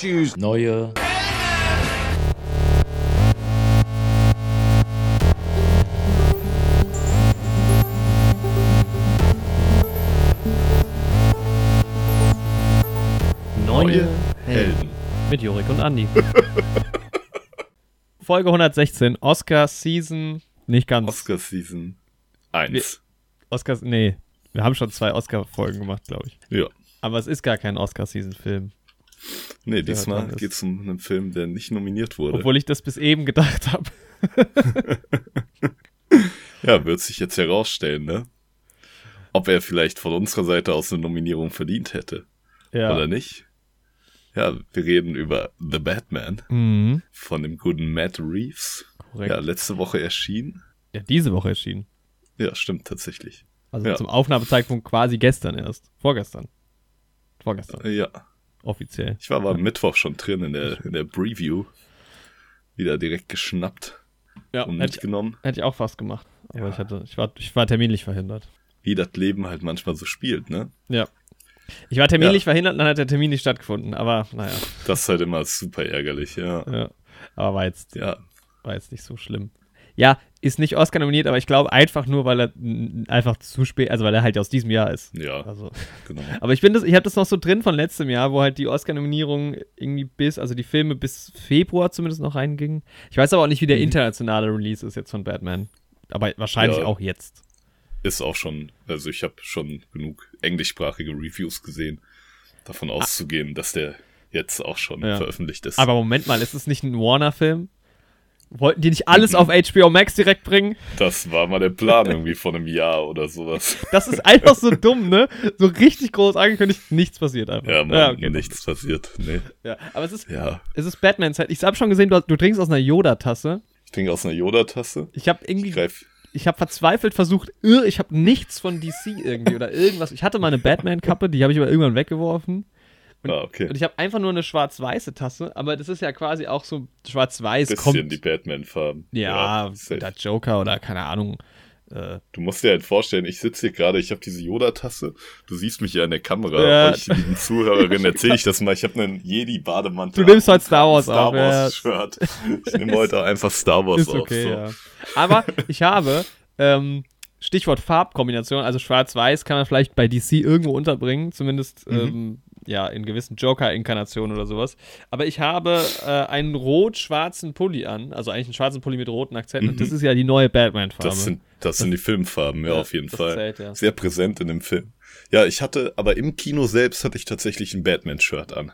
Choose neue Neue Helden. Mit Jorik und Andi. Folge 116, Oscar Season, nicht ganz. Oscar Season 1. Oscars, nee, wir haben schon zwei Oscar-Folgen gemacht, glaube ich. Ja. Aber es ist gar kein Oscar-Season-Film. Nee, diesmal geht es um einen Film, der nicht nominiert wurde. Obwohl ich das bis eben gedacht habe. ja, wird sich jetzt herausstellen, ne? Ob er vielleicht von unserer Seite aus eine Nominierung verdient hätte. Ja. Oder nicht? Ja, wir reden über The Batman Mhm. von dem guten Matt Reeves. Korrekt. Ja, Ja, letzte Woche erschienen. diese Woche erschienen. Ja, stimmt tatsächlich. Also Ja. zum Aufnahmezeitpunkt quasi gestern erst. Vorgestern. Vorgestern, Ja, offiziell. ich war aber am Mittwoch schon drin in der, in der Preview. Wieder direkt geschnappt Ja, und hätte mitgenommen. hätte ich auch fast gemacht. Aber Ja. ich hatte, ich war, ich war terminlich verhindert. Wie das Leben halt manchmal so spielt, ne? Ja. Ich war terminlich verhindert und dann hat der Termin nicht stattgefunden. Aber naja, Das ist halt immer super ärgerlich, ja. ja. Aber war jetzt, Ja, war jetzt nicht so schlimm. Ja, ist nicht Oscar nominiert, aber ich glaube einfach nur, weil er einfach zu spät, also weil er halt aus diesem Jahr ist. ja, Also, genau. aber ich bin das, ich habe das noch so drin von letztem Jahr, wo halt die Oscar-Nominierungen irgendwie bis, also die Filme bis Februar zumindest noch reingingen. Ich weiß aber auch nicht, wie der Mhm. internationale Release ist jetzt von Batman. Aber wahrscheinlich Ja. auch jetzt. Ist auch schon, also ich habe schon genug englischsprachige Reviews gesehen, davon auszugehen, dass der jetzt auch schon Ah. Ja. veröffentlicht ist. Aber Moment mal, ist es nicht ein Warner-Film? Wollten die nicht alles auf HBO Max direkt bringen? das war mal der Plan irgendwie von einem Jahr oder sowas. Das ist einfach so dumm, ne? So richtig groß angekündigt, nichts passiert einfach. Ja, Mann, okay. nichts passiert. Nee. Ja, aber es ist, Ja, es ist Batman-Zeit. Ich habe schon gesehen, du, du trinkst aus einer Yoda-Tasse. ich trinke aus einer Yoda-Tasse. Ich habe irgendwie, Ich greif, ich habe verzweifelt versucht, irr, ich habe nichts von DC irgendwie oder irgendwas. Ich hatte mal eine Batman-Kappe, die habe ich aber irgendwann weggeworfen. Und, ah, okay. und ich habe einfach nur eine schwarz-weiße Tasse, aber das ist ja quasi auch so schwarz-weiß. Bisschen Kommt, die Batman-Farben. ja, safe. oder Joker oder keine Ahnung. Äh, Du musst dir halt vorstellen, ich sitze hier gerade, ich habe diese Yoda-Tasse. Du siehst mich ja in der Kamera. Ja. Euch lieben Zuhörerinnen erzähle ich das mal. Ich habe einen Jedi-Bademantel. Du nimmst heute Star Wars Star auf, ja. Wars-Shirt. Ich nehme heute einfach Star Wars Ist auf. okay, so. ja. Aber ich habe, ähm, Stichwort Farbkombination, also Schwarz-Weiß kann man vielleicht bei DC irgendwo unterbringen, zumindest Mhm. ähm, ja in gewissen Joker-Inkarnationen oder sowas. Aber ich habe äh, einen rot-schwarzen Pulli an, also eigentlich einen schwarzen Pulli mit roten Akzenten. Und das ist ja die neue Batman-Farbe. Mhm. Das sind, das sind die Filmfarben, ja, Ja, auf jeden Fall. zählt, ja. Sehr präsent in dem Film. Ja, ich hatte, aber im Kino selbst hatte ich tatsächlich ein Batman-Shirt an.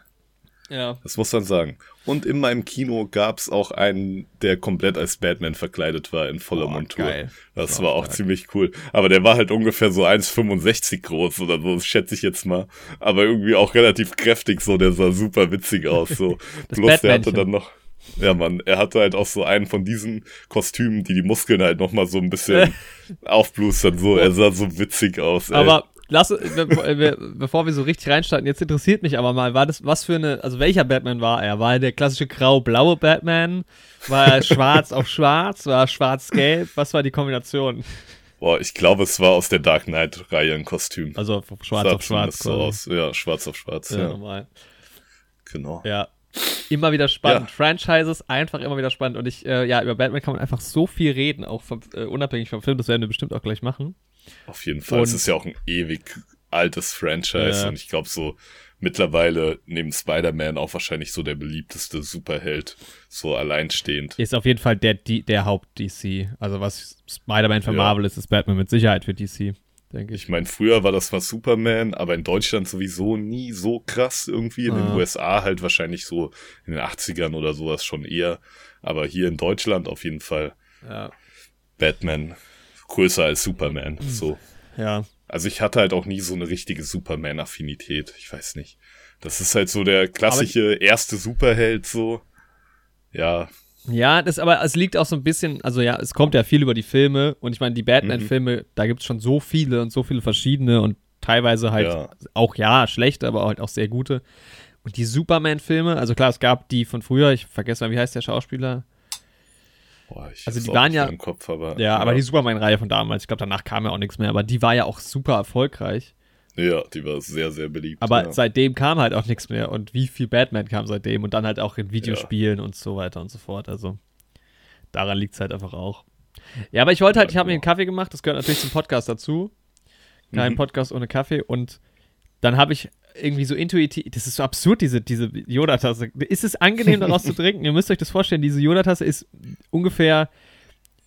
Ja. Das muss man sagen. Und in meinem Kino gab's auch einen, der komplett als Batman verkleidet war in voller Boah, Montur. geil. Das Das war auch stark. ziemlich cool. Aber der war halt ungefähr so 1,65 groß oder so, schätze ich jetzt mal. Aber irgendwie auch relativ kräftig so, der sah super witzig aus. So. Bloß der hatte dann noch. Ja, Mann, er hatte halt auch so einen von diesen Kostümen, die die Muskeln halt nochmal so ein bisschen aufblustern. So, er sah so witzig aus. Ey. Aber lass, be be bevor wir so richtig reinstarten, jetzt interessiert mich aber mal, war das, was für eine, also welcher Batman war er? War er der klassische grau-blaue Batman? War er schwarz auf schwarz? War er schwarz-gelb? Was war die Kombination? Boah, ich glaube, es war aus der Dark Knight-Reihe ein Kostüm. Also von schwarz auf schwarz. so aus. Ja, schwarz auf schwarz. Ja, Ja, normal. genau. Ja. Immer wieder spannend. Ja. Franchises einfach immer wieder spannend. Und ich, äh, ja, über Batman kann man einfach so viel reden, auch vom, äh, unabhängig vom Film. Das werden wir bestimmt auch gleich machen. Auf jeden Fall. Und- es ist ja auch ein ewig altes Franchise Ja. und ich glaube so mittlerweile neben Spider-Man auch wahrscheinlich so der beliebteste Superheld, so alleinstehend. Ist auf jeden Fall der, der Haupt-DC. Also was Spider-Man für Ja. Marvel ist, ist Batman mit Sicherheit für DC, denke ich. Ich meine, früher war das mal Superman, aber in Deutschland sowieso nie so krass irgendwie. In den Ah. USA halt wahrscheinlich so in den 80ern oder sowas schon eher. Aber hier in Deutschland auf jeden Fall Ja. Batman größer als Superman. So. Ja. Also ich hatte halt auch nie so eine richtige Superman-Affinität. Ich weiß nicht. Das ist halt so der klassische erste Superheld so. Ja, Ja, das aber es liegt auch so ein bisschen, also ja, es kommt ja viel über die Filme und ich meine, die Batman-Filme, da gibt es schon so viele und so viele verschiedene und teilweise halt Ja. auch ja, schlechte, aber halt auch sehr gute. Und die Superman-Filme, also klar, es gab die von früher, ich vergesse mal, wie heißt der Schauspieler? Boah, ich Also die waren ja- Im Kopf, aber, Ja, aber die Superman-Reihe von damals, ich glaube, danach kam ja auch nichts mehr, aber die war ja auch super erfolgreich. Ja, die war sehr, sehr beliebt. Aber ja. seitdem kam halt auch nichts mehr. Und wie viel Batman kam seitdem und dann halt auch in Videospielen ja. und so weiter und so fort. Also daran liegt es halt einfach auch. Ja, aber ich wollte halt, ich habe mir einen Kaffee gemacht, das gehört natürlich zum Podcast dazu. Kein mhm. Podcast ohne Kaffee. Und dann habe ich irgendwie so intuitiv, das ist so absurd, diese, diese Yoda-Tasse. Ist es angenehm, daraus zu trinken? Ihr müsst euch das vorstellen, diese Yoda-Tasse ist ungefähr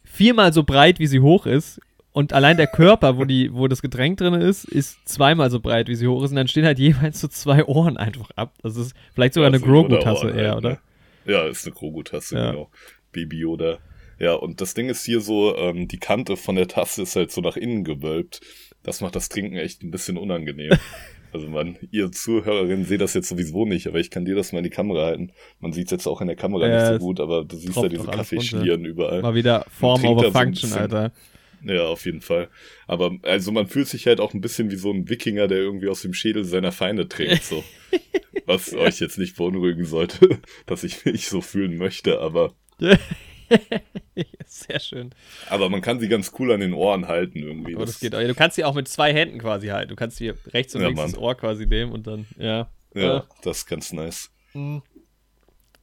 viermal so breit, wie sie hoch ist. Und allein der Körper, wo, die, wo das Getränk drin ist, ist zweimal so breit, wie sie hoch ist. Und dann stehen halt jeweils so zwei Ohren einfach ab. Das ist vielleicht sogar ja, eine Grogu-Tasse eher, halt, oder? Ne? Ja, ist eine Grogu-Tasse, ja. genau. Baby Yoda. Ja, und das Ding ist hier so, ähm, die Kante von der Tasse ist halt so nach innen gewölbt. Das macht das Trinken echt ein bisschen unangenehm. Also man, ihr Zuhörerinnen seht das jetzt sowieso nicht, aber ich kann dir das mal in die Kamera halten. Man sieht es jetzt auch in der Kamera äh, nicht so gut, aber du siehst ja diese Kaffeeschlieren überall. Mal wieder Form over Function, so Alter. Ja, auf jeden Fall. Aber also man fühlt sich halt auch ein bisschen wie so ein Wikinger, der irgendwie aus dem Schädel seiner Feinde trinkt, so. Was euch jetzt nicht beunruhigen sollte, dass ich mich so fühlen möchte, aber Sehr schön. Aber man kann sie ganz cool an den Ohren halten irgendwie. Oh, das, das geht. Du kannst sie auch mit zwei Händen quasi halten. Du kannst sie rechts und ja, links Mann. das Ohr quasi nehmen und dann, ja. Ja, äh. das ist ganz nice. Mhm.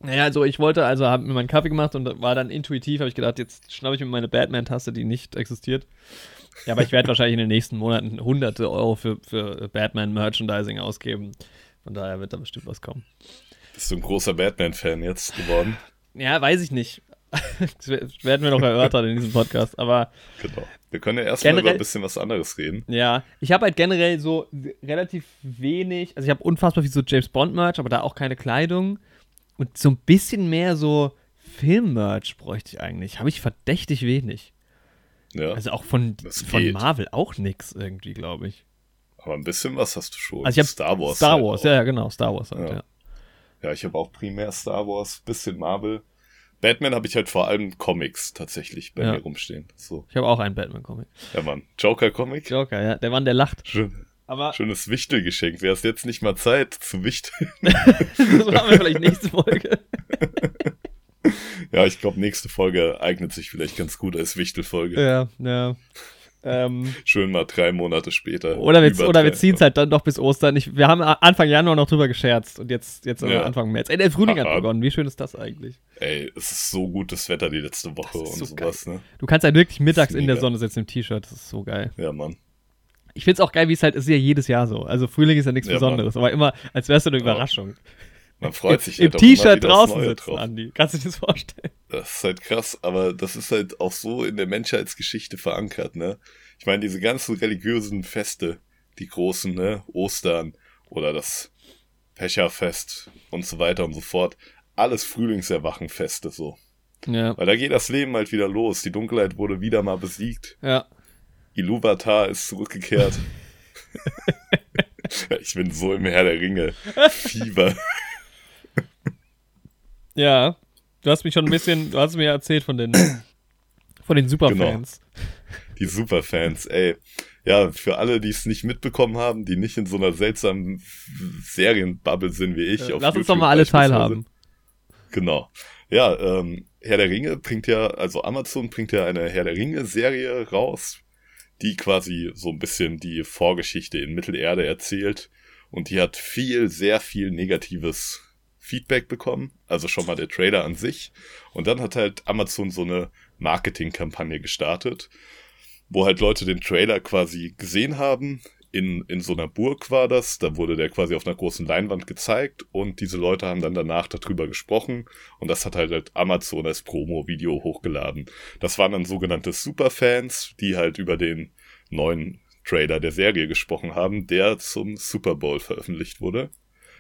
Naja, also ich wollte, also habe mir meinen Kaffee gemacht und war dann intuitiv, habe ich gedacht, jetzt schnappe ich mir meine Batman-Taste, die nicht existiert. Ja, aber ich werde wahrscheinlich in den nächsten Monaten hunderte Euro für, für Batman-Merchandising ausgeben. Von daher wird da bestimmt was kommen. Bist du ein großer Batman-Fan jetzt geworden? Ja, weiß ich nicht. das werden wir noch erörtern in diesem Podcast, aber. Genau. Wir können ja erstmal über ein bisschen was anderes reden. Ja, ich habe halt generell so relativ wenig, also ich habe unfassbar viel so James Bond-Merch, aber da auch keine Kleidung. Und so ein bisschen mehr so Film-Merch bräuchte ich eigentlich. Habe ich verdächtig wenig. Ja. Also auch von, von Marvel auch nix irgendwie, glaube ich. Aber ein bisschen was hast du schon. Also ich Star Wars. Star halt Wars, halt ja, genau, Star Wars halt, ja. Ja, ja ich habe auch primär Star Wars, bisschen Marvel. Batman habe ich halt vor allem Comics tatsächlich bei ja. mir rumstehen. So. Ich habe auch einen Batman-Comic. Ja, Mann. Joker-Comic? Joker, ja. Der Mann, der lacht. Schön. Aber Schönes Wichtelgeschenk. Wäre es jetzt nicht mal Zeit zu wichteln? das machen wir vielleicht nächste Folge. ja, ich glaube, nächste Folge eignet sich vielleicht ganz gut als Wichtelfolge. Ja, ja. Ähm, Schön mal drei Monate später. Oder wir, oder wir ziehen es halt dann noch bis Ostern. Ich, wir haben Anfang Januar noch drüber gescherzt und jetzt, jetzt ja. Anfang März. Ey, der Frühling Aha. hat begonnen. Wie schön ist das eigentlich? Ey, es ist so gutes Wetter die letzte Woche und so sowas, ne? Du kannst halt wirklich mittags in der Sonne sitzen im T-Shirt. Das ist so geil. Ja, Mann. Ich find's auch geil, wie es halt ist ja jedes Jahr so. Also Frühling ist ja nichts ja, Besonderes, Mann. aber immer, als wär's so eine Überraschung. Man freut sich halt Im T-Shirt draußen sitzen, drauf. Andi. Kannst du dir das vorstellen? Das ist halt krass, aber das ist halt auch so in der Menschheitsgeschichte verankert, ne? Ich meine, diese ganzen religiösen Feste, die großen, ne, Ostern oder das Fächerfest und so weiter und so fort, alles Frühlingserwachenfeste so. Ja. Weil da geht das Leben halt wieder los. Die Dunkelheit wurde wieder mal besiegt. Ja. Iluvatar ist zurückgekehrt. ich bin so im Herr der Ringe. Fieber. ja. Du hast mich schon ein bisschen, du hast mir erzählt von den, von den Superfans. Genau. Die Superfans, ey. Ja, für alle, die es nicht mitbekommen haben, die nicht in so einer seltsamen Serienbubble sind wie ich. Ja, lass YouTube uns doch mal alle teilhaben. Genau. Ja, ähm, Herr der Ringe bringt ja, also Amazon bringt ja eine Herr der Ringe-Serie raus, die quasi so ein bisschen die Vorgeschichte in Mittelerde erzählt. Und die hat viel, sehr viel negatives Feedback bekommen. Also schon mal der Trailer an sich. Und dann hat halt Amazon so eine Marketingkampagne gestartet, wo halt Leute den Trailer quasi gesehen haben. In, in so einer Burg war das, da wurde der quasi auf einer großen Leinwand gezeigt und diese Leute haben dann danach darüber gesprochen und das hat halt, halt Amazon als Promo-Video hochgeladen. Das waren dann sogenannte Superfans, die halt über den neuen Trailer der Serie gesprochen haben, der zum Super Bowl veröffentlicht wurde.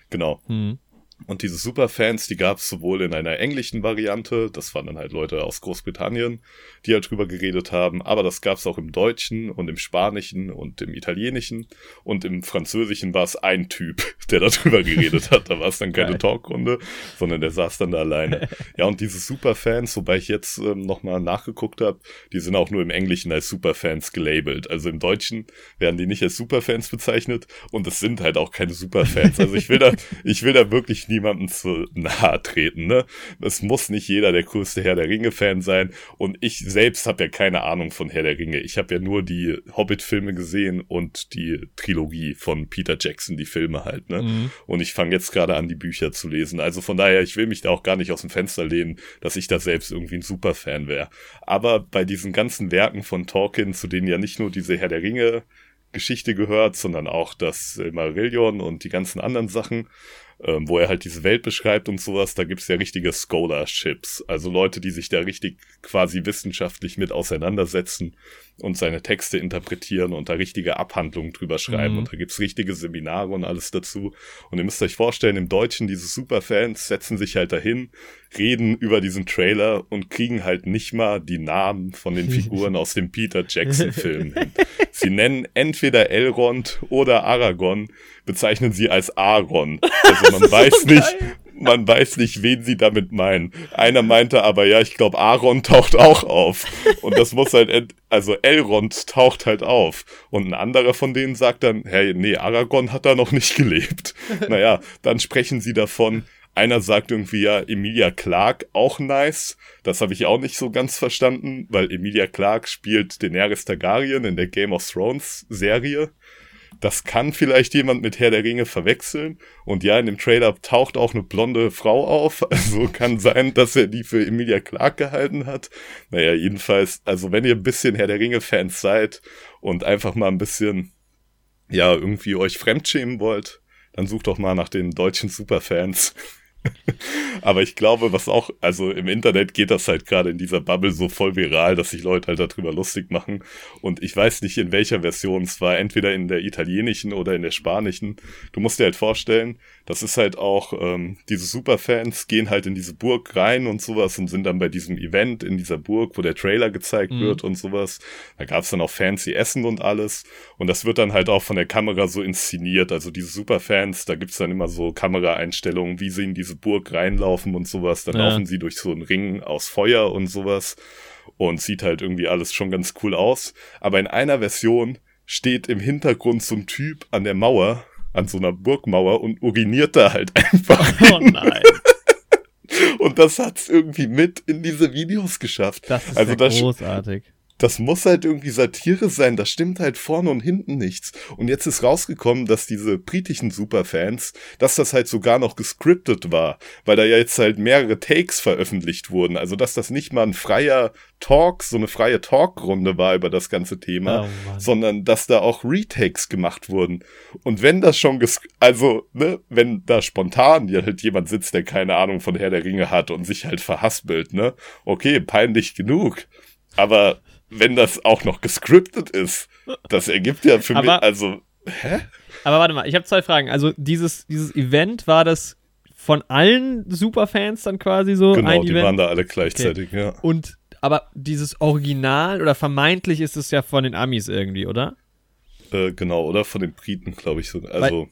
Genau. Mhm. Und diese Superfans, die gab es sowohl in einer englischen Variante, das waren dann halt Leute aus Großbritannien, die halt drüber geredet haben, aber das gab es auch im Deutschen und im Spanischen und im Italienischen und im Französischen war es ein Typ, der darüber geredet hat. Da war es dann keine Talkrunde, sondern der saß dann da alleine. Ja, und diese Superfans, wobei ich jetzt ähm, nochmal nachgeguckt habe, die sind auch nur im Englischen als Superfans gelabelt. Also im Deutschen werden die nicht als Superfans bezeichnet und es sind halt auch keine Superfans. Also ich will da, ich will da wirklich natürlich niemandem zu nahe treten, ne? Es muss nicht jeder der größte Herr der Ringe-Fan sein. Und ich selbst habe ja keine Ahnung von Herr der Ringe. Ich habe ja nur die Hobbit-Filme gesehen und die Trilogie von Peter Jackson, die Filme halt, ne? Mhm. Und ich fange jetzt gerade an, die Bücher zu lesen. Also von daher, ich will mich da auch gar nicht aus dem Fenster lehnen, dass ich da selbst irgendwie ein Superfan wäre. Aber bei diesen ganzen Werken von Tolkien, zu denen ja nicht nur diese Herr der Ringe Geschichte gehört, sondern auch das Marillion und die ganzen anderen Sachen, ähm, wo er halt diese Welt beschreibt und sowas, da gibt's ja richtige Scholarships, also Leute, die sich da richtig quasi wissenschaftlich mit auseinandersetzen und seine Texte interpretieren und da richtige Abhandlungen drüber schreiben. Mhm. Und da gibt's richtige Seminare und alles dazu. Und ihr müsst euch vorstellen, im Deutschen, diese Superfans setzen sich halt dahin, reden über diesen Trailer und kriegen halt nicht mal die Namen von den Figuren aus dem Peter Jackson-Film hin. Sie nennen entweder Elrond oder Aragorn, bezeichnen sie als Aaron. Also man weiß so nicht, man weiß nicht, wen sie damit meinen. Einer meinte aber, ja, ich glaube, Aaron taucht auch auf. Und das muss halt, also Elrond taucht halt auf. Und ein anderer von denen sagt dann, hey, nee, Aragorn hat da noch nicht gelebt. Naja, dann sprechen sie davon, einer sagt irgendwie ja, Emilia Clark auch nice. Das habe ich auch nicht so ganz verstanden, weil Emilia Clark spielt Daenerys Targaryen in der Game of Thrones Serie. Das kann vielleicht jemand mit Herr der Ringe verwechseln. Und ja, in dem Trailer taucht auch eine blonde Frau auf. Also kann sein, dass er die für Emilia Clark gehalten hat. Naja, jedenfalls, also wenn ihr ein bisschen Herr der Ringe-Fans seid und einfach mal ein bisschen, ja, irgendwie euch fremdschämen wollt, dann sucht doch mal nach den deutschen Superfans. Aber ich glaube, was auch, also im Internet geht das halt gerade in dieser Bubble so voll viral, dass sich Leute halt darüber lustig machen. Und ich weiß nicht, in welcher Version es war, entweder in der italienischen oder in der spanischen. Du musst dir halt vorstellen, das ist halt auch, ähm, diese Superfans gehen halt in diese Burg rein und sowas und sind dann bei diesem Event in dieser Burg, wo der Trailer gezeigt mhm. wird und sowas. Da gab's dann auch fancy Essen und alles. Und das wird dann halt auch von der Kamera so inszeniert. Also diese Superfans, da gibt's dann immer so Kameraeinstellungen, wie sie in diese Burg reinlaufen und sowas. Dann ja. laufen sie durch so einen Ring aus Feuer und sowas. Und sieht halt irgendwie alles schon ganz cool aus. Aber in einer Version steht im Hintergrund so ein Typ an der Mauer, an so einer Burgmauer und uriniert da halt einfach. Oh nein. und das hat's irgendwie mit in diese Videos geschafft. Das ist also ja großartig das muss halt irgendwie Satire sein, da stimmt halt vorne und hinten nichts. Und jetzt ist rausgekommen, dass diese britischen Superfans, dass das halt sogar noch gescriptet war, weil da ja jetzt halt mehrere Takes veröffentlicht wurden. Also dass das nicht mal ein freier Talk, so eine freie Talkrunde war über das ganze Thema, oh sondern dass da auch Retakes gemacht wurden. Und wenn das schon, also, ne, wenn da spontan halt jemand sitzt, der keine Ahnung von Herr der Ringe hat und sich halt verhaspelt, ne, okay, peinlich genug. Aber wenn das auch noch gescriptet ist, das ergibt ja für aber, mich, also, hä? Aber warte mal, ich habe zwei Fragen. Also dieses, dieses Event, war das von allen Superfans dann quasi so genau, ein die Event? waren da alle gleichzeitig, okay. ja. Und, aber dieses Original oder vermeintlich ist es ja von den Amis irgendwie, oder? Äh, genau, oder von den Briten, glaube ich sogar. Also, Weil,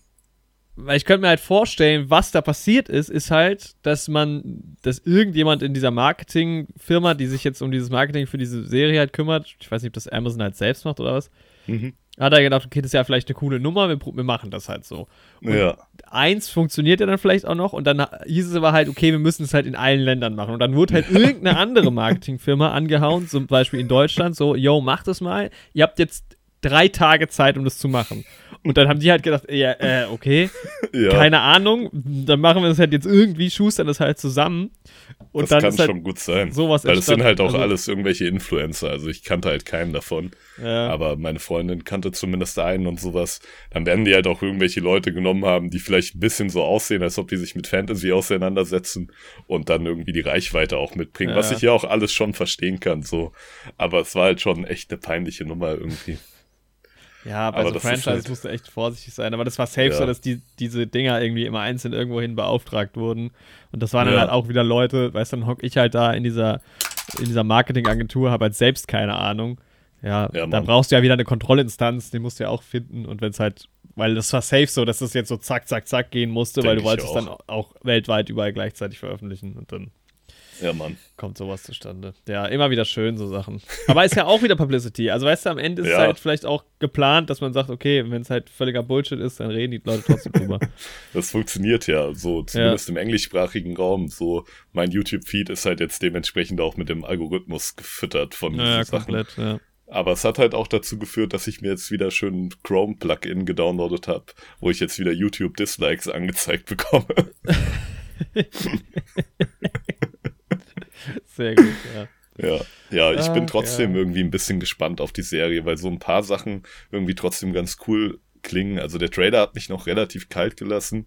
weil ich könnte mir halt vorstellen, was da passiert ist, ist halt, dass man, dass irgendjemand in dieser Marketingfirma, die sich jetzt um dieses Marketing für diese Serie halt kümmert, ich weiß nicht, ob das Amazon halt selbst macht oder was, mhm. hat er gedacht, okay, das ist ja vielleicht eine coole Nummer, wir, wir machen das halt so. Und ja. eins funktioniert ja dann vielleicht auch noch und dann hieß es aber halt, okay, wir müssen es halt in allen Ländern machen. Und dann wurde halt irgendeine andere Marketingfirma angehauen, zum Beispiel in Deutschland, so, yo, macht das mal, ihr habt jetzt drei Tage Zeit, um das zu machen. Und dann haben die halt gedacht, ja, äh, okay, ja. keine Ahnung, dann machen wir das halt jetzt irgendwie, schustern das halt zusammen. Und das dann kann halt schon gut sein. Sowas Weil das sind halt auch also, alles irgendwelche Influencer. Also ich kannte halt keinen davon. Ja. Aber meine Freundin kannte zumindest einen und sowas. Dann werden die halt auch irgendwelche Leute genommen haben, die vielleicht ein bisschen so aussehen, als ob die sich mit Fantasy auseinandersetzen und dann irgendwie die Reichweite auch mitbringen. Ja. Was ich ja auch alles schon verstehen kann, so. Aber es war halt schon echt eine peinliche Nummer irgendwie. Ja, bei aber so Franchises halt, musst du echt vorsichtig sein. Aber das war safe ja. so, dass die, diese Dinger irgendwie immer einzeln irgendwohin beauftragt wurden. Und das waren ja. dann halt auch wieder Leute, weißt du, dann hock ich halt da in dieser, in dieser Marketingagentur, habe halt selbst keine Ahnung. Ja, ja dann brauchst du ja wieder eine Kontrollinstanz, die musst du ja auch finden. Und wenn es halt, weil das war safe so, dass das jetzt so zack, zack, zack gehen musste, Denk weil du wolltest auch. dann auch weltweit überall gleichzeitig veröffentlichen. Und dann Ja, Mann. kommt sowas zustande. Ja, immer wieder schön, so Sachen. Aber ist ja auch wieder Publicity. Also, weißt du, am Ende ist es Ja. halt vielleicht auch geplant, dass man sagt, okay, wenn es halt völliger Bullshit ist, dann reden die Leute trotzdem drüber. Das funktioniert ja so, zumindest im englischsprachigen Raum. So, mein YouTube-Feed ist halt jetzt dementsprechend auch mit dem Algorithmus gefüttert von diesen ja, Sachen. komplett, ja. Aber es hat halt auch dazu geführt, dass ich mir jetzt wieder schön ein Chrome-Plugin gedownloadet habe, wo ich jetzt wieder YouTube-Dislikes angezeigt bekomme. Sehr gut, ja. Ja, ja, ich bin Ach, trotzdem ja. irgendwie ein bisschen gespannt auf die Serie, weil so ein paar Sachen irgendwie trotzdem ganz cool klingen. Also der Trailer hat mich noch relativ kalt gelassen.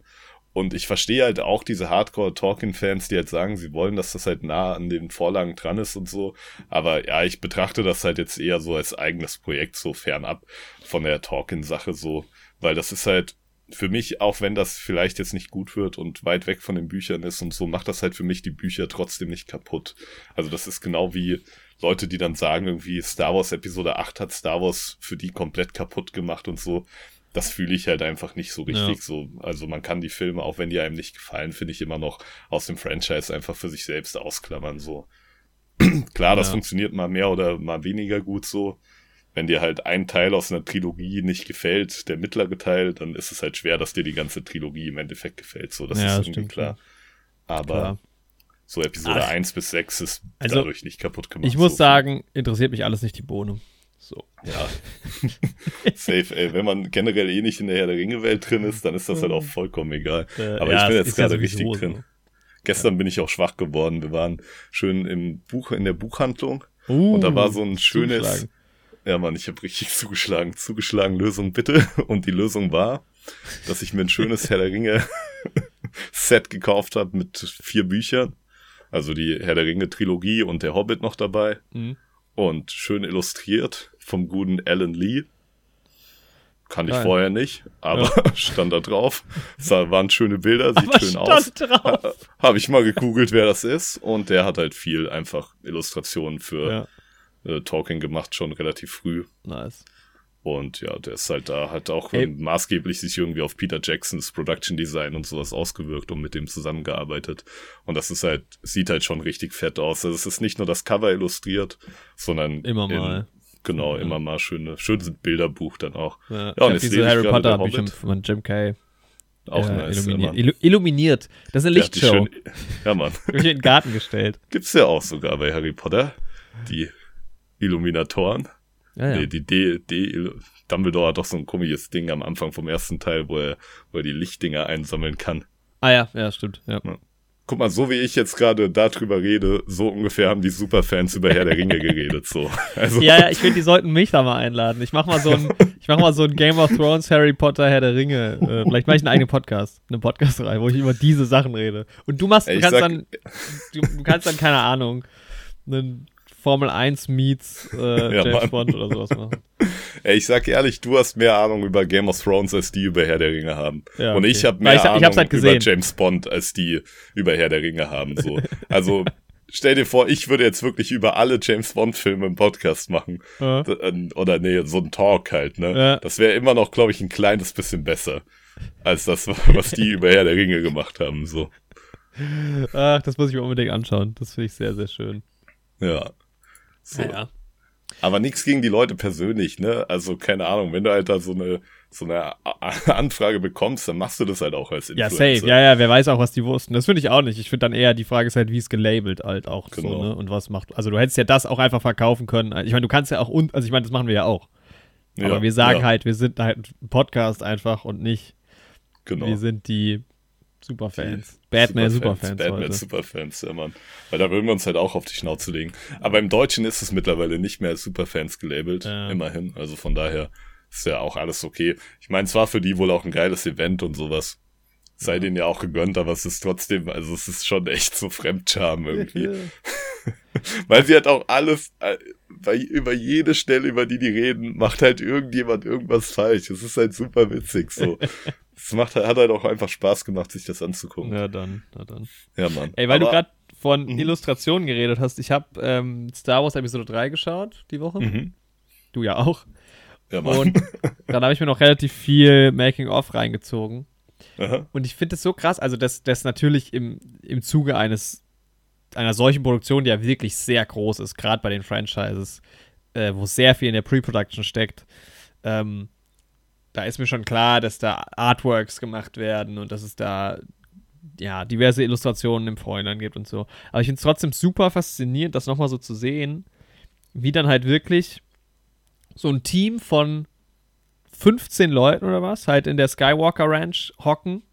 Und ich verstehe halt auch diese Hardcore-Talking-Fans, die halt sagen, sie wollen, dass das halt nah an den Vorlagen dran ist und so. Aber ja, ich betrachte das halt jetzt eher so als eigenes Projekt, so fernab von der Talking-Sache so. Weil das ist halt für mich, auch wenn das vielleicht jetzt nicht gut wird und weit weg von den Büchern ist und so, macht das halt für mich die Bücher trotzdem nicht kaputt. Also das ist genau wie Leute, die dann sagen, irgendwie Star Wars Episode 8 hat Star Wars für die komplett kaputt gemacht und so. Das fühle ich halt einfach nicht so richtig Ja. so. Also man kann die Filme, auch wenn die einem nicht gefallen, finde ich immer noch aus dem Franchise einfach für sich selbst ausklammern so. Klar, das Ja. funktioniert mal mehr oder mal weniger gut so. Wenn dir halt ein Teil aus einer Trilogie nicht gefällt, der mittlere Teil, dann ist es halt schwer, dass dir die ganze Trilogie im Endeffekt gefällt. So, das Ja, ist irgendwie stimmt, klar. Aber Klar. so Episode Ach. 1 bis 6 ist Also, dadurch nicht kaputt gemacht. Ich muss so. sagen, interessiert mich alles nicht die Bohne. So. Ja. Safe, ey. Wenn man generell eh nicht in der Herr der Ringe-Welt drin ist, dann ist das halt auch vollkommen egal. Äh, Aber ja, ich bin jetzt ja gerade sowieso richtig drin. so. Gestern bin ich auch schwach geworden. Wir waren schön im Buch, in der Buchhandlung. Uh, Und da war so ein schönes. Ja Mann, ich habe richtig zugeschlagen, zugeschlagen, Lösung bitte. Und die Lösung war, dass ich mir ein schönes Herr der Ringe Set gekauft habe mit vier Büchern. Also die Herr der Ringe Trilogie und der Hobbit noch dabei. Mhm. Und schön illustriert vom guten Alan Lee. Kann ich Geil. vorher nicht, aber stand da drauf. Es waren schöne Bilder, sieht Aber schön stand aus. drauf. Habe ich mal gegoogelt, wer das ist. Und der hat halt viel einfach Illustrationen für Ja, äh, Talking gemacht, schon relativ früh. nice. Und ja, der ist halt da, hat auch Ey. maßgeblich sich irgendwie auf Peter Jacksons Production Design und sowas ausgewirkt und mit dem zusammengearbeitet. Und das ist halt, sieht halt schon richtig fett aus. Also es ist nicht nur das Cover illustriert, sondern Immer in- mal. genau, Ja. immer mal schöne, schönes Bilderbuch dann auch. Ja, Ja, und jetzt diese Harry Potter Bücher von Jim Kay. Auch äh, nice. illuminiert. Ja. Illu illuminiert. Das ist eine Lichtshow. schön- ja, Mann. Hab ich in den Garten gestellt. Gibt's ja auch sogar bei Harry Potter. Die Illuminatoren. Ja, ja. Nee, die D, D, Dumbledore hat doch so ein komisches Ding am Anfang vom ersten Teil, wo er, wo er die Lichtdinger einsammeln kann. Ah ja, ja, stimmt. Ja. Guck mal, so wie ich jetzt gerade darüber rede, so ungefähr haben die Superfans über Herr der Ringe geredet, so. Also, Ja, ja, ich finde, die sollten mich da mal einladen. Ich mach mal so ein, ich mach mal so ein Game of Thrones, Harry Potter, Herr der Ringe. Äh, vielleicht mache ich einen eigenen Podcast, eine Podcast-Reihe, wo ich über diese Sachen rede. Und du machst, du Ich kannst sag- dann, du, du kannst dann keine Ahnung, einen Formel 1 meets äh, Ja, James Mann. Bond oder sowas machen. ey, ich sag ehrlich, du hast mehr Ahnung über Game of Thrones, als die über Herr der Ringe haben. Ja, Und okay. ich habe mehr ich- ich Ahnung hab's halt über. James Bond, als die über Herr der Ringe haben, so. Also, stell dir vor, ich würde jetzt wirklich über alle James Bond-Filme im Podcast machen. Ja. D- äh, Oder nee, so ein Talk halt, ne? Ja. Das wäre immer noch, glaube ich, ein kleines bisschen besser. Als das, was die über Herr der Ringe gemacht haben, so. Ach, das muss ich mir unbedingt anschauen. Das finde ich sehr, sehr schön. Ja. So. Ja. Aber nichts gegen die Leute persönlich, ne? Also, keine Ahnung, wenn du halt da so eine, so eine Anfrage bekommst, dann machst du das halt auch als Ja, Influencer. safe. Ja, ja, wer weiß auch, was die wussten. Das finde ich auch nicht. Ich finde dann eher, die Frage ist halt, wie es gelabelt halt auch so, Genau. ne? Und was macht. Also du hättest ja das auch einfach verkaufen können. Ich meine, du kannst ja auch, un also ich meine, das machen wir ja auch. Ja, Aber wir sagen ja, halt, wir sind halt ein Podcast einfach und nicht, genau. wir sind die Superfans. Batman Superfans Batman heute. Superfans, ja, Mann. Weil da würden wir uns halt auch auf die Schnauze legen. Aber im Deutschen ist es mittlerweile nicht mehr als Superfans gelabelt. Ja. Immerhin. Also von daher ist ja auch alles okay. Ich meine, es war für die wohl auch ein geiles Event und sowas. Sei Ja. denen ja auch gegönnt, aber es ist trotzdem, also es ist schon echt so Fremdscham irgendwie. Weil sie halt auch alles, äh, bei, über jede Stelle, über die die reden, macht halt irgendjemand irgendwas falsch. Es ist halt super witzig so. Es macht, hat halt auch einfach Spaß gemacht, sich das anzugucken. Na dann, na dann. Ja, Mann. Ey, weil du Aber- gerade von Mhm. Illustrationen geredet hast, ich habe ähm, Star Wars Episode 3 geschaut die Woche. Mhm. Du ja auch. Ja, Mann. Und dann habe ich mir noch relativ viel Making-of reingezogen. Aha. Und ich finde es so krass, also das, das natürlich im, im Zuge eines einer solchen Produktion, die ja wirklich sehr groß ist, gerade bei den Franchises, äh, wo sehr viel in der Pre-Production steckt, ähm, da ist mir schon klar, dass da Artworks gemacht werden und dass es da ja diverse Illustrationen im Vorhinein gibt und so. Aber ich finde es trotzdem super faszinierend, das nochmal so zu sehen, wie dann halt wirklich so ein Team von 15 Leuten oder was halt in der Skywalker Ranch hocken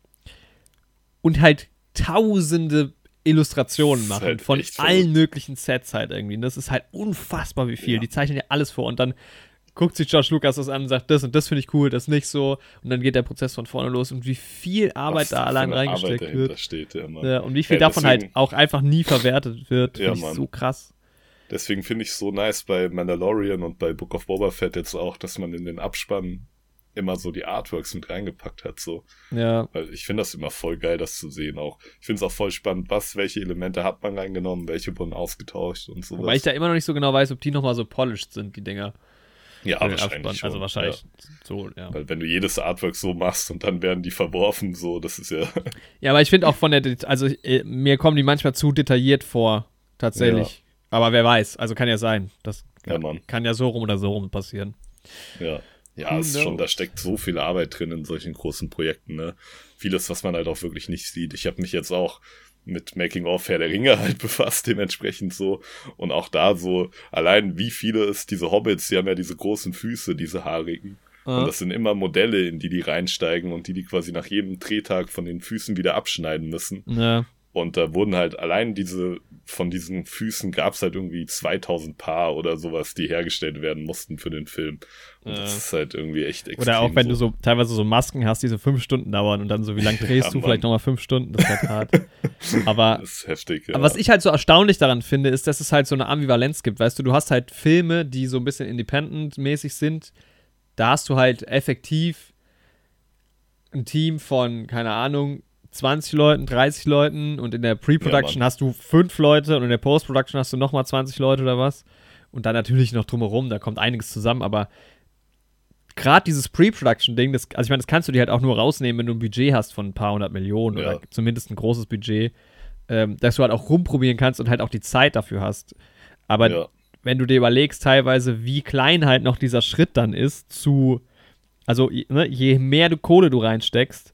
und halt tausende Illustrationen machen halt von allen möglichen Sets halt irgendwie. Und das ist halt unfassbar, wie viel. Ja. Die zeichnen ja alles vor und dann guckt sich George Lucas das an und sagt, das und das finde ich cool, das nicht so. Und dann geht der Prozess von vorne los und wie viel Arbeit Was da allein Arbeit reingesteckt dahinter wird. Steht, ja. Ja, und wie viel Ja, davon halt deswegen- auch einfach nie verwertet wird, Ja, finde ich Mann. so krass. Deswegen finde ich es so nice bei Mandalorian und bei Book of Boba Fett jetzt auch, dass man in den Abspann immer so die Artworks mit reingepackt hat, so. Ja, Weil ich finde das immer voll geil, das zu sehen auch. Ich finde es auch voll spannend, was, welche Elemente hat man reingenommen, welche wurden ausgetauscht und sowas. weil ich da immer noch nicht so genau weiß, ob die nochmal so polished sind, die Dinger. Ja, wahrscheinlich Abspann. schon. Also wahrscheinlich Ja. so, ja. Weil wenn du jedes Artwork so machst und dann werden die verworfen, so, das ist ja. Ja, aber ich finde auch von der, also äh, mir kommen die manchmal zu detailliert vor, tatsächlich. Aber wer weiß, also kann ja sein. Das Ja, kann ja so rum oder so rum passieren. Ja. Ja, es ist schon, da steckt so viel Arbeit drin in solchen großen Projekten, ne? Vieles, was man halt auch wirklich nicht sieht. Ich habe mich jetzt auch mit Making of Herr der Ringe halt befasst, dementsprechend so. Und auch da so, allein wie viele es, diese Hobbits, die haben ja diese großen Füße, diese haarigen. Und Ja. das sind immer Modelle, in die die reinsteigen und die die quasi nach jedem Drehtag von den Füßen wieder abschneiden müssen. Ja. Und da wurden halt allein diese, von diesen Füßen gab es halt irgendwie 2000 Paar oder sowas, die hergestellt werden mussten für den Film. Und Ja. das ist halt irgendwie echt extrem. Oder auch wenn du so teilweise so Masken hast, die so fünf Stunden dauern und dann so, wie lange drehst Ja, du? Mann. Vielleicht nochmal fünf Stunden, das ist halt hart. Aber Das ist heftig, ja. Aber was ich halt so erstaunlich daran finde, ist, dass es halt so eine Ambivalenz gibt. Weißt du, du hast halt Filme, die so ein bisschen independent-mäßig sind. Da hast du halt effektiv ein Team von, keine Ahnung, 20 Leuten, 30 Leuten und in der Pre-Production Ja, hast du fünf Leute und in der Post-Production hast du nochmal 20 Leute oder was. Und dann natürlich noch drumherum, da kommt einiges zusammen, aber gerade dieses Pre-Production-Ding, das, also ich meine, das kannst du dir halt auch nur rausnehmen, wenn du ein Budget hast von ein paar hundert Millionen Ja. oder zumindest ein großes Budget, ähm, dass du halt auch rumprobieren kannst und halt auch die Zeit dafür hast. Aber ja, wenn du dir überlegst, teilweise, wie klein halt noch dieser Schritt dann ist, zu, also je- ne, je mehr du Kohle du reinsteckst,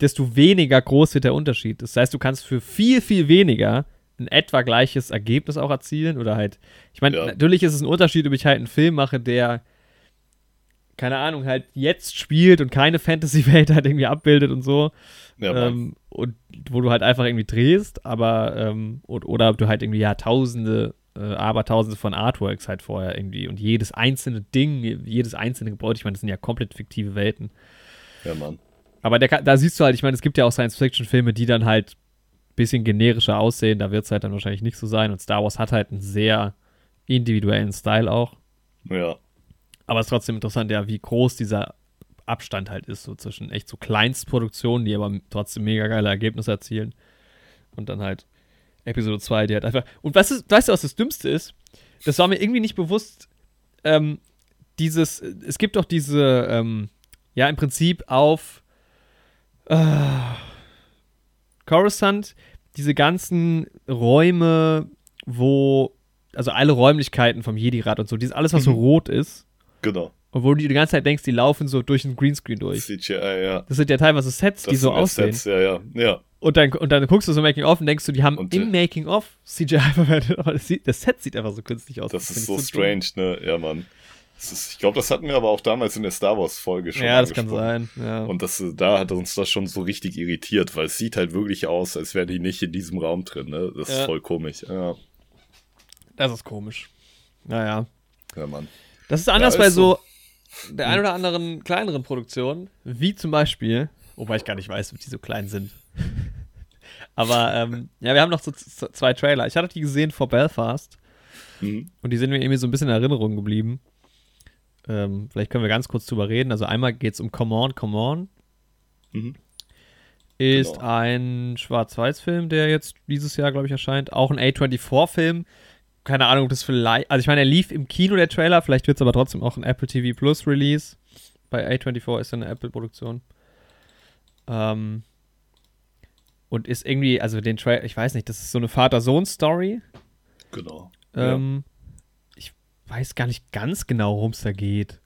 desto weniger groß wird der Unterschied. Das heißt, du kannst für viel, viel weniger ein etwa gleiches Ergebnis auch erzielen oder halt, ich meine, Ja. natürlich ist es ein Unterschied, ob ich halt einen Film mache, der, keine Ahnung, halt jetzt spielt und keine Fantasy-Welt halt irgendwie abbildet und so. ja, ähm, und wo du halt einfach irgendwie drehst, aber ähm, und, oder ob du halt irgendwie ja tausende, äh, abertausende von Artworks halt vorher irgendwie und jedes einzelne Ding, jedes einzelne Gebäude, ich meine, das sind ja komplett fiktive Welten. ja, Mann. Aber der, da siehst du halt, ich meine, es gibt ja auch Science-Fiction-Filme, die dann halt ein bisschen generischer aussehen, da wird es halt dann wahrscheinlich nicht so sein und Star Wars hat halt einen sehr individuellen Style auch. Ja, Aber es ist trotzdem interessant, ja, wie groß dieser Abstand halt ist, so zwischen echt so Kleinstproduktionen, die aber trotzdem mega geile Ergebnisse erzielen. Und dann halt Episode 2, die halt einfach. Und was ist, weißt du, was das Dümmste ist? Das war mir irgendwie nicht bewusst. Ähm, dieses, es gibt doch diese, ähm, ja, im Prinzip auf äh, Coruscant diese ganzen Räume, wo, also alle Räumlichkeiten vom Jedi-Rat und so, dieses alles, was so Mhm. rot ist, genau. und wo du die ganze Zeit denkst, die laufen so durch den Greenscreen durch. CGI, ja. Das sind ja teilweise Sets, die Das so sind ja aussehen. Sets, ja, ja, ja. Und dann, und dann guckst du so Making-of und denkst du, die haben Und, im äh, Making-of CGI verwendet, aber das, das Set sieht einfach so künstlich aus. Das find ist so dumm. strange, ne? Ja, Mann. Ist, ich glaube, das hatten wir aber auch damals in der Star Wars-Folge schon Ja, das kann sein. Ja. Und das, äh, da hat uns das schon so richtig irritiert, weil es sieht halt wirklich aus, als wären die nicht in diesem Raum drin, ne? Das ist Ja. voll komisch. Ja, das ist komisch. Naja. ja Mann. Das ist anders Ja, bei ist so der ein oder anderen kleineren Produktionen, wie zum Beispiel, wobei ich gar nicht weiß, ob die so klein sind. Aber ähm, ja, wir haben noch so zwei Trailer. Ich hatte die gesehen vor Belfast Mhm. und die sind mir irgendwie so ein bisschen in Erinnerung geblieben. Ähm, vielleicht können wir ganz kurz drüber reden. Also einmal geht es um Come On, Come On. Mhm. Ist Genau. ein Schwarz-Weiß-Film, der jetzt dieses Jahr, glaube ich, erscheint. Auch ein A24-Film. Keine Ahnung, ob das vielleicht. Also, ich meine, er lief im Kino, der Trailer. Vielleicht wird es aber trotzdem auch ein Apple TV Plus Release. Bei A24 ist ja eine Apple-Produktion. Ähm, und ist irgendwie, also den Trailer, ich weiß nicht, das ist so eine Vater-Sohn-Story. Genau. Ähm, Ich weiß gar nicht ganz genau, worum es da geht.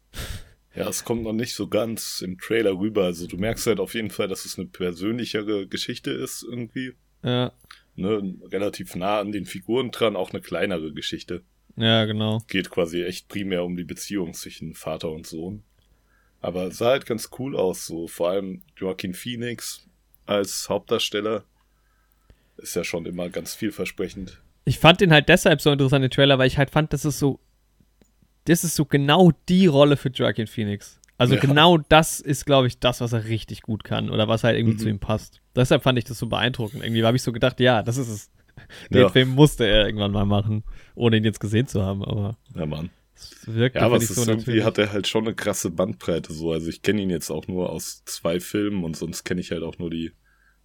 Ja, es kommt noch nicht so ganz im Trailer rüber. Also du merkst halt auf jeden Fall, dass es eine persönlichere Geschichte ist irgendwie. Ja, Ne, relativ nah an den Figuren dran, auch eine kleinere Geschichte. ja, genau. Geht quasi echt primär um die Beziehung zwischen Vater und Sohn. Aber es sah halt ganz cool aus, so vor allem Joaquin Phoenix als Hauptdarsteller ist ja schon immer ganz vielversprechend. Ich fand den halt deshalb so interessant, den Trailer, weil ich halt fand, das ist so, das ist so genau die Rolle für Joaquin Phoenix. Also Ja. genau das ist, glaube ich, das, was er richtig gut kann oder was halt irgendwie Mhm. zu ihm passt. Deshalb fand ich das so beeindruckend. Irgendwie habe ich so gedacht, ja, das ist es. Den Ja. Film musste er irgendwann mal machen, ohne ihn jetzt gesehen zu haben, aber Ja, Mann. es wirkte, Ja, aber es so irgendwie natürlich. hat er halt schon eine krasse Bandbreite so. Also ich kenne ihn jetzt auch nur aus zwei Filmen und sonst kenne ich halt auch nur die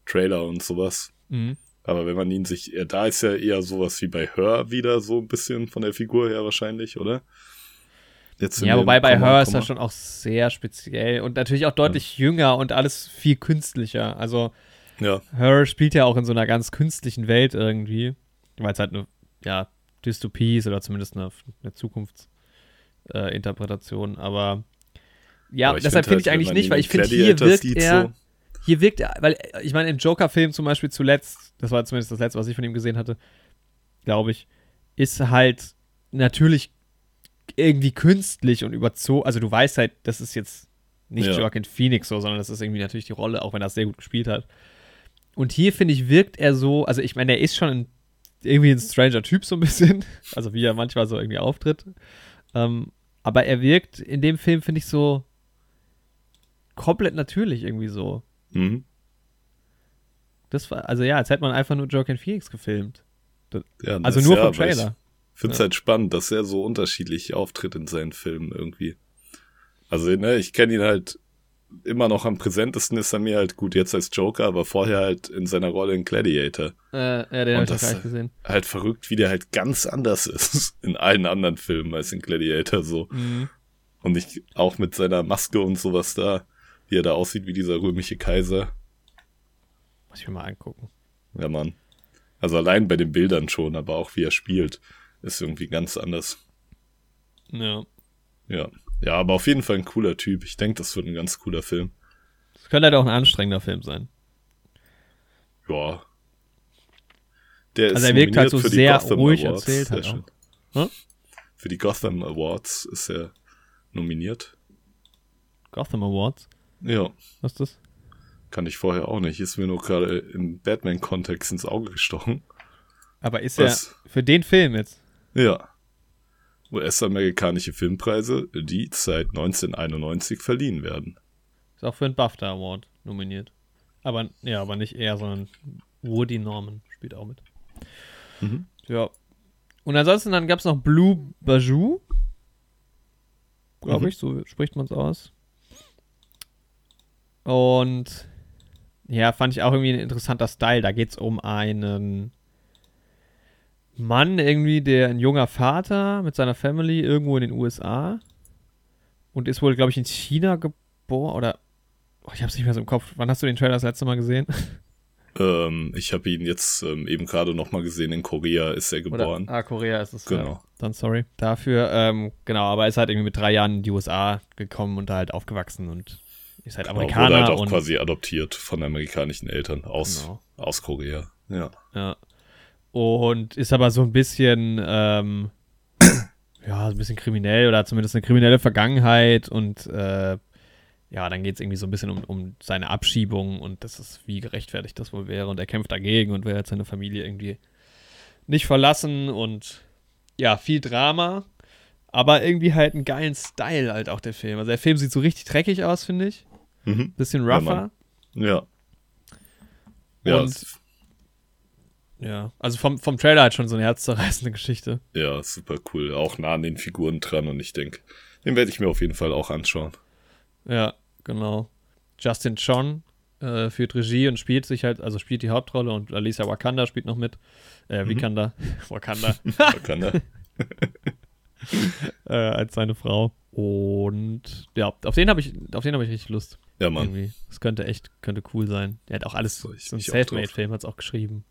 Trailer und sowas. Mhm. Aber wenn man ihn sich, ja, da ist ja eher sowas wie bei Her wieder so ein bisschen von der Figur her wahrscheinlich, oder? Jetzt Ja, wobei bei Komma, Her ist er schon auch sehr speziell und natürlich auch deutlich jünger und alles viel künstlicher. Also Ja, Her spielt ja auch in so einer ganz künstlichen Welt irgendwie, weil es halt eine ja, Dystopie ist oder zumindest eine, eine Zukunftsinterpretation. Äh. Aber ja, aber deshalb find finde ich halt, wenn eigentlich nicht, weil ich finde, hier wirkt er, so, hier wirkt er, weil ich meine, im Joker-Film zum Beispiel zuletzt, das war zumindest das letzte, was ich von ihm gesehen hatte, glaube ich, ist halt natürlich irgendwie künstlich und überzogen. Also du weißt halt, das ist jetzt nicht Ja. Joaquin Phoenix so, sondern das ist irgendwie natürlich die Rolle, auch wenn er es sehr gut gespielt hat. Und hier, finde ich, wirkt er so, also ich meine, er ist schon ein, irgendwie ein stranger Typ so ein bisschen, also wie er manchmal so irgendwie auftritt. Ähm, aber er wirkt in dem Film, finde ich, so komplett natürlich irgendwie so. mhm. Das war, also ja, als hätte man einfach nur Joaquin Phoenix gefilmt. ja, Also das- nur ja, vom Trailer. Finde es Ja. halt spannend, dass er so unterschiedlich auftritt in seinen Filmen irgendwie. Also, ne, ich kenne ihn halt immer noch am präsentesten ist er mir halt gut jetzt als Joker, aber vorher halt in seiner Rolle in Gladiator. Äh, ja, den habe ich noch gar nicht gesehen. Halt verrückt, wie der halt ganz anders ist in allen anderen Filmen als in Gladiator so. Mhm. Und ich auch mit seiner Maske und sowas da, wie er da aussieht wie dieser römische Kaiser. Muss ich mir mal angucken. Ja, Mann. Also allein bei den Bildern schon, aber auch wie er spielt, ist irgendwie ganz anders. Ja. Ja. Ja, aber auf jeden Fall ein cooler Typ. Ich denke, das wird ein ganz cooler Film. Das könnte halt auch ein anstrengender Film sein. Ja. Der Also er wirkt halt so sehr Gotham ruhig Awards. erzählt halt auch. Hm? Für die Gotham Awards ist er nominiert. Gotham Awards. Ja. Was ist das? Kann ich vorher auch nicht. Ist mir nur gerade im Batman-Kontext ins Auge gestochen. Aber ist Was? er für den Film jetzt? Ja. US-amerikanische Filmpreise, die seit 1991 verliehen werden. Ist auch für einen BAFTA Award nominiert. Aber, ja, aber nicht er, sondern Woody Norman spielt auch mit. Mhm. Ja. Und ansonsten dann gab es noch Blue Bajou. Glaube Mhm. ich, so spricht man es aus. Und ja, fand ich auch irgendwie ein interessanter Style. Da geht es um einen Mann irgendwie, der ein junger Vater mit seiner Family irgendwo in den USA und ist wohl, glaube ich, in China geboren oder oh, ich habe es nicht mehr so im Kopf. Wann hast du den Trailer das letzte Mal gesehen? Ähm, ich habe ihn jetzt ähm, eben gerade noch mal gesehen. In Korea ist er Oder, geboren. ah, Korea ist es. Genau. Ja. Dann sorry dafür. Ähm, genau, aber er ist halt irgendwie mit drei Jahren in die USA gekommen und da halt aufgewachsen und ist halt Genau, Amerikaner. wurde halt auch und, quasi adoptiert von amerikanischen Eltern aus, Genau. aus Korea. Ja. Ja. Und ist aber so ein bisschen, ähm, ja, ein bisschen kriminell oder zumindest eine kriminelle Vergangenheit und äh, ja, dann geht es irgendwie so ein bisschen um, um seine Abschiebung und das ist, wie gerechtfertigt das wohl wäre und er kämpft dagegen und will halt seine Familie irgendwie nicht verlassen und ja, viel Drama, aber irgendwie halt einen geilen Style halt auch der Film. Also der Film sieht so richtig dreckig aus, finde ich. Mhm. Bisschen Ja, rougher. Ja. Ja, Und- es- Ja, also vom, vom Trailer halt schon so eine herzzerreißende Geschichte. ja, super cool. Auch nah an den Figuren dran und ich denke, den werde ich mir auf jeden Fall auch anschauen. Ja, genau. Justin Chon äh, führt Regie und spielt sich halt, also spielt die Hauptrolle und Alicia Wakanda spielt noch mit. Äh, Mhm. Wakanda. Wakanda. Wakanda. äh, als seine Frau. Und ja, auf den habe ich, auf den habe ich richtig Lust. Ja, Mann. Irgendwie. Das könnte echt, könnte cool sein. Der hat auch alles, So, so ein Selfmade-Film hat es auch geschrieben.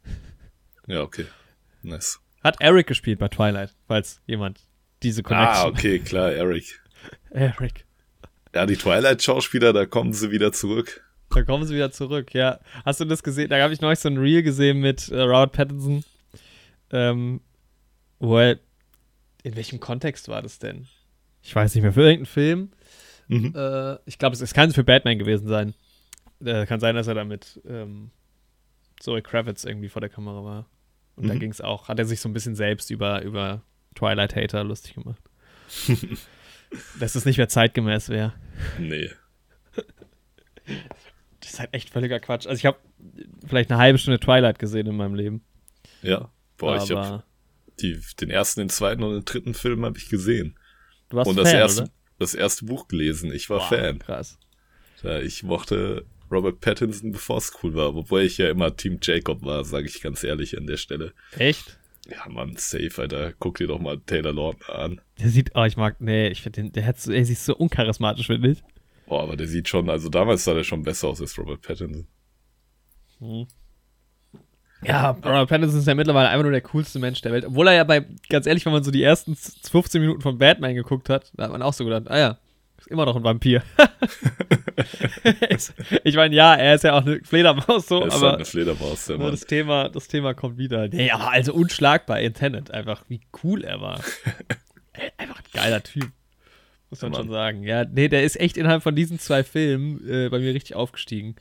Ja, okay. Nice. Hat Eric gespielt bei Twilight, falls jemand diese Connection. Ah, okay, klar, Eric. Eric. Ja, die Twilight-Schauspieler, da kommen sie wieder zurück. Da kommen sie wieder zurück, ja. Hast du das gesehen? Da habe ich neulich so ein Reel gesehen mit äh, Robert Pattinson. Ähm, wo er, in welchem Kontext war das denn? Ich weiß nicht mehr, für irgendeinen Film. Mhm. Äh, ich glaube, es, es kann für Batman gewesen sein. Äh, kann sein, dass er da mit ähm, Zoe Kravitz irgendwie vor der Kamera war. Und da Mhm. ging es auch, hat er sich so ein bisschen selbst über, über Twilight-Hater lustig gemacht. Dass es nicht mehr zeitgemäß wäre. Nee. Das ist halt echt völliger Quatsch. Also ich habe vielleicht eine halbe Stunde Twilight gesehen in meinem Leben. Ja. Boah, ich aber hab die, den ersten, den zweiten und den dritten Film habe ich gesehen. du warst und das Fan, erste, oder? das erste Buch gelesen. Ich war Boah, Fan. Krass. Ja, ich mochte Robert Pattinson, bevor es cool war. Wobei ich ja immer Team Jacob war, sage ich ganz ehrlich an der Stelle. Echt? Ja, Mann, safe, Alter. Guck dir doch mal Taylor Lautner an. Der sieht, oh, ich mag, nee, ich finde den, der hat so, er sieht so uncharismatisch, finde ich. Boah, aber der sieht schon, also damals sah der schon besser aus als Robert Pattinson. Ja, Robert Pattinson ist ja mittlerweile einfach nur der coolste Mensch der Welt. Obwohl er ja bei, ganz ehrlich, wenn man so die ersten 15 Minuten von Batman geguckt hat, da hat man auch so gedacht, ah ja, ist immer noch ein Vampir. ich meine, ja, er ist ja auch eine Fledermaus so, Er ist halt aber eine Fledermaus, der Mann. das, Thema, das Thema kommt wieder. Nee, aber also unschlagbar in Tenet, einfach wie cool er war. Einfach ein geiler Typ. Muss man Mann. schon sagen. Ja, nee, der ist echt innerhalb von diesen zwei Filmen äh, bei mir richtig aufgestiegen.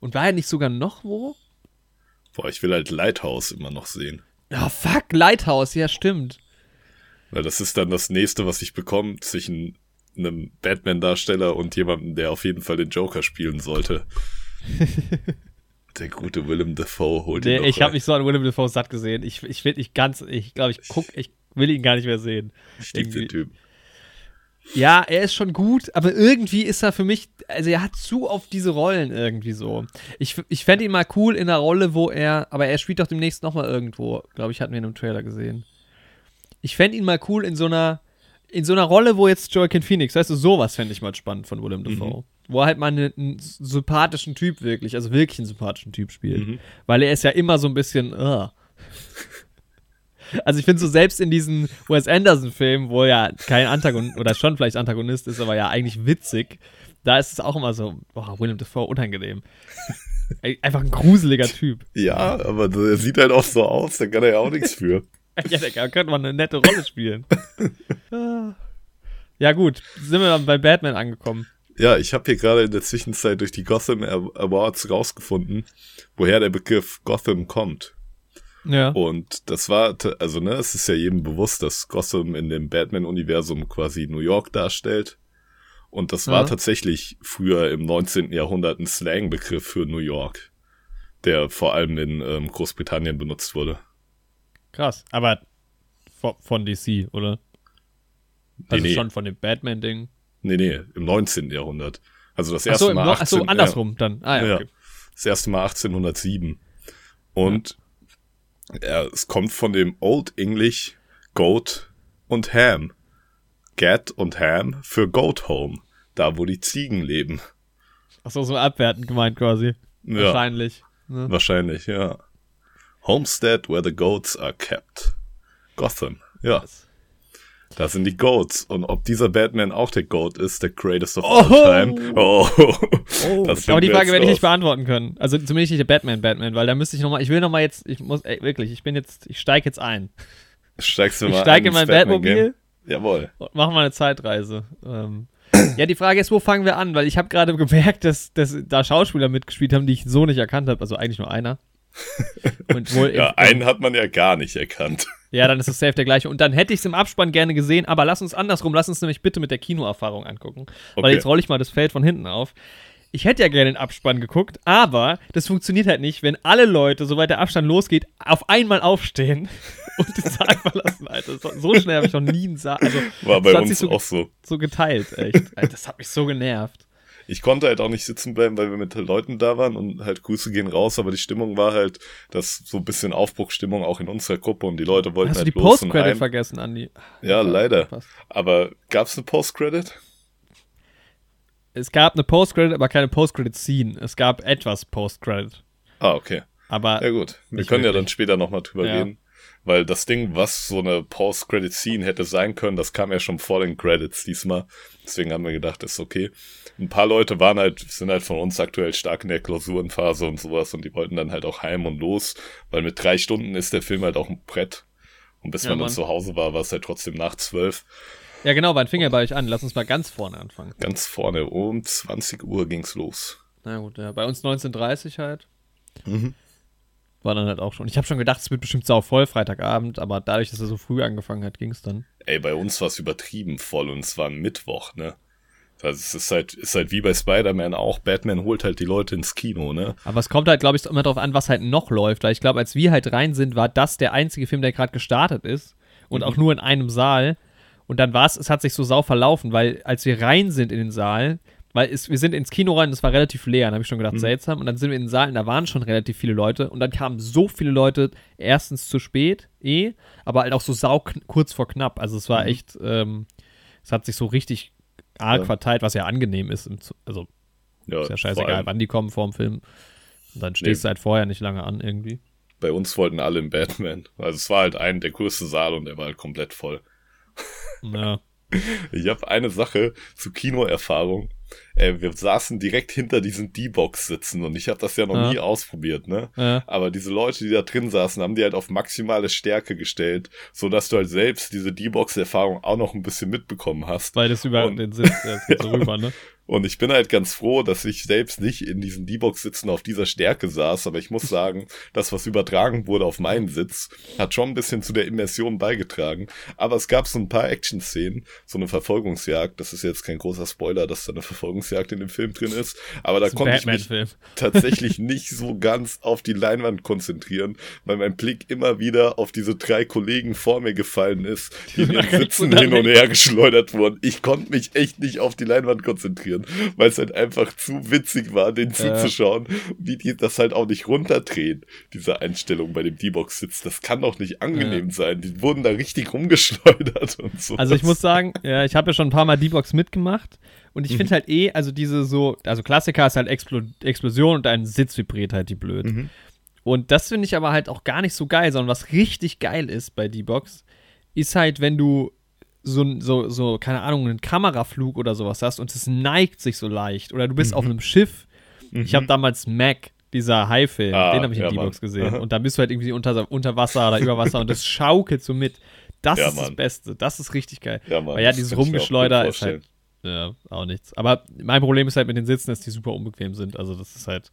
Und war er nicht sogar noch wo? Boah, ich will halt Lighthouse immer noch sehen. Ah, fuck, Lighthouse, ja, stimmt. Weil das ist dann das nächste, was ich bekomme zwischen einem Batman-Darsteller und jemandem, der auf jeden Fall den Joker spielen sollte. der gute Willem Dafoe holt ihn doch ich habe mich so an Willem Dafoe satt gesehen. Ich, ich will nicht ganz, ich glaube, ich guck, ich will ihn gar nicht mehr sehen. Lieb den Typ. Ja, er ist schon gut, aber irgendwie ist er für mich, also er hat zu auf diese Rollen irgendwie so. Ich, ich fände ihn mal cool in einer Rolle, wo er, aber er spielt doch demnächst nochmal irgendwo, glaube ich, hatten wir in einem Trailer gesehen. Ich fände ihn mal cool in so einer, in so einer Rolle, wo jetzt Joaquin Phoenix, weißt du, sowas fände ich mal spannend von Willem Dafoe. Wo er halt mal einen, einen sympathischen Typ wirklich, also wirklich einen sympathischen Typ spielt. Mhm. Weil er ist ja immer so ein bisschen, uh. Also ich finde so selbst in diesen Wes Anderson-Filmen, wo er ja kein Antagonist, oder schon vielleicht Antagonist ist, aber ja eigentlich witzig, da ist es auch immer so, boah, Willem Dafoe, unangenehm. Einfach ein gruseliger Typ. Ja, aber er sieht halt auch so aus, da kann er ja auch nichts für. Ja, da könnte man eine nette Rolle spielen. Ah. ja gut, sind wir dann bei Batman angekommen. Ja, ich habe hier gerade in der Zwischenzeit durch die Gotham Awards rausgefunden, woher der Begriff Gotham kommt. Ja. Und das war, also ne, es ist ja jedem bewusst, dass Gotham in dem Batman-Universum quasi New York darstellt. Und das war Ja. tatsächlich früher im 19. Jahrhundert ein Slang-Begriff für New York, der vor allem in ähm, Großbritannien benutzt wurde. Krass. Aber von, von DC, oder? Also nee. schon von dem Batman-Ding. Nee, nee, im 19. Jahrhundert. Also das erste im Mal No- 18, achso, andersrum dann. Ah ja, Ja. okay. Das erste Mal 1807. Und ja, es kommt von dem Old English Goat und Ham. Gat und Ham für Goat Home. Da, wo die Ziegen leben. Achso, so abwertend gemeint quasi. Ja, Wahrscheinlich. Ne? wahrscheinlich, ja. Homestead where the goats are kept. Gotham. Ja, da sind die Goats. Und ob dieser Batman auch der Goat ist, der greatest of all Oh. time. Oh, Oh, das aber die wir Frage werde ich nicht beantworten können. Also zumindest nicht der Batman, Batman, weil da müsste ich nochmal, ich will nochmal jetzt, ich muss, ey, wirklich, ich bin jetzt, ich steige jetzt ein. Steigst du Ich mal steige in ein mein Batmobil? Jawohl. und mache mal eine Zeitreise. Ähm, ja, die Frage ist, wo fangen wir an? Weil ich habe gerade gemerkt, dass, dass da Schauspieler mitgespielt haben, die ich so nicht erkannt habe. Also eigentlich nur einer. Und wohl Ja, im- einen hat man ja gar nicht erkannt. Ja, dann ist es safe der gleiche. Und dann hätte ich es im Abspann gerne gesehen, aber lass uns andersrum, lass uns nämlich bitte mit der Kinoerfahrung angucken. Weil Okay. jetzt rolle ich mal das Feld von hinten auf. Ich hätte ja gerne den Abspann geguckt, aber das funktioniert halt nicht, wenn alle Leute, soweit der Abstand losgeht, auf einmal aufstehen und den Saal verlassen, Alter. So, schnell habe ich noch nie einen Saal, also War bei uns so, auch so. so geteilt, echt. Alter, das hat mich so genervt. Ich konnte halt auch nicht sitzen bleiben, weil wir mit Leuten da waren und halt Grüße gehen raus, aber die Stimmung war halt, dass so ein bisschen Aufbruchstimmung auch in unserer Gruppe und die Leute wollten Hast du halt die los und Post-Credit vergessen, Andi? Ja, leider. Passt. Aber gab's eine Post-Credit? es gab eine Post-Credit, aber keine Post-Credit-Scene. Es gab etwas Post-Credit. Ah, okay. Aber Ja gut, wir können ja wirklich. dann später nochmal drüber Ja. reden. Weil das Ding, was so eine Post-Credit-Scene hätte sein können, das kam ja schon vor den Credits diesmal. Deswegen haben wir gedacht, ist okay. Ein paar Leute waren halt, sind halt von uns aktuell stark in der Klausurenphase und sowas und die wollten dann halt auch heim und los, weil mit drei Stunden ist der Film halt auch ein Brett. Und bis Ja, man dann Mann. zu Hause war, war es halt trotzdem nach zwölf. ja, genau, mein Finger bei euch an. Lass uns mal ganz vorne anfangen. Ganz vorne, um 20 Uhr ging's los. Na gut, ja. Bei uns 19.30 halt. Mhm. War dann halt auch schon. Ich habe schon gedacht, es wird bestimmt sau voll Freitagabend, aber dadurch, dass er so früh angefangen hat, ging es dann. Ey, bei uns war es übertrieben voll und es war Mittwoch, ne? Also es ist halt, ist halt wie bei Spider-Man auch, Batman holt halt die Leute ins Kino, ne? Aber es kommt halt, glaube ich, immer darauf an, was halt noch läuft. Weil ich glaube, als wir halt rein sind, war das der einzige Film, der gerade gestartet ist. Und auch nur in einem Saal. Und dann war es, es hat sich so sau verlaufen, weil als wir rein sind in den Saal, weil es, wir sind ins Kino rein, das war relativ leer, dann habe ich schon gedacht, seltsam. Und dann sind wir in den Saal und da waren schon relativ viele Leute. Und dann kamen so viele Leute, erstens zu spät, eh, aber halt auch so sau kurz vor knapp. Also es war echt, ähm, es hat sich so richtig arg Ja. verteilt, was ja angenehm ist. Also Ja, ist ja scheißegal, wann die kommen vor dem Film. Und dann stehst Nee. du halt vorher nicht lange an irgendwie. Bei uns wollten alle im Batman. Also es war halt ein der größte Saal und der war halt komplett voll. Ja. Ich habe eine Sache zu Kinoerfahrung. Äh, wir saßen direkt hinter diesen D-Box sitzen und ich habe das ja noch Ja. nie ausprobiert, ne? Ja. Aber diese Leute, die da drin saßen, haben die halt auf maximale Stärke gestellt, so dass du halt selbst diese D-Box-Erfahrung auch noch ein bisschen mitbekommen hast. Weil das über Und- den Sitz ja, das geht so rüber, ne? Und ich bin halt ganz froh, dass ich selbst nicht in diesen D-Box-Sitzen auf dieser Stärke saß, aber ich muss sagen, das, was übertragen wurde auf meinen Sitz, hat schon ein bisschen zu der Immersion beigetragen. Aber es gab so ein paar Action-Szenen, so eine Verfolgungsjagd. Das ist jetzt kein großer Spoiler, dass da eine Verfolgungsjagd in dem Film drin ist. Aber da konnte ich mich tatsächlich nicht so ganz auf die Leinwand konzentrieren, weil mein Blick immer wieder auf diese drei Kollegen vor mir gefallen ist, die in den Sitzen hin und her geschleudert wurden. Ich konnte mich echt nicht auf die Leinwand konzentrieren, weil es halt einfach zu witzig war, den zuzuschauen, wie die das halt auch nicht runterdrehen, diese Einstellung bei dem D-Box-Sitz. Das kann doch nicht angenehm sein. Die wurden da richtig rumgeschleudert und so. Also ich muss sagen, ja, ich habe ja schon ein paar Mal D-Box mitgemacht und ich Mhm. finde halt eh, also diese so, also Klassiker ist halt Explo Explosion und ein Sitz vibriert halt die blöd. Mhm. Und das finde ich aber halt auch gar nicht so geil, sondern was richtig geil ist bei D-Box, ist halt, wenn du so, so, so, keine Ahnung, einen Kameraflug oder sowas hast und es neigt sich so leicht. Oder du bist auf einem Schiff. Ich habe damals Mac, dieser Haifilm, Mhm. Ah, den habe ich in ja, D-Box gesehen. Und da bist du halt irgendwie unter, unter Wasser oder über Wasser und das schaukelt so mit. Das Ja, ist das Mann. Beste. Das ist richtig geil. Ja, Mann, Weil ja, das dieses Rumgeschleuder ist halt ja, auch nichts. Aber mein Problem ist halt mit den Sitzen, dass die super unbequem sind. Also das ist halt,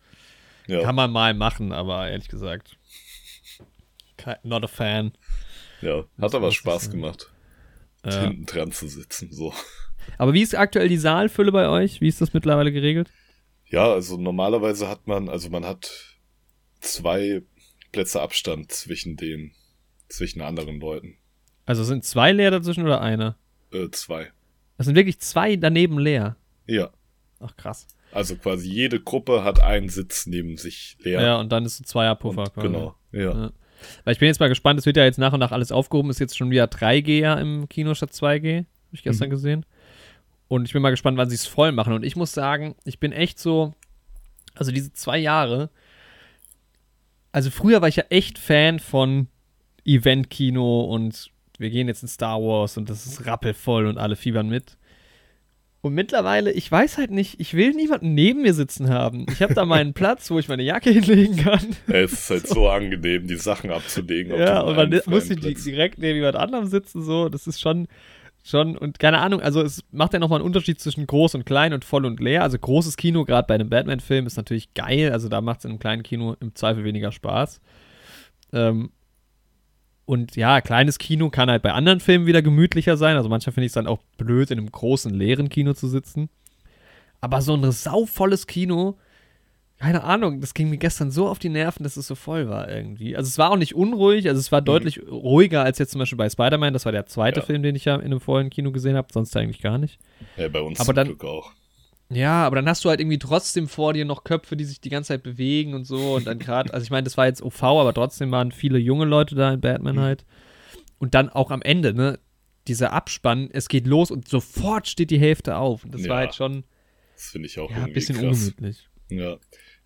Ja. kann man mal machen, aber ehrlich gesagt, not a fan. Ja, hat aber was Spaß gemacht, Ja. hinten dran zu sitzen, so. Aber wie ist aktuell die Saalfülle bei euch? Wie ist das mittlerweile geregelt? Ja, also normalerweise hat man, also man hat zwei Plätze Abstand zwischen den, zwischen anderen Leuten. Also sind zwei leer dazwischen oder einer? Äh, zwei. Das sind wirklich zwei daneben leer. Ja. Ach krass. Also quasi jede Gruppe hat einen Sitz neben sich leer. Ja, und dann ist so Zweierpuffer. Und, quasi. genau. Ja. Ja. Weil ich bin jetzt mal gespannt, es wird ja jetzt nach und nach alles aufgehoben, ist jetzt schon wieder 3G ja im Kino statt 2G, habe ich gestern Mhm. gesehen. Und ich bin mal gespannt, wann sie es voll machen. Und ich muss sagen, ich bin echt so, also diese zwei Jahre, also früher war ich ja echt Fan von Event-Kino und wir gehen jetzt in Star Wars und das ist rappelvoll und alle fiebern mit. Und mittlerweile, ich weiß halt nicht, ich will niemanden neben mir sitzen haben. Ich habe da meinen Platz, wo ich meine Jacke hinlegen kann. Ja, es ist halt so angenehm, die Sachen abzulegen. Ja, und man muss nicht direkt neben jemand anderem sitzen, so. Das ist schon, schon, und keine Ahnung, also es macht ja nochmal einen Unterschied zwischen groß und klein und voll und leer. Also großes Kino, gerade bei einem Batman-Film, ist natürlich geil. Also da macht es in einem kleinen Kino im Zweifel weniger Spaß. Ähm, und ja, kleines Kino kann halt bei anderen Filmen wieder gemütlicher sein. Also manchmal finde ich es dann auch blöd, in einem großen, leeren Kino zu sitzen. Aber so ein sauvolles Kino, keine Ahnung, das ging mir gestern so auf die Nerven, dass es so voll war irgendwie. Also es war auch nicht unruhig, also es war deutlich ruhiger als jetzt zum Beispiel bei Spider-Man. Das war der zweite Ja. Film, den ich ja in einem vollen Kino gesehen habe, sonst eigentlich gar nicht. Ja, bei uns Aber dann- Glück auch. Ja, aber dann hast du halt irgendwie trotzdem vor dir noch Köpfe, die sich die ganze Zeit bewegen und so. Und dann gerade, also ich meine, das war jetzt OV, aber trotzdem waren viele junge Leute da in Batman Mhm. halt. Und dann auch am Ende, ne, dieser Abspann, es geht los und sofort steht die Hälfte auf. Und das war Ja. halt schon, Das finde ich auch Ja, ein bisschen krass. ungemütlich. Ja.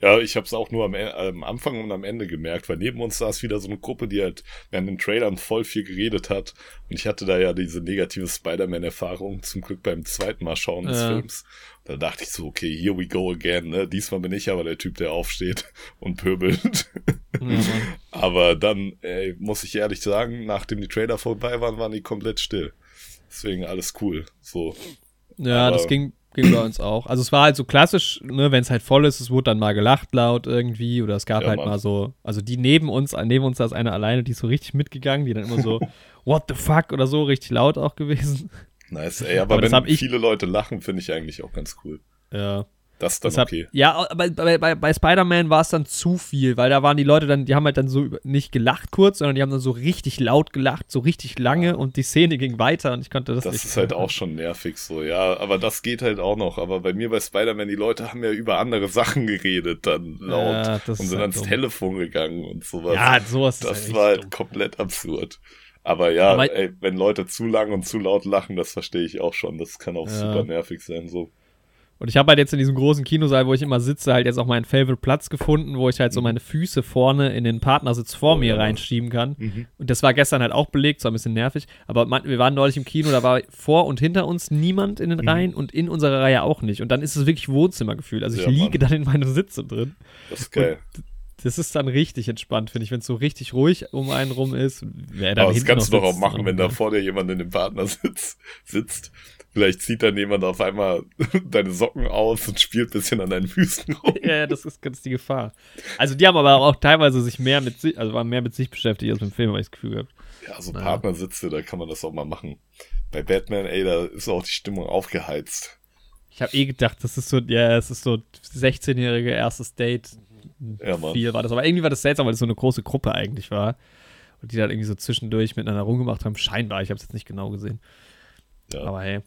Ja, ich habe es auch nur am, E- am Anfang und am Ende gemerkt, weil neben uns saß wieder so eine Gruppe, die halt während den Trailern voll viel geredet hat. Und ich hatte da ja diese negative Spider-Man-Erfahrung, zum Glück beim zweiten Mal schauen des Ja. Films. Da dachte ich so, okay, here we go again, ne? Diesmal bin ich aber der Typ, der aufsteht und pöbelt. Mann. aber dann, ey, muss ich ehrlich sagen, nachdem die Trailer vorbei waren, waren die komplett still. Deswegen alles cool. So, Ja, Aber- das ging, ging bei uns auch. Also es war halt so klassisch, ne, wenn es halt voll ist, es wurde dann mal gelacht laut irgendwie oder es gab Ja, halt Mann. mal so, also die neben uns, neben uns saß eine alleine, die ist so richtig mitgegangen, die dann immer so What the fuck oder so richtig laut auch gewesen. Nice, ey. Aber, Aber das wenn ich- viele Leute lachen, finde ich eigentlich auch ganz cool. Ja. Das ist dann Das hab, okay. Ja, aber bei, bei, bei Spider-Man war es dann zu viel, weil da waren die Leute dann, die haben halt dann so nicht gelacht kurz, sondern die haben dann so richtig laut gelacht, so richtig lange und die Szene ging weiter und ich konnte das, Das nicht. ist halt auch schon nervig so, ja, aber das geht halt auch noch. Aber bei mir bei Spider-Man, die Leute haben ja über andere Sachen geredet, dann laut Ja, das und ist sind halt ans dumm. Telefon gegangen und sowas. Ja, sowas ist das halt war halt komplett absurd. Aber ja, Aber- ey, wenn Leute zu lang und zu laut lachen, das verstehe ich auch schon. Das kann auch Ja. super nervig sein, so. Und ich habe halt jetzt in diesem großen Kinosaal, wo ich immer sitze, halt jetzt auch meinen Favorite Platz gefunden, wo ich halt so meine Füße vorne in den Partnersitz vor Oh, mir ja. reinschieben kann. Mhm. Und das war gestern halt auch belegt, zwar ein bisschen nervig, aber man, wir waren neulich im Kino, da war vor und hinter uns niemand in den Mhm. Reihen und in unserer Reihe auch nicht. Und dann ist es wirklich Wohnzimmergefühl. Also ich Ja, liege Mann. dann in meinem Sitze drin. Das ist geil. Das ist dann richtig entspannt, finde ich, wenn es so richtig ruhig um einen rum ist. Wer dann Aber das kannst du doch auch machen, wenn da vor dir jemand in dem Partner sitzt, sitzt. Vielleicht zieht dann jemand auf einmal deine Socken aus und spielt ein bisschen an deinen Füßen rum. Ja, ja, das ist ganz die Gefahr. Also die haben aber auch teilweise sich mehr mit sich, also waren mehr mit sich beschäftigt als mit dem Film, habe ich das Gefühl gehabt. Ja, so Naja. Partnersitze, da kann man das auch mal machen. Bei Batman, ey, da ist auch die Stimmung aufgeheizt. Ich habe eh gedacht, das ist so, ja, es ist so 16-jährige erstes Date. Ja, Mann. Viel war das. Aber irgendwie war das seltsam, weil es so eine große Gruppe eigentlich war. Und die dann irgendwie so zwischendurch miteinander rumgemacht haben. Scheinbar, ich habe es jetzt nicht genau gesehen. Ja. Aber hey.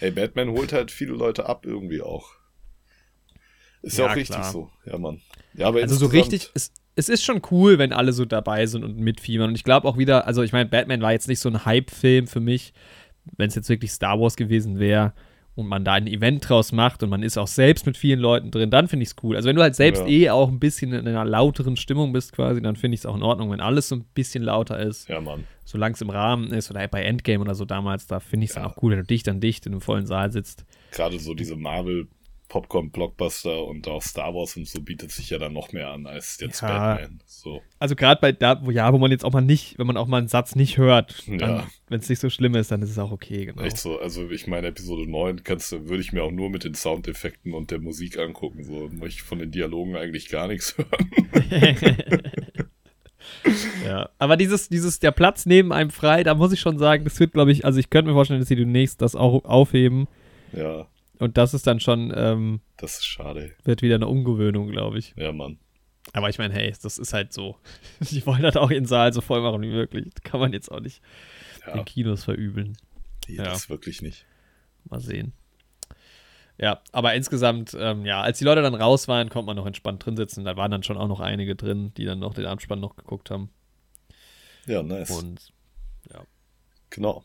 Ey, Batman holt halt viele Leute ab irgendwie auch. Ist ja, Ja, auch richtig klar. so. Ja, Mann. Ja, aber Also so richtig, es, es ist schon cool, wenn alle so dabei sind und mitfiebern. Und ich glaube auch wieder, also ich meine, Batman war jetzt nicht so ein Hype-Film für mich. Wenn es jetzt wirklich Star Wars gewesen wäre und man da ein Event draus macht und man ist auch selbst mit vielen Leuten drin, dann finde ich es cool. Also wenn du halt selbst Ja. eh auch ein bisschen in einer lauteren Stimmung bist quasi, dann finde ich es auch in Ordnung, wenn alles so ein bisschen lauter ist. Ja, Mann. Solange es im Rahmen ist oder bei Endgame oder so damals, da finde ich es Ja. dann auch cool, wenn du dicht an dicht in einem vollen Saal sitzt. Gerade so diese Marvel Popcorn-Blockbuster und auch Star Wars und so bietet sich ja dann noch mehr an als jetzt Ja. Batman. So. Also gerade bei da, wo ja, wo man jetzt auch mal nicht, wenn man auch mal einen Satz nicht hört, Ja. wenn es nicht so schlimm ist, dann ist es auch okay, genau. Echt so, also ich meine, Episode 9 kannst würde ich mir auch nur mit den Soundeffekten und der Musik angucken. So möchte ich von den Dialogen eigentlich gar nichts hören. ja, aber dieses, dieses, der Platz neben einem frei, da muss ich schon sagen, das wird, glaube ich, also ich könnte mir vorstellen, dass sie demnächst das auch aufheben Ja, und das ist dann schon, ähm, das ist schade. wird wieder eine Umgewöhnung, glaube ich. Ja, Mann. Aber ich meine, hey, das ist halt so. Die wollen halt auch ihren Saal so voll machen wie möglich. Das kann man jetzt auch nicht Ja, den Kinos verübeln. nee, ja. das wirklich nicht. Mal sehen. Ja, aber insgesamt, ähm, ja, als die Leute dann raus waren, konnte man noch entspannt drin sitzen. Da waren dann schon auch noch einige drin, die dann noch den Abspann noch geguckt haben. Ja, nice. Und Genau.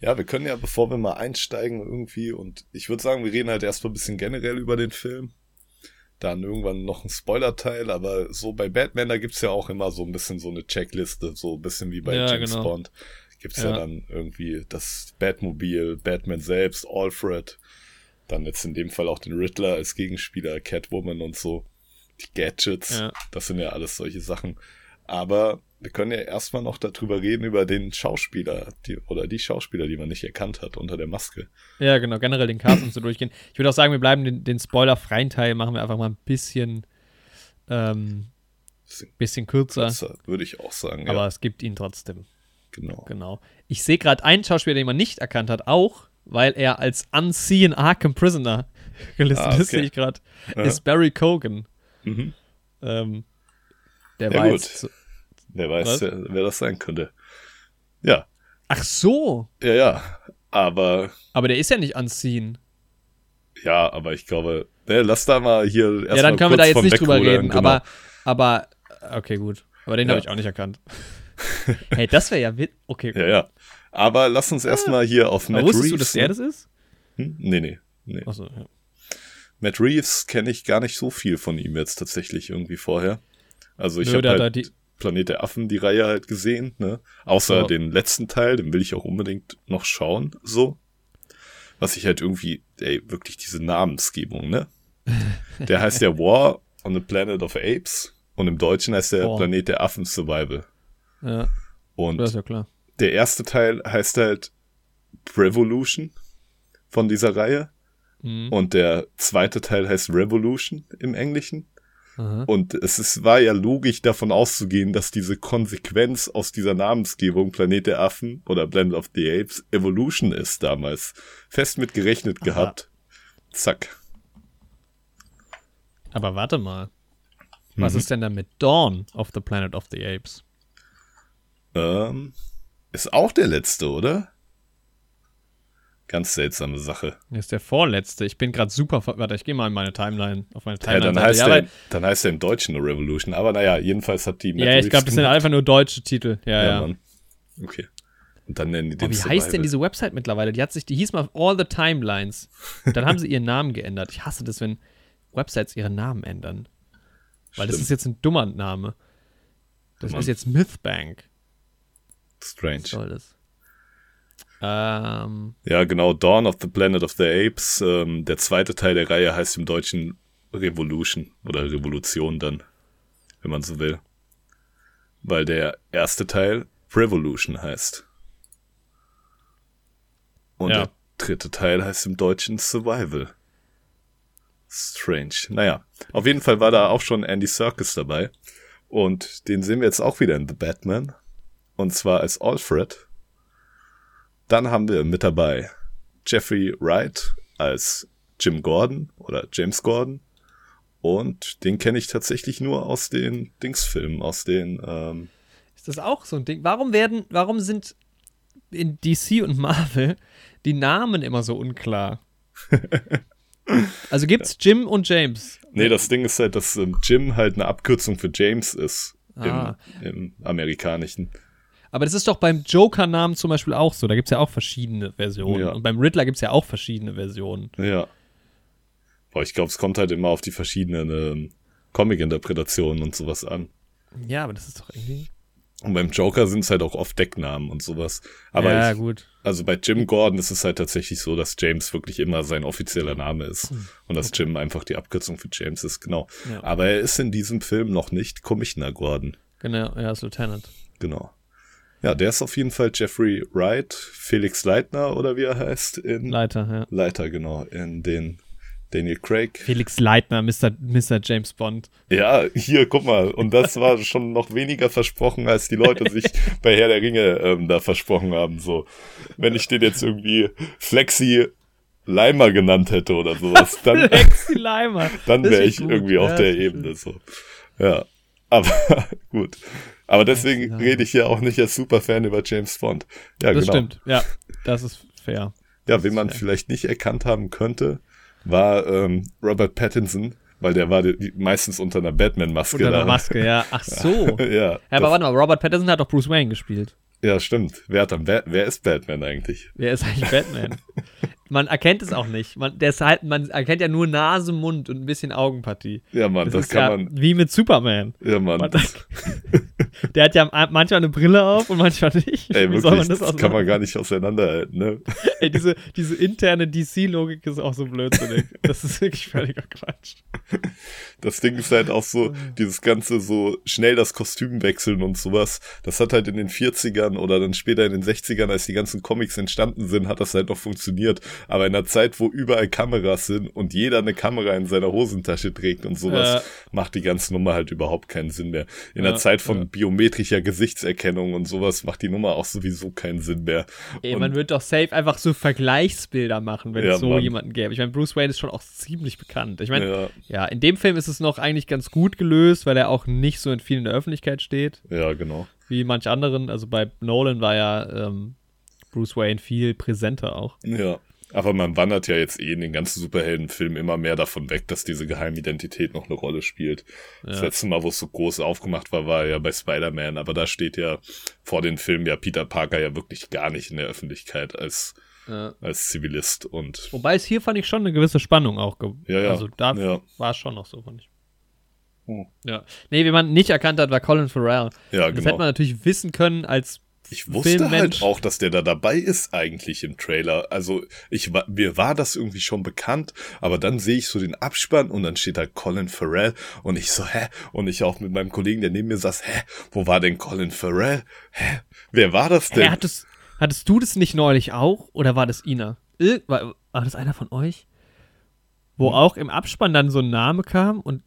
Ja, wir können ja, bevor wir mal einsteigen irgendwie, und ich würde sagen, wir reden halt erstmal ein bisschen generell über den Film. Dann irgendwann noch ein Spoiler-Teil, aber so bei Batman, da gibt's ja auch immer so ein bisschen so eine Checkliste, so ein bisschen wie bei Ja, James genau. Bond. Gibt's ja. Ja. dann irgendwie das Batmobil, Batman selbst, Alfred, dann jetzt in dem Fall auch den Riddler als Gegenspieler, Catwoman und so. Die Gadgets, Ja. das sind ja alles solche Sachen. Aber wir können ja erstmal noch darüber reden, über den Schauspieler, die, oder die Schauspieler, die man nicht erkannt hat unter der Maske. ja, genau, generell den Cast und so durchgehen. Ich würde auch sagen, wir bleiben den, den spoilerfreien Teil, machen wir einfach mal ein bisschen, ähm, Bisschen bisschen kürzer. kürzer, würde ich auch sagen. Aber ja, es gibt ihn trotzdem. genau. Genau. Ich sehe gerade einen Schauspieler, den man nicht erkannt hat, auch, weil er als Unseen Arkham Prisoner gelistet Ah, ist, okay. sehe ich gerade, Ja. ist Barry Cogan. Mhm. Ähm, der Ja, war gut. jetzt. Wer weiß, wer, wer das sein könnte. Ja, Ach so. ja, ja. Aber, Aber der ist ja nicht unseen. ja, aber ich glaube, ne, lass da mal hier erst ja, dann können wir da jetzt nicht drüber reden. genau. Aber, aber, okay, gut. Aber den Ja. habe ich auch nicht erkannt. hey, das wäre ja wit. Okay. Ja, ja. Aber lass uns erstmal hier auf Aber Matt wusstest Reeves. du, dass der das ist? Hm? Nee, nee, nee. Achso, ja. Matt Reeves kenne ich gar nicht so viel von ihm jetzt tatsächlich irgendwie vorher. Also ich habe halt halt die- Planet der Affen, die Reihe halt gesehen, ne? Außer Ja. den letzten Teil, den will ich auch unbedingt noch schauen, so. Was ich halt irgendwie, ey, wirklich diese Namensgebung, ne? Der heißt ja War on the Planet of Apes und im Deutschen heißt der War. Planet der Affen Survival. Ja, Und das ist ja klar. der erste Teil heißt halt Revolution von dieser Reihe Mhm. und der zweite Teil heißt Revolution im Englischen. Aha. Und es ist, war ja logisch davon auszugehen, dass diese Konsequenz aus dieser Namensgebung Planet der Affen oder Planet of the Apes Evolution ist damals. Fest mit gerechnet Aha. gehabt. Zack. Aber warte mal. Was Mhm. ist denn da mit Dawn of the Planet of the Apes? Ähm, ist auch der letzte, oder? Ganz seltsame Sache. Das ist der vorletzte. Ich bin gerade super. ver- Warte, ich gehe mal in meine Timeline. Auf meine Ja, Timeline. dann, heißt ja, der, dann heißt der im Deutschen nur Revolution. Aber naja, jedenfalls hat die. Matt ja, ich glaube, das sind einfach nur deutsche Titel. Ja, ja. Ja. Okay. Und dann nennen die Aber den wie heißt denn Survival. diese Website mittlerweile? Die hat sich, die hieß mal All the Timelines. Dann haben sie ihren Namen geändert. Ich hasse das, wenn Websites ihren Namen ändern. Weil das Stimmt. ist jetzt ein dummer Name. Das Mann. ist jetzt Mythbank. Strange. Was soll das? Ähm, Ja, genau. Dawn of the Planet of the Apes. Ähm, der zweite Teil der Reihe heißt im Deutschen Revolution oder Revolution dann, wenn man so will. Weil der erste Teil Revolution heißt. Und Ja. der dritte Teil heißt im Deutschen Survival. Strange. Naja, auf jeden Fall war da auch schon Andy Serkis dabei. Und den sehen wir jetzt auch wieder in The Batman. Und zwar als Alfred. Dann haben wir mit dabei Jeffrey Wright als Jim Gordon oder James Gordon. Und den kenne ich tatsächlich nur aus den Dingsfilmen, aus den, ähm, ist das auch so ein Ding? Warum werden, warum sind in DC und Marvel die Namen immer so unklar? also gibt's Jim und James. nee, das Ding ist halt, dass ähm, Jim halt eine Abkürzung für James ist Ah. im, im amerikanischen. Aber das ist doch beim Joker-Namen zum Beispiel auch so. Da gibt's ja auch verschiedene Versionen. Ja. Und beim Riddler gibt's ja auch verschiedene Versionen. Ja. Boah, ich glaube, es kommt halt immer auf die verschiedenen ähm, Comic-Interpretationen und sowas an. Ja, aber das ist doch irgendwie. Und beim Joker sind es halt auch oft Decknamen und sowas. Aber ja, ich, gut. Also bei Jim Gordon ist es halt tatsächlich so, dass James wirklich immer sein offizieller Name ist. Und dass Jim einfach die Abkürzung für James ist, genau. Ja. Aber er ist in diesem Film noch nicht Commissioner Gordon. Genau, er ist Lieutenant. Genau. Ja, der ist auf jeden Fall Jeffrey Wright, Felix Leitner oder wie er heißt, in Leiter, ja. Leiter, genau, in den Daniel Craig. Felix Leitner, Mr. Mr. James Bond. Ja, hier, guck mal. Und das war schon noch weniger versprochen, als die Leute sich bei Herr der Ringe ähm, da versprochen haben. So, wenn ich den jetzt irgendwie Flexi Leimer genannt hätte oder sowas, dann, Leimer. dann wäre ich gut. irgendwie auf Ja, der das ist Ebene. So, ja. Aber gut. Aber deswegen Leimer. rede ich ja auch nicht als Superfan über James Bond. Ja, Das genau. stimmt, ja. Das ist fair. Ja, wen man fair. vielleicht nicht erkannt haben könnte, war ähm, Robert Pattinson, weil der war die, meistens unter einer Batman-Maske. Unter da. Maske, ja. Ach so. ja, Ja, aber warte mal, Robert Pattinson hat doch Bruce Wayne gespielt. ja, stimmt. Wer, hat dann wer ist Batman eigentlich? Wer ist eigentlich Batman? man erkennt es auch nicht. Man, der ist halt, man erkennt ja nur Nase, Mund und ein bisschen Augenpartie. Ja, Mann, das, ist kann ja man. wie mit Superman. Ja, Mann. Man, der hat ja manchmal eine Brille auf und manchmal nicht. Ey, Wie wirklich, das, das, kann man gar nicht auseinanderhalten, ne? Ey, diese, diese interne DC-Logik ist auch so blödsinnig. Das ist wirklich völliger Quatsch. Das Ding ist halt auch so, dieses ganze so schnell das Kostüm wechseln und sowas. Das hat halt in den 40ern oder dann später in den 60ern, als die ganzen Comics entstanden sind, hat das halt noch funktioniert. Aber in einer Zeit, wo überall Kameras sind und jeder eine Kamera in seiner Hosentasche trägt und sowas, Ja. macht die ganze Nummer halt überhaupt keinen Sinn mehr. In Ja, einer Zeit von ja. biometrischer Gesichtserkennung und sowas macht die Nummer auch sowieso keinen Sinn mehr. Ey, und, man wird doch safe einfach so Vergleichsbilder machen, wenn es so Mann. jemanden gäbe. Ich meine, Bruce Wayne ist schon auch ziemlich bekannt. Ich meine, ja, in dem Film ist es noch eigentlich ganz gut gelöst, weil er auch nicht so in vielen in der Öffentlichkeit steht, ja, genau. wie manch anderen. Also bei Nolan war ja ähm, Bruce Wayne viel präsenter auch. Ja. Aber man wandert ja jetzt eh in den ganzen Superheldenfilmen immer mehr davon weg, dass diese Geheimidentität noch eine Rolle spielt. Das Ja. letzte Mal, wo es so groß aufgemacht war, war ja bei Spider-Man, aber da steht ja vor den Filmen ja Peter Parker ja wirklich gar nicht in der Öffentlichkeit als Ja. als Zivilist und Wobei es hier fand ich schon eine gewisse Spannung auch. Ja, ja. Also da Ja. war es schon noch so, fand ich. Hm. Ja. Nee, wie man nicht erkannt hat, war Colin Farrell. ja, Das genau. hätte man natürlich wissen können als Ich wusste Filmmensch. halt auch, dass der da dabei ist eigentlich im Trailer. Also ich war, mir war das irgendwie schon bekannt, aber dann sehe ich so den Abspann und dann steht da Colin Farrell und ich so, hä? Und ich auch mit meinem Kollegen, der neben mir saß, hä? Wo war denn Colin Farrell? Hä? Wer war das denn? Hä, hattest, hattest du das nicht neulich auch? Oder war das Ina? War, war das einer von euch? Wo Hm. auch im Abspann dann so ein Name kam und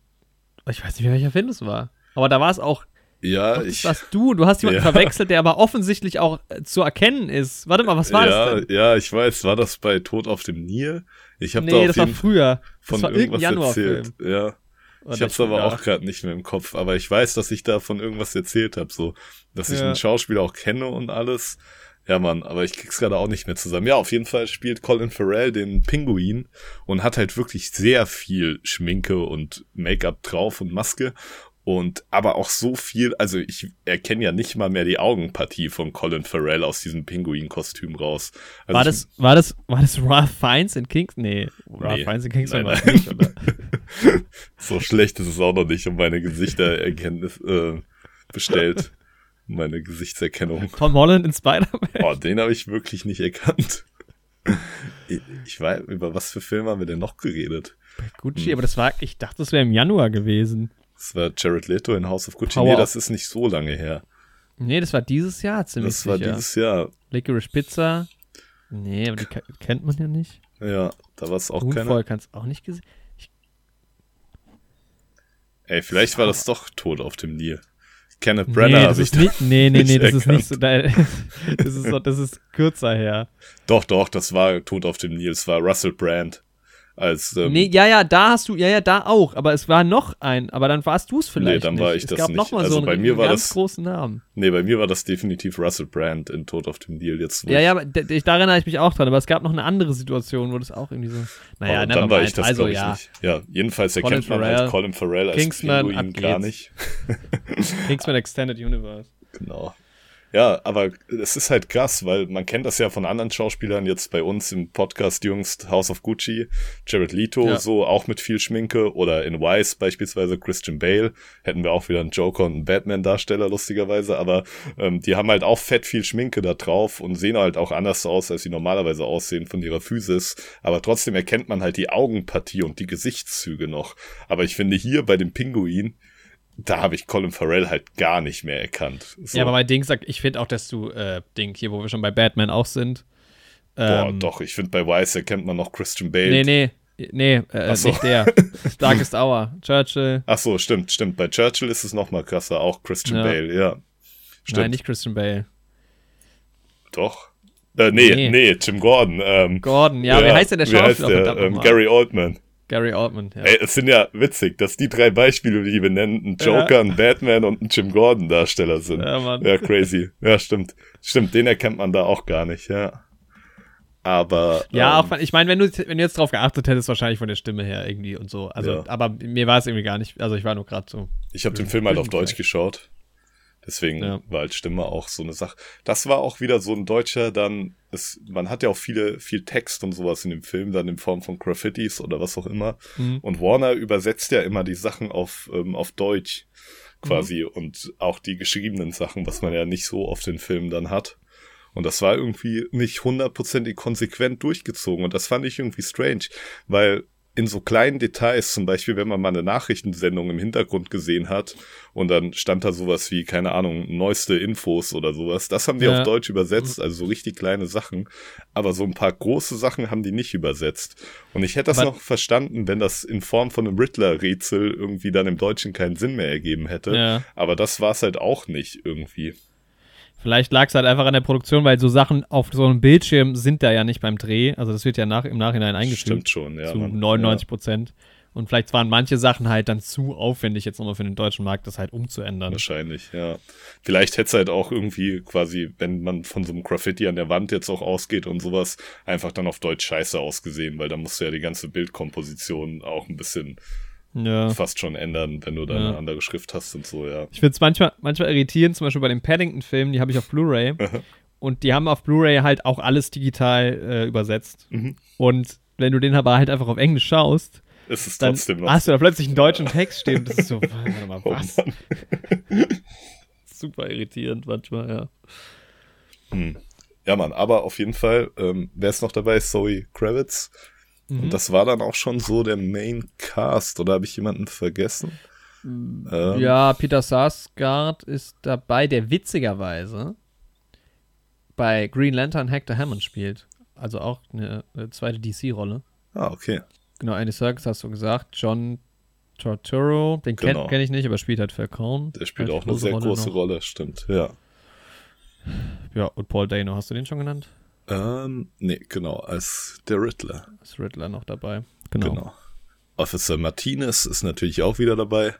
ich weiß nicht welcher Film es war. Aber da war es auch, ja, doch, das ich, warst du. Du hast jemanden Ja. verwechselt, der aber offensichtlich auch äh, zu erkennen ist. Warte mal, was war ja, das denn? ja, ich weiß, war das bei Tod auf dem Nil? Ich habe da Nee, auf das war jeden früher. Das von war irgendwas erzählt. Ja. Oder Ich hab's aber auch gerade nicht mehr im Kopf, aber ich weiß, dass ich da von irgendwas erzählt habe, so, dass ich Ja. einen Schauspieler auch kenne und alles. Ja, Mann, aber ich krieg's gerade auch nicht mehr zusammen. Ja, auf jeden Fall spielt Colin Farrell den Pinguin und hat halt wirklich sehr viel Schminke und Make-up drauf und Maske und aber auch so viel, also ich erkenne ja nicht mal mehr die Augenpartie von Colin Farrell aus diesem Pinguin-Kostüm raus. Also War das, war das, war das Ralph Fiennes in Kings? Nee, Ralph Nee. Fiennes in Kingston Nein, war nein. nicht, oder? So schlecht ist es auch noch nicht um meine Gesichtererkenntnis äh, bestellt. Meine Gesichtserkennung. Tom Holland in Spider-Man. Oh, den habe ich wirklich nicht erkannt. Ich, ich weiß, über was für Filme haben wir denn noch geredet? Gucci, Hm. aber das war, ich dachte, das wäre im Januar gewesen. Das war Jared Leto in House of Gucci. Power nee, das ist nicht so lange her. Nee, das war dieses Jahr ziemlich Das war sicher. dieses Jahr. Licorice Pizza. Nee, aber die ke- kennt man ja nicht. Ja, da war es auch Moonfall keiner. kannst auch nicht gesehen. Ey, vielleicht war das doch Tod auf dem Nil. Kenneth Nee, Branagh das habe ich ist nicht, nee, nee, nee, das ist nicht so, erkannt. da- das ist das ist kürzer her. Doch, doch, das war Tod auf dem Nil. Es war Russell Brand als ähm, Nee, ja, ja, da hast du, ja, ja, da auch, aber es war noch ein, aber dann warst du es vielleicht dann nicht. war ich es das gab nicht. noch mal Also so einen bei mir war ganz das- großen Namen. Nee, bei mir war das definitiv Russell Brand in Tod auf dem Nil. Jetzt, Ja, ja, aber da erinnere ich mich auch dran, aber es gab noch eine andere Situation, wo das auch irgendwie so, naja, Oh, dann war ich das, also ich, ja, nicht. Ja, jedenfalls Colin erkennt man Farrell, halt Colin Farrell als Kingsman, Pinguin gar nicht. Kingsman Extended Universe. Genau. Ja, aber es ist halt krass, weil man kennt das ja von anderen Schauspielern, jetzt bei uns im Podcast jüngst House of Gucci, Jared Leto, Ja. so auch mit viel Schminke oder in Wise beispielsweise Christian Bale, hätten wir auch wieder einen Joker und einen Batman-Darsteller lustigerweise, aber ähm, die haben halt auch fett viel Schminke da drauf und sehen halt auch anders aus, als sie normalerweise aussehen von ihrer Physis, aber trotzdem erkennt man halt die Augenpartie und die Gesichtszüge noch. Aber ich finde hier bei dem Pinguin, da habe ich Colin Farrell halt gar nicht mehr erkannt. So. Ja, aber bei Ding sagt, ich finde auch, dass du, äh, Ding, hier, wo wir schon bei Batman auch sind. Boah, ähm, doch, ich finde bei Wise erkennt man noch Christian Bale. Nee, nee, nee, äh, so. nicht der. Darkest Hour, Churchill. Ach so, stimmt, stimmt. Bei Churchill ist es noch mal krasser, auch Christian Ja. Bale, ja. Stimmt, Nein, nicht Christian Bale. doch. Äh, nee, Nee. nee, Jim Gordon. Ähm, Gordon, ja, wie heißt denn der wie heißt Schauspieler? der? Ähm. Gary Oldman. Gary Oldman, ja. Ey, es sind ja witzig, dass die drei Beispiele, die wir nennen, ein Joker, ein Batman und ein Jim Gordon Darsteller sind. Ja, Mann. Ja, crazy. Ja, stimmt. Stimmt, den erkennt man da auch gar nicht, ja. Aber. Ja, ähm, auch, ich meine, wenn du, wenn du jetzt drauf geachtet hättest, wahrscheinlich von der Stimme her irgendwie und so. Also, Ja. aber mir war es irgendwie gar nicht, also ich war nur gerade so. Ich habe den Film halt auf. Deutsch geschaut. Deswegen Ja. war halt Stimme auch so eine Sache. Das war auch wieder so ein deutscher, dann, es, man hat ja auch viele, viel Text und sowas in dem Film, dann in Form von Graffitis oder was auch immer. Mhm. Und Warner übersetzt ja immer die Sachen auf, ähm, auf Deutsch quasi und auch die geschriebenen Sachen, was man ja nicht so oft in Filmen dann hat. Und das war irgendwie nicht hundertprozentig konsequent durchgezogen. Und das fand ich irgendwie strange, weil in so kleinen Details, zum Beispiel, wenn man mal eine Nachrichtensendung im Hintergrund gesehen hat und dann stand da sowas wie, keine Ahnung, neueste Infos oder sowas, das haben die Ja. auf Deutsch übersetzt, also so richtig kleine Sachen. Aber so ein paar große Sachen haben die nicht übersetzt. Und ich hätte das Aber- noch verstanden, wenn das in Form von einem Riddler-Rätsel irgendwie dann im Deutschen keinen Sinn mehr ergeben hätte. Ja. Aber das war es halt auch nicht irgendwie. Vielleicht lag es halt einfach an der Produktion, weil so Sachen auf so einem Bildschirm sind da ja nicht beim Dreh. Also das wird ja nach, im Nachhinein eingefügt. Stimmt schon, ja. zu Mann. 99 Prozent. Und vielleicht waren manche Sachen halt dann zu aufwendig, jetzt nochmal für den deutschen Markt, das halt umzuändern. Wahrscheinlich, ja. Vielleicht hätte es halt auch irgendwie quasi, wenn man von so einem Graffiti an der Wand jetzt auch ausgeht und sowas, einfach dann auf Deutsch scheiße ausgesehen, weil da musst du ja die ganze Bildkomposition auch ein bisschen Ja. fast schon ändern, wenn du da Ja. eine andere Schrift hast und so, ja. Ich finde es manchmal, manchmal irritierend, zum Beispiel bei den Paddington-Filmen, die habe ich auf Blu-ray. und die haben auf Blu-ray halt auch alles digital äh, übersetzt. Mhm. Und wenn du den aber halt einfach auf Englisch schaust, Ist es dann trotzdem noch. hast du da plötzlich einen deutschen Text stehen. Das ist so, warte mal, Oh was? Mann. Super irritierend manchmal, ja. Hm. Ja, Mann, aber auf jeden Fall, ähm, wer ist noch dabei? Zoe Kravitz. Mhm. Und das war dann auch schon so der Main Cast, oder habe ich jemanden vergessen? Ähm, Ja, Peter Sarsgaard ist dabei, der witzigerweise bei Green Lantern Hector Hammond spielt. Also auch eine, eine zweite DC-Rolle. Ah, okay. Genau, Andy Serkis hast du gesagt. John Torturo, den Genau. kenn, kenn ich nicht, aber spielt halt Falcone. Der spielt Halt auch eine sehr große noch. Rolle, stimmt. Ja. Ja, und Paul Dano, hast du den schon genannt? Ähm, nee, genau, als der Riddler. Ist Riddler noch dabei. Genau. Genau. Officer Martinez ist natürlich auch wieder dabei.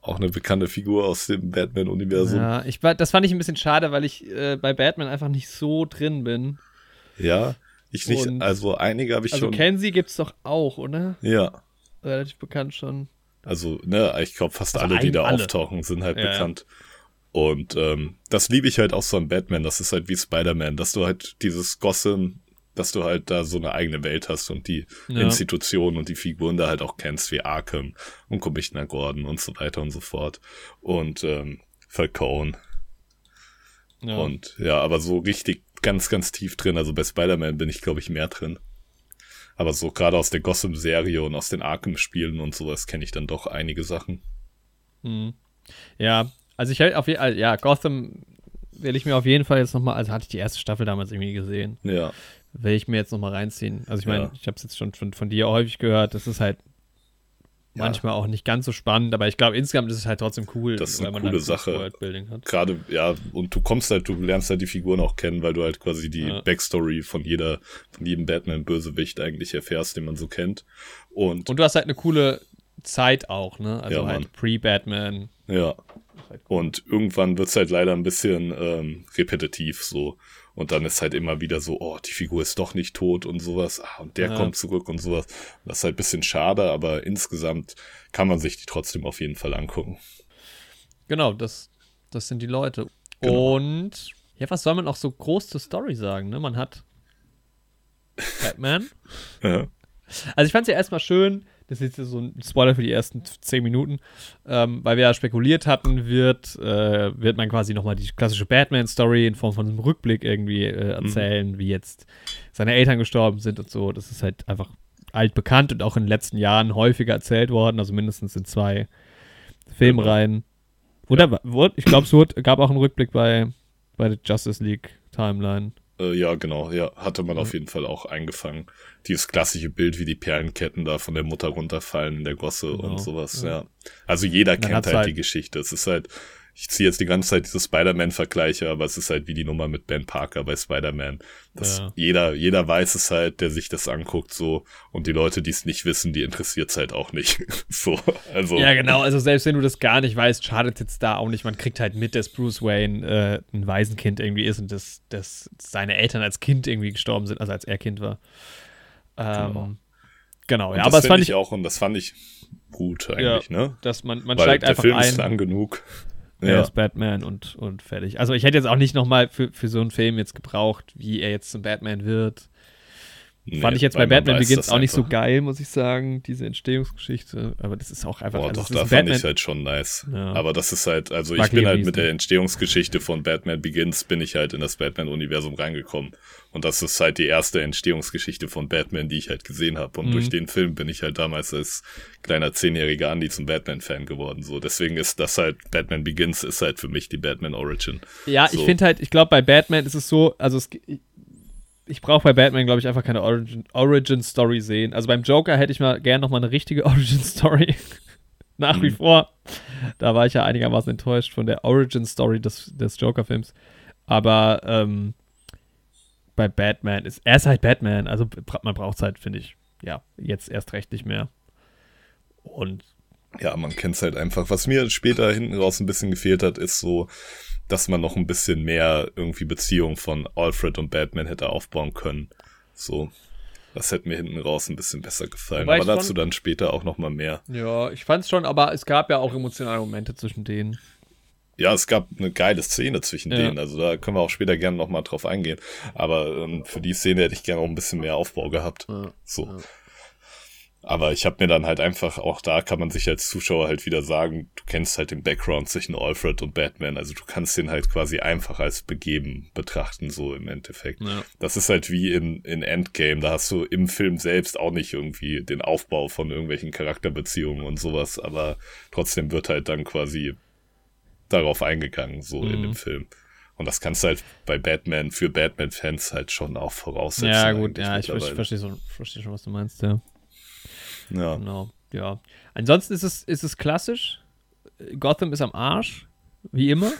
Auch eine bekannte Figur aus dem Batman-Universum. Ja. Ja, ich, war- das fand ich ein bisschen schade, weil ich äh, bei Batman einfach nicht so drin bin. ich nicht. Und- also einige habe ich Also schon. Kenzie gibt's doch auch, oder? ja. Relativ bekannt schon. Also, ne, ich glaube, fast Also alle, die da alle. auftauchen, sind halt Ja, ja. Und ähm, das liebe ich halt auch so an Batman. Das ist halt wie Spider-Man, dass du halt dieses Gotham, dass du halt da so eine eigene Welt hast und die Ja. Institutionen und die Figuren da halt auch kennst, wie Arkham und Commissioner Gordon und so weiter und so fort. Und ähm, Falcone. Ja. Und ja, aber so richtig ganz, ganz tief drin. Also bei Spider-Man bin ich, glaube ich, mehr drin. Aber so gerade aus der Gotham-Serie und aus den Arkham-Spielen und sowas kenne ich dann doch einige Sachen. Mhm. Ja, also ich hält auf jeden Fall, ja, Gotham will ich mir auf jeden Fall jetzt nochmal, also hatte ich die erste Staffel damals irgendwie gesehen, Ja, will ich mir jetzt nochmal reinziehen. Also ich meine, Ja. ich habe es jetzt schon von, von dir häufig gehört, das ist halt Ja. manchmal auch nicht ganz so spannend, aber ich glaube insgesamt ist es halt trotzdem cool, Das ist weil eine man coole dann Sache. Worldbuilding hat. gerade, ja, und du kommst halt, du lernst halt die Figuren auch kennen, weil du halt quasi die Ja. Backstory von jeder, von jedem Batman-Bösewicht eigentlich erfährst, den man so kennt. Und, Und du hast halt eine coole Zeit auch, ne? Also Ja, halt Pre-Batman. ja, halt und irgendwann wird's halt leider ein bisschen ähm, repetitiv so. Und dann ist halt immer wieder so, oh, die Figur ist doch nicht tot und sowas. Ah, und der Ja. kommt zurück und sowas. Das ist halt ein bisschen schade, aber insgesamt kann man sich die trotzdem auf jeden Fall angucken. Genau, das, das sind die Leute. Genau. Und ja, was soll man auch so groß zur Story sagen, ne? Man hat Batman. Ja. Also ich fand es ja erstmal schön, das ist jetzt so ein Spoiler für die ersten zehn Minuten, ähm, weil wir ja spekuliert hatten, wird, äh, wird man quasi nochmal die klassische Batman-Story in Form von einem Rückblick irgendwie äh, erzählen, wie jetzt seine Eltern gestorben sind und so. Das ist halt einfach altbekannt und auch in den letzten Jahren häufiger erzählt worden, also mindestens in zwei Filmreihen. Oder, wurde, ich glaube, es wurde, gab auch einen Rückblick bei, bei der Justice League Timeline. Äh, ja, genau, ja, hatte man auf jeden Fall auch eingefangen. Dieses klassische Bild, wie die Perlenketten da von der Mutter runterfallen in der Gosse Genau, und sowas, ja. ja. Also jeder kennt halt, halt- die Geschichte. Es ist halt, ich ziehe jetzt die ganze Zeit diese Spider-Man-Vergleiche, aber es ist halt wie die Nummer mit Ben Parker bei Spider-Man. Ja. jeder, jeder weiß es halt, der sich das anguckt, so. Und die Leute, die es nicht wissen, die interessiert es halt auch nicht. so, also. Ja, genau. Also selbst wenn du das gar nicht weißt, schadet jetzt da auch nicht. Man kriegt halt mit, dass Bruce Wayne äh, ein Waisenkind irgendwie ist und dass, dass seine Eltern als Kind irgendwie gestorben sind, also als er Kind war. Ähm, Genau. genau. Und ja, das aber das fand ich auch, und das fand ich gut eigentlich, ne? dass man, man Weil steigt der einfach Film ein. ist lang genug. Er Ja, ist Batman und, und fertig. Also ich hätte jetzt auch nicht nochmal für, für so einen Film jetzt gebraucht, wie er jetzt zum Batman wird. Nee, Fand ich jetzt bei Batman Begins auch nicht so geil, muss ich sagen, diese Entstehungsgeschichte. Aber das ist auch einfach. Boah, also doch, da fand Batman- ich halt schon nice. Ja. Aber das ist halt, also Mag ich bin ich halt mit der. Entstehungsgeschichte von Batman Begins, bin ich halt in das Batman-Universum reingekommen. Und das ist halt die erste Entstehungsgeschichte von Batman, die ich halt gesehen habe. Und Mhm. durch den Film bin ich halt damals als kleiner zehnjähriger Andy zum Batman-Fan geworden. So, deswegen ist das halt, Batman Begins ist halt für mich die Batman-Origin. Ja, ich So. finde halt, ich glaube, bei Batman ist es so, also es, ich, brauche bei Batman, glaube ich, einfach keine Origin, Origin Story sehen. Also beim Joker hätte ich mal gern noch mal eine richtige Origin Story. Nach wie Mhm. vor. Da war ich ja einigermaßen enttäuscht von der Origin Story des, des Joker-Films. Aber ähm, bei Batman ist, er ist halt Batman. Also man braucht es halt, finde ich, ja, jetzt erst recht nicht mehr. Und Ja, man kennt's halt einfach. Was mir später hinten raus ein bisschen gefehlt hat, ist so, dass man noch ein bisschen mehr irgendwie Beziehung von Alfred und Batman hätte aufbauen können. So. Das hätte mir hinten raus ein bisschen besser gefallen. Wobei Aber dazu schon- dann später auch noch mal mehr. ja, ich fand es schon, aber es gab ja auch emotionale Momente zwischen denen. ja, es gab eine geile Szene zwischen Ja. denen. Also da können wir auch später gerne nochmal drauf eingehen. Aber ähm, für die Szene hätte ich gerne auch ein bisschen mehr Aufbau gehabt. Ja. So. Ja. Aber ich habe mir dann halt einfach, auch da kann man sich als Zuschauer halt wieder sagen, du kennst halt den Background zwischen Alfred und Batman. Also du kannst den halt quasi einfach als begeben betrachten, so im Endeffekt. Ja. Das ist halt wie in, in Endgame. Da hast du im Film selbst auch nicht irgendwie den Aufbau von irgendwelchen Charakterbeziehungen und sowas. Aber trotzdem wird halt dann quasi darauf eingegangen, so in Mhm. dem Film. Und das kannst du halt bei Batman, für Batman-Fans halt schon auch voraussetzen. Ja, gut, ja, ich, verstehe schon, versteh schon, was du meinst, ja. Ja. Genau, ja. Ansonsten ist es, ist es klassisch. Gotham ist am Arsch, wie immer.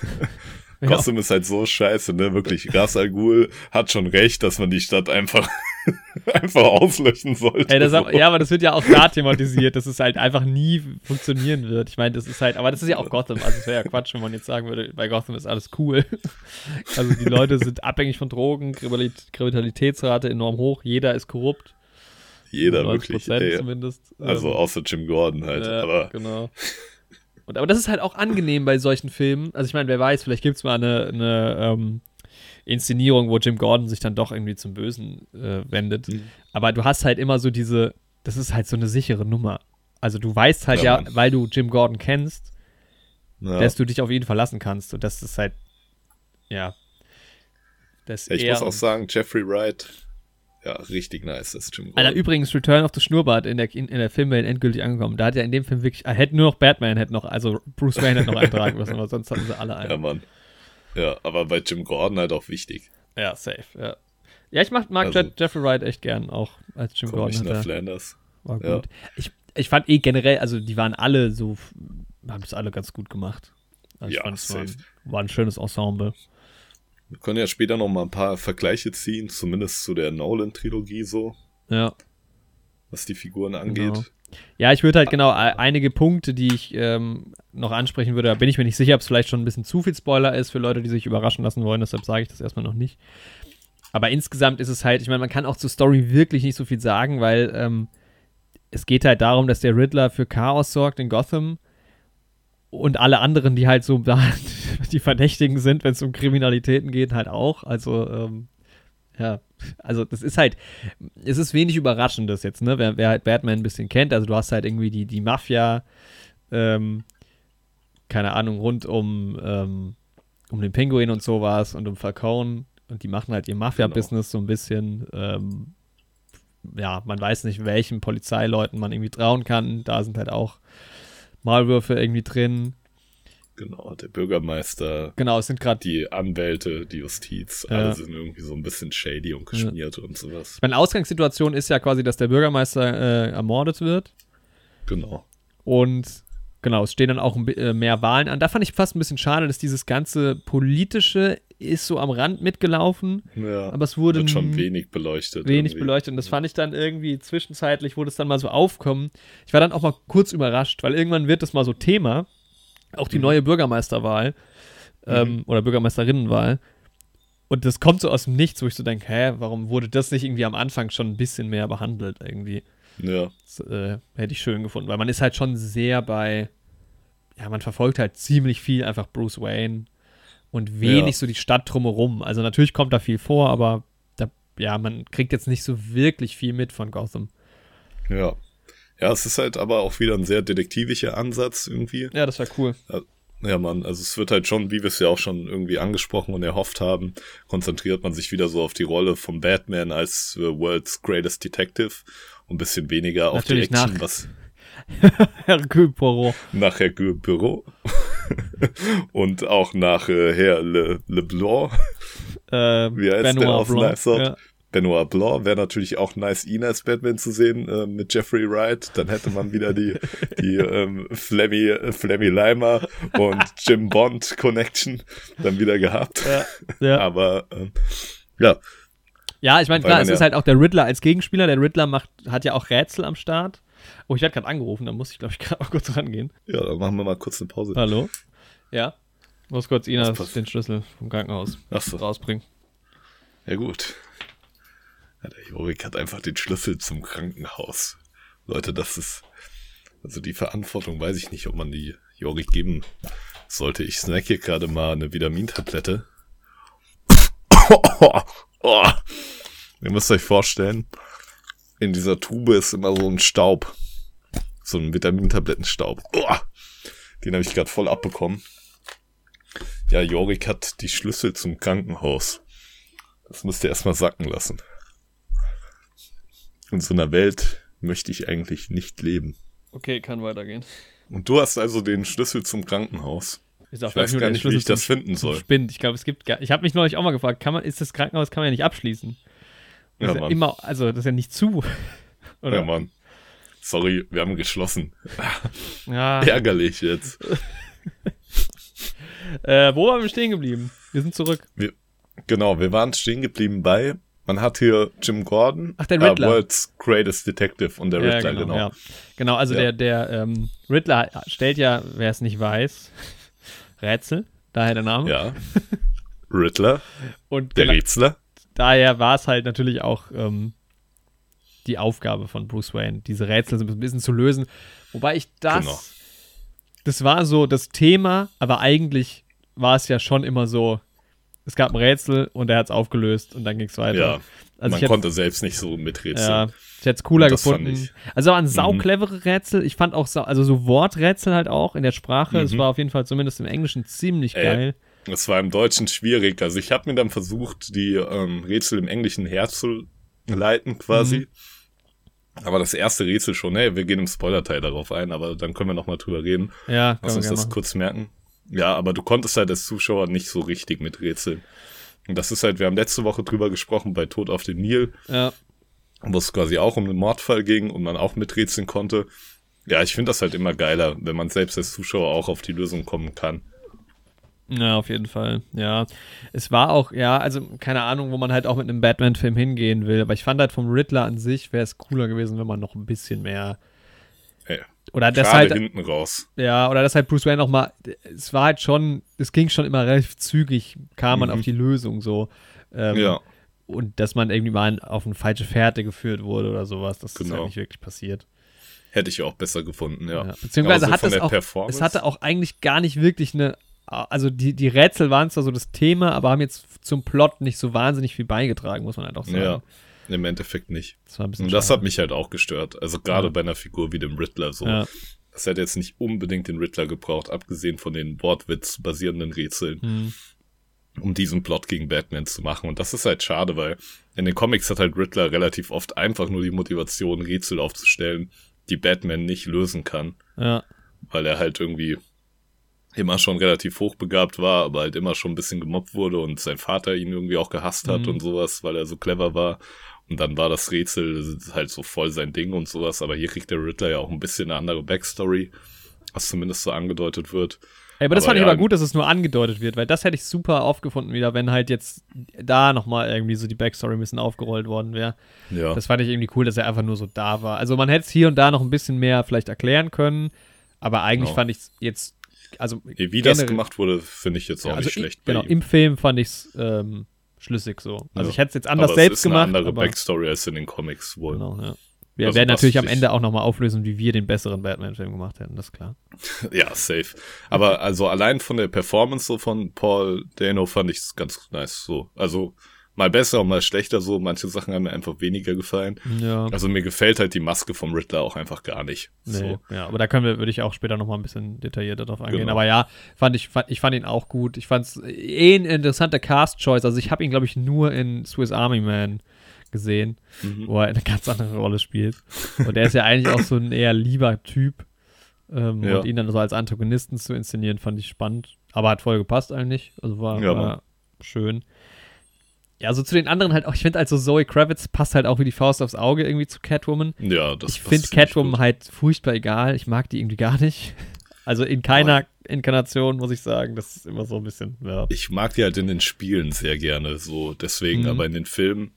Ja. Gotham ist halt so scheiße, ne? Wirklich. Ras Al Ghul hat schon recht, dass man die Stadt einfach, einfach auslöschen sollte. Ey, so. ja, aber das wird ja auch da thematisiert, dass es halt einfach nie funktionieren wird. Ich meine, das ist halt, aber das ist ja auch Gotham. Also es wäre ja Quatsch, wenn man jetzt sagen würde, bei Gotham ist alles cool. Also die Leute sind abhängig von Drogen, Kriminalit- Kriminalitätsrate enorm hoch, jeder ist korrupt. Jeder 90% wirklich. Ey. zumindest. Also Ähm, außer Jim Gordon halt. Ja, aber genau. Und, aber das ist halt auch angenehm bei solchen Filmen. Also ich meine, wer weiß, vielleicht gibt es mal eine, eine ähm, Inszenierung, wo Jim Gordon sich dann doch irgendwie zum Bösen äh, wendet. Mhm. Aber du hast halt immer so diese, das ist halt so eine sichere Nummer. Also du weißt halt ja, Ja, weil du Jim Gordon kennst, ja. dass du dich auf ihn verlassen kannst. Und das ist halt, ja. Das Ja, ich muss auch sagen, Jeffrey Wright, ja, richtig nice, das Jim Gordon. Alter, übrigens, Return of the Schnurrbart in der, in, der Filmwelt endgültig angekommen. Da hat ja in dem Film wirklich, hätte nur noch Batman, hätte noch, also Bruce Wayne hätte noch eintragen müssen, aber sonst hatten sie alle einen. ja, Mann. Ja, aber bei Jim Gordon halt auch wichtig. Ja, safe, ja. Ja, ich mag, mag Also- Je- Jeffrey Wright echt gern, auch als Jim Gordon. Commissioner Hat er, Flanders. war ja. gut. Ich, ich fand eh generell, also die waren alle so, haben es alle ganz gut gemacht. Also ich Ja, fand, es war ein, war ein schönes Ensemble. Wir können ja später noch mal ein paar Vergleiche ziehen, zumindest zu der Nolan-Trilogie so, Ja, was die Figuren angeht. Genau. ja ich würde halt genau einige Punkte, die ich ähm, noch ansprechen würde, da bin ich mir nicht sicher, ob es vielleicht schon ein bisschen zu viel Spoiler ist für Leute, die sich überraschen lassen wollen, deshalb sage ich das erstmal noch nicht. Aber insgesamt ist es halt, ich meine, man kann auch zur Story wirklich nicht so viel sagen, weil ähm, es geht halt darum, dass der Riddler für Chaos sorgt in Gotham und alle anderen, die halt so da die Verdächtigen sind, wenn es um Kriminalitäten geht, halt auch. Also, ähm, ja, also das ist halt, es ist wenig Überraschendes jetzt, ne? Wer, wer halt Batman ein bisschen kennt, also du hast halt irgendwie die, die Mafia, ähm, keine Ahnung, rund um, ähm, um den Pinguin und sowas und um Falcone und die machen halt ihr Mafia-Business so ein bisschen. Ähm, ja, man weiß nicht, welchen Polizeileuten man irgendwie trauen kann. Da sind halt auch Malwürfe irgendwie drin. Genau, der Bürgermeister, Genau, es sind gerade die Anwälte, die Justiz, Ja. alle sind irgendwie so ein bisschen shady und geschmiert und sowas. Meine Ausgangssituation ist ja quasi, dass der Bürgermeister äh, ermordet wird. Genau. Und genau, es stehen dann auch äh, mehr Wahlen an. Da fand ich fast ein bisschen schade, dass dieses ganze politische ist so am Rand mitgelaufen, Ja, aber es wurde wird schon wenig beleuchtet. wenig irgendwie. beleuchtet. Und das fand ich dann irgendwie zwischenzeitlich, wo das dann mal so aufkommen. Ich war dann auch mal kurz überrascht, weil irgendwann wird das mal so Thema. Auch die Mhm. neue Bürgermeisterwahl ähm, oder Bürgermeisterinnenwahl. Und das kommt so aus dem Nichts, wo ich so denke, hä, warum wurde das nicht irgendwie am Anfang schon ein bisschen mehr behandelt irgendwie? Ja, Das, äh, hätte ich schön gefunden, weil man ist halt schon sehr bei, ja, man verfolgt halt ziemlich viel einfach Bruce Wayne und wenig Ja. so die Stadt drumherum. Also natürlich kommt da viel vor, aber da, ja, man kriegt jetzt nicht so wirklich viel mit von Gotham. ja. Ja, es ist halt aber auch wieder ein sehr detektivischer Ansatz irgendwie. Ja, das war cool. Ja, man, also es wird halt schon, wie wir es ja auch schon irgendwie angesprochen und erhofft haben, konzentriert man sich wieder so auf die Rolle von Batman als äh, World's Greatest Detective und ein bisschen weniger auf Natürlich die Action, nach- was Hercule Poirot. nach Herr Gü- Büro und auch nach äh, Herr Le, Leblanc, Äh, Wie heißt der Benoit aus Blanc. Ja. Benoit Blanc. Wäre natürlich auch nice, ihn als Batman zu sehen äh, mit Jeffrey Wright. Dann hätte man wieder die, die ähm, Flemmy, äh, Flemmy Leimer und Jim Bond Connection dann wieder gehabt. Ja, ja. Aber ähm, ja, ja, ich meine, klar, es ja- ist halt auch der Riddler als Gegenspieler. Der Riddler macht, hat ja auch Rätsel am Start. Oh, ich werde gerade angerufen, da muss ich, glaube ich, gerade auch kurz rangehen. ja, dann machen wir mal kurz eine Pause. Hallo? Ja? Muss kurz Ina Was pass- den Schlüssel vom Krankenhaus so. rausbringen. Ja, gut. Ja, der Jorik hat einfach den Schlüssel zum Krankenhaus. Leute, das ist. Also die Verantwortung weiß ich nicht, ob man die Jorik geben sollte. Ich snack hier gerade mal eine Vitamintablette. Oh. Ihr müsst euch vorstellen, in dieser Tube ist immer so ein Staub. So ein Vitamintablettenstaub. Oh. Den habe ich gerade voll abbekommen. Ja, Jorik hat die Schlüssel zum Krankenhaus. Das müsst ihr erstmal sacken lassen. In so einer Welt möchte ich eigentlich nicht leben. Okay, kann weitergehen. Und du hast also den Schlüssel zum Krankenhaus. Ich, Ich weiß gar nicht, wie ich das finden soll. Spind. Ich glaube, es gibt gar, Ich habe mich neulich auch mal gefragt, kann man, ist das Krankenhaus, kann man ja nicht abschließen. Das Ja, ist ja immer, also das ist ja nicht zu. Oder? Ja, Mann. Sorry, wir haben geschlossen. Ja. Ärgerlich jetzt. Äh, wo waren wir stehen geblieben? Wir sind zurück. Genau, wir waren stehen geblieben bei, man hat hier Jim Gordon, Ach, der äh, Riddler. World's Greatest Detective und der ja, Riddler, genau. Ja. Genau, also der, der ähm, Riddler stellt ja, wer es nicht weiß, Rätsel, daher der Name. Ja. Riddler, Und der Rätsler. daher war es halt natürlich auch ähm, die Aufgabe von Bruce Wayne, diese Rätsel so ein bisschen zu lösen. Wobei ich das, Genau. das war so das Thema, aber eigentlich war es ja schon immer so, es gab ein Rätsel und er hat es aufgelöst und dann ging es weiter. Ja, also man konnte selbst nicht so miträtseln. ja, ich hätte es cooler gefunden. Also waren sau Mhm. clevere Rätsel. Ich fand auch, also so Worträtsel halt auch in der Sprache. Es Mhm. war auf jeden Fall zumindest im Englischen ziemlich Ey, geil. Es war im Deutschen schwierig. Also ich habe mir dann versucht, die ähm, Rätsel im Englischen herzuleiten quasi. Mhm. Aber das erste Rätsel schon, hey, wir gehen im Spoiler-Teil darauf ein, aber dann können wir nochmal drüber reden. Ja, Lass uns das gerne kurz merken. Ja, aber du konntest halt als Zuschauer nicht so richtig mit Rätseln. Und das ist halt, wir haben letzte Woche drüber gesprochen bei Tod auf dem Nil. Ja. wo es quasi auch um einen Mordfall ging und man auch miträtseln konnte. Ja, ich finde das halt immer geiler, wenn man selbst als Zuschauer auch auf die Lösung kommen kann. Ja, auf jeden Fall. Ja. Es war auch, ja, also keine Ahnung, wo man halt auch mit einem Batman-Film hingehen will. Aber ich fand halt vom Riddler an sich wäre es cooler gewesen, wenn man noch ein bisschen mehr. Oder das halt, hinten raus. ja, oder das halt Bruce Wayne noch mal, es war halt schon, es ging schon immer relativ zügig, kam man Mhm. auf die Lösung so. Ähm, Ja, Und dass man irgendwie mal auf eine falsche Fährte geführt wurde oder sowas, das ist Genau. halt nicht wirklich passiert. hätte ich auch besser gefunden, ja. Ja. Beziehungsweise so hat es auch, es hatte auch eigentlich gar nicht wirklich eine, also die, die Rätsel waren zwar so das Thema, aber haben jetzt zum Plot nicht so wahnsinnig viel beigetragen, muss man halt auch sagen. Ja, im Endeffekt nicht. Das Und das schade. hat mich halt auch gestört. Also gerade Ja. bei einer Figur wie dem Riddler so. Ja. Das hätte jetzt nicht unbedingt den Riddler gebraucht, abgesehen von den Wortwitz basierenden Rätseln, Hm. um diesen Plot gegen Batman zu machen. Und das ist halt schade, weil in den Comics hat halt Riddler relativ oft einfach nur die Motivation, Rätsel aufzustellen, die Batman nicht lösen kann, Ja. weil er halt irgendwie immer schon relativ hochbegabt war, aber halt immer schon ein bisschen gemobbt wurde und sein Vater ihn irgendwie auch gehasst hat Mhm. und sowas, weil er so clever war. Und dann war das Rätsel halt so voll sein Ding und sowas, aber hier kriegt der Riddler ja auch ein bisschen eine andere Backstory, was zumindest so angedeutet wird. Ey, aber das Aber fand ich ja, aber gut, dass es nur angedeutet wird, weil das hätte ich super aufgefunden wieder, wenn halt jetzt da nochmal irgendwie so die Backstory ein bisschen aufgerollt worden wäre. Ja. Das fand ich irgendwie cool, dass er einfach nur so da war. Also man hätte es hier und da noch ein bisschen mehr vielleicht erklären können, aber eigentlich Genau. fand ich es jetzt, also Wie das gemacht wurde, finde ich jetzt auch Ja, also nicht schlecht genau, ihm. im Film fand ich es ähm, schlüssig so. Also Ja. ich hätte es jetzt anders aber selbst ist eine gemacht, andere Backstory als in den Comics wohl. genau, ja. Wir Also werden natürlich am Ende auch nochmal auflösen, wie wir den besseren Batman-Film gemacht hätten, das ist klar. Ja, safe. Aber also allein von der Performance so von Paul Dano fand ich es ganz nice so. Also mal besser und mal schlechter so. Manche Sachen haben mir einfach weniger gefallen. Ja. Also mir gefällt halt die Maske vom Riddler auch einfach gar nicht. Nee, So. ja, aber da können wir, würde ich auch später nochmal ein bisschen detaillierter drauf eingehen. Genau. Aber ja, fand ich, fand, ich fand ihn auch gut. Ich fand es eh ein interessanter Cast-Choice. Also ich habe ihn, glaube ich, nur in Swiss Army Man gesehen, Mhm. wo er eine ganz andere Rolle spielt. Und der ist ja eigentlich auch so ein eher lieber Typ. Ähm, Ja. Und ihn dann so als Antagonisten zu inszenieren, fand ich spannend. Aber hat voll gepasst eigentlich. Also war, Ja, war schön. Ja, so zu den anderen halt auch, ich finde halt so Zoe Kravitz passt halt auch wie die Faust aufs Auge irgendwie zu Catwoman Ja, das ich finde ziemlich Catwoman halt furchtbar egal. Ich mag die irgendwie gar nicht. Also in keiner Inkarnation, muss ich sagen. Das ist immer so ein bisschen, ja. Ich mag die halt in den Spielen sehr gerne, so deswegen, Mhm. aber in den Filmen,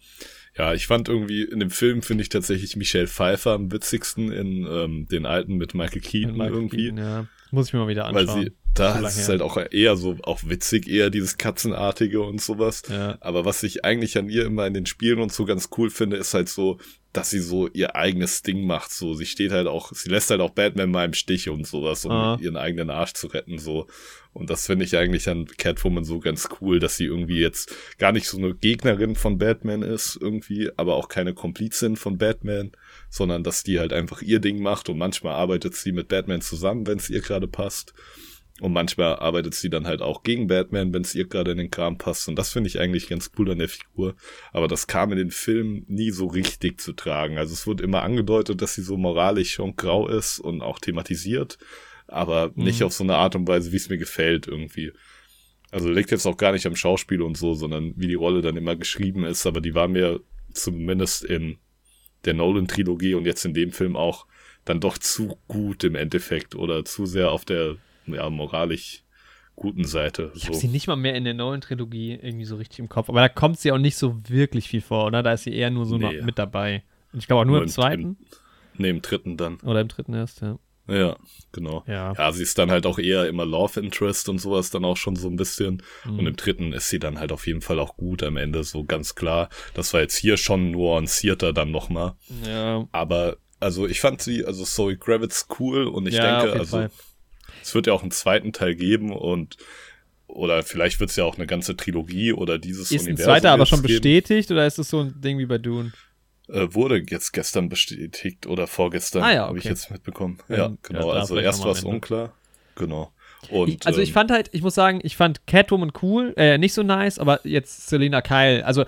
ja, ich fand irgendwie, in dem Film finde ich tatsächlich Michelle Pfeiffer am witzigsten in ähm, den alten mit Michael Keaton Michael irgendwie. Keaton, ja. Muss ich mir mal wieder Weil anschauen. sie, da ist es halt auch eher so, auch witzig, eher dieses Katzenartige und sowas. ja. Aber was ich eigentlich an ihr immer in den Spielen und so ganz cool finde, ist halt so dass sie so ihr eigenes Ding macht. So, sie steht halt auch, sie lässt halt auch Batman mal im Stich und sowas, um Ah. ihren eigenen Arsch zu retten. So. Und das finde ich eigentlich an Catwoman so ganz cool, dass sie irgendwie jetzt gar nicht so eine Gegnerin von Batman ist, irgendwie, aber auch keine Komplizin von Batman, sondern dass die halt einfach ihr Ding macht und manchmal arbeitet sie mit Batman zusammen, wenn es ihr gerade passt. Und manchmal arbeitet sie dann halt auch gegen Batman, wenn es ihr gerade in den Kram passt. Und das finde ich eigentlich ganz cool an der Figur. Aber das kam in den Filmen nie so richtig zu tragen. Also es wird immer angedeutet, dass sie so moralisch schon grau ist und auch thematisiert. Aber nicht Mhm. auf so eine Art und Weise, wie es mir gefällt irgendwie. Also liegt jetzt auch gar nicht am Schauspiel und so, sondern wie die Rolle dann immer geschrieben ist. Aber die war mir zumindest in der Nolan-Trilogie und jetzt in dem Film auch dann doch zu gut im Endeffekt oder zu sehr auf der ja, moralisch guten Seite. Ich So. habe sie nicht mal mehr in der neuen Trilogie irgendwie so richtig im Kopf. Aber da kommt sie auch nicht so wirklich viel vor, oder? Da ist sie eher nur so Nee. mit dabei. Und ich glaube auch nur, Nur im im- zweiten. Nee, im dritten dann. Oder im dritten erst, ja. Ja, genau. Ja. Ja, sie ist dann halt auch eher immer Love Interest und sowas dann auch schon so ein bisschen. Mhm. Und im dritten ist sie dann halt auf jeden Fall auch gut am Ende, so ganz klar. Das war jetzt hier schon nuancierter dann nochmal. Ja, Aber, also ich fand sie, also Zoe Kravitz cool und ich ja, denke, also Fall. es wird ja auch einen zweiten Teil geben und oder vielleicht wird es ja auch eine ganze Trilogie oder dieses Ist ein Universum zweiter aber jetzt schon geben. bestätigt oder ist es so ein Ding wie bei Dune? Äh, wurde jetzt gestern bestätigt oder vorgestern, Ah ja, habe ich okay. jetzt mitbekommen. Ähm, Ja, ja, genau. da also erst war es unklar. Genau. Und, Ich, also ich ähm, fand halt, ich muss sagen, ich fand Catwoman cool, äh, nicht so nice, aber jetzt Selena Kyle, also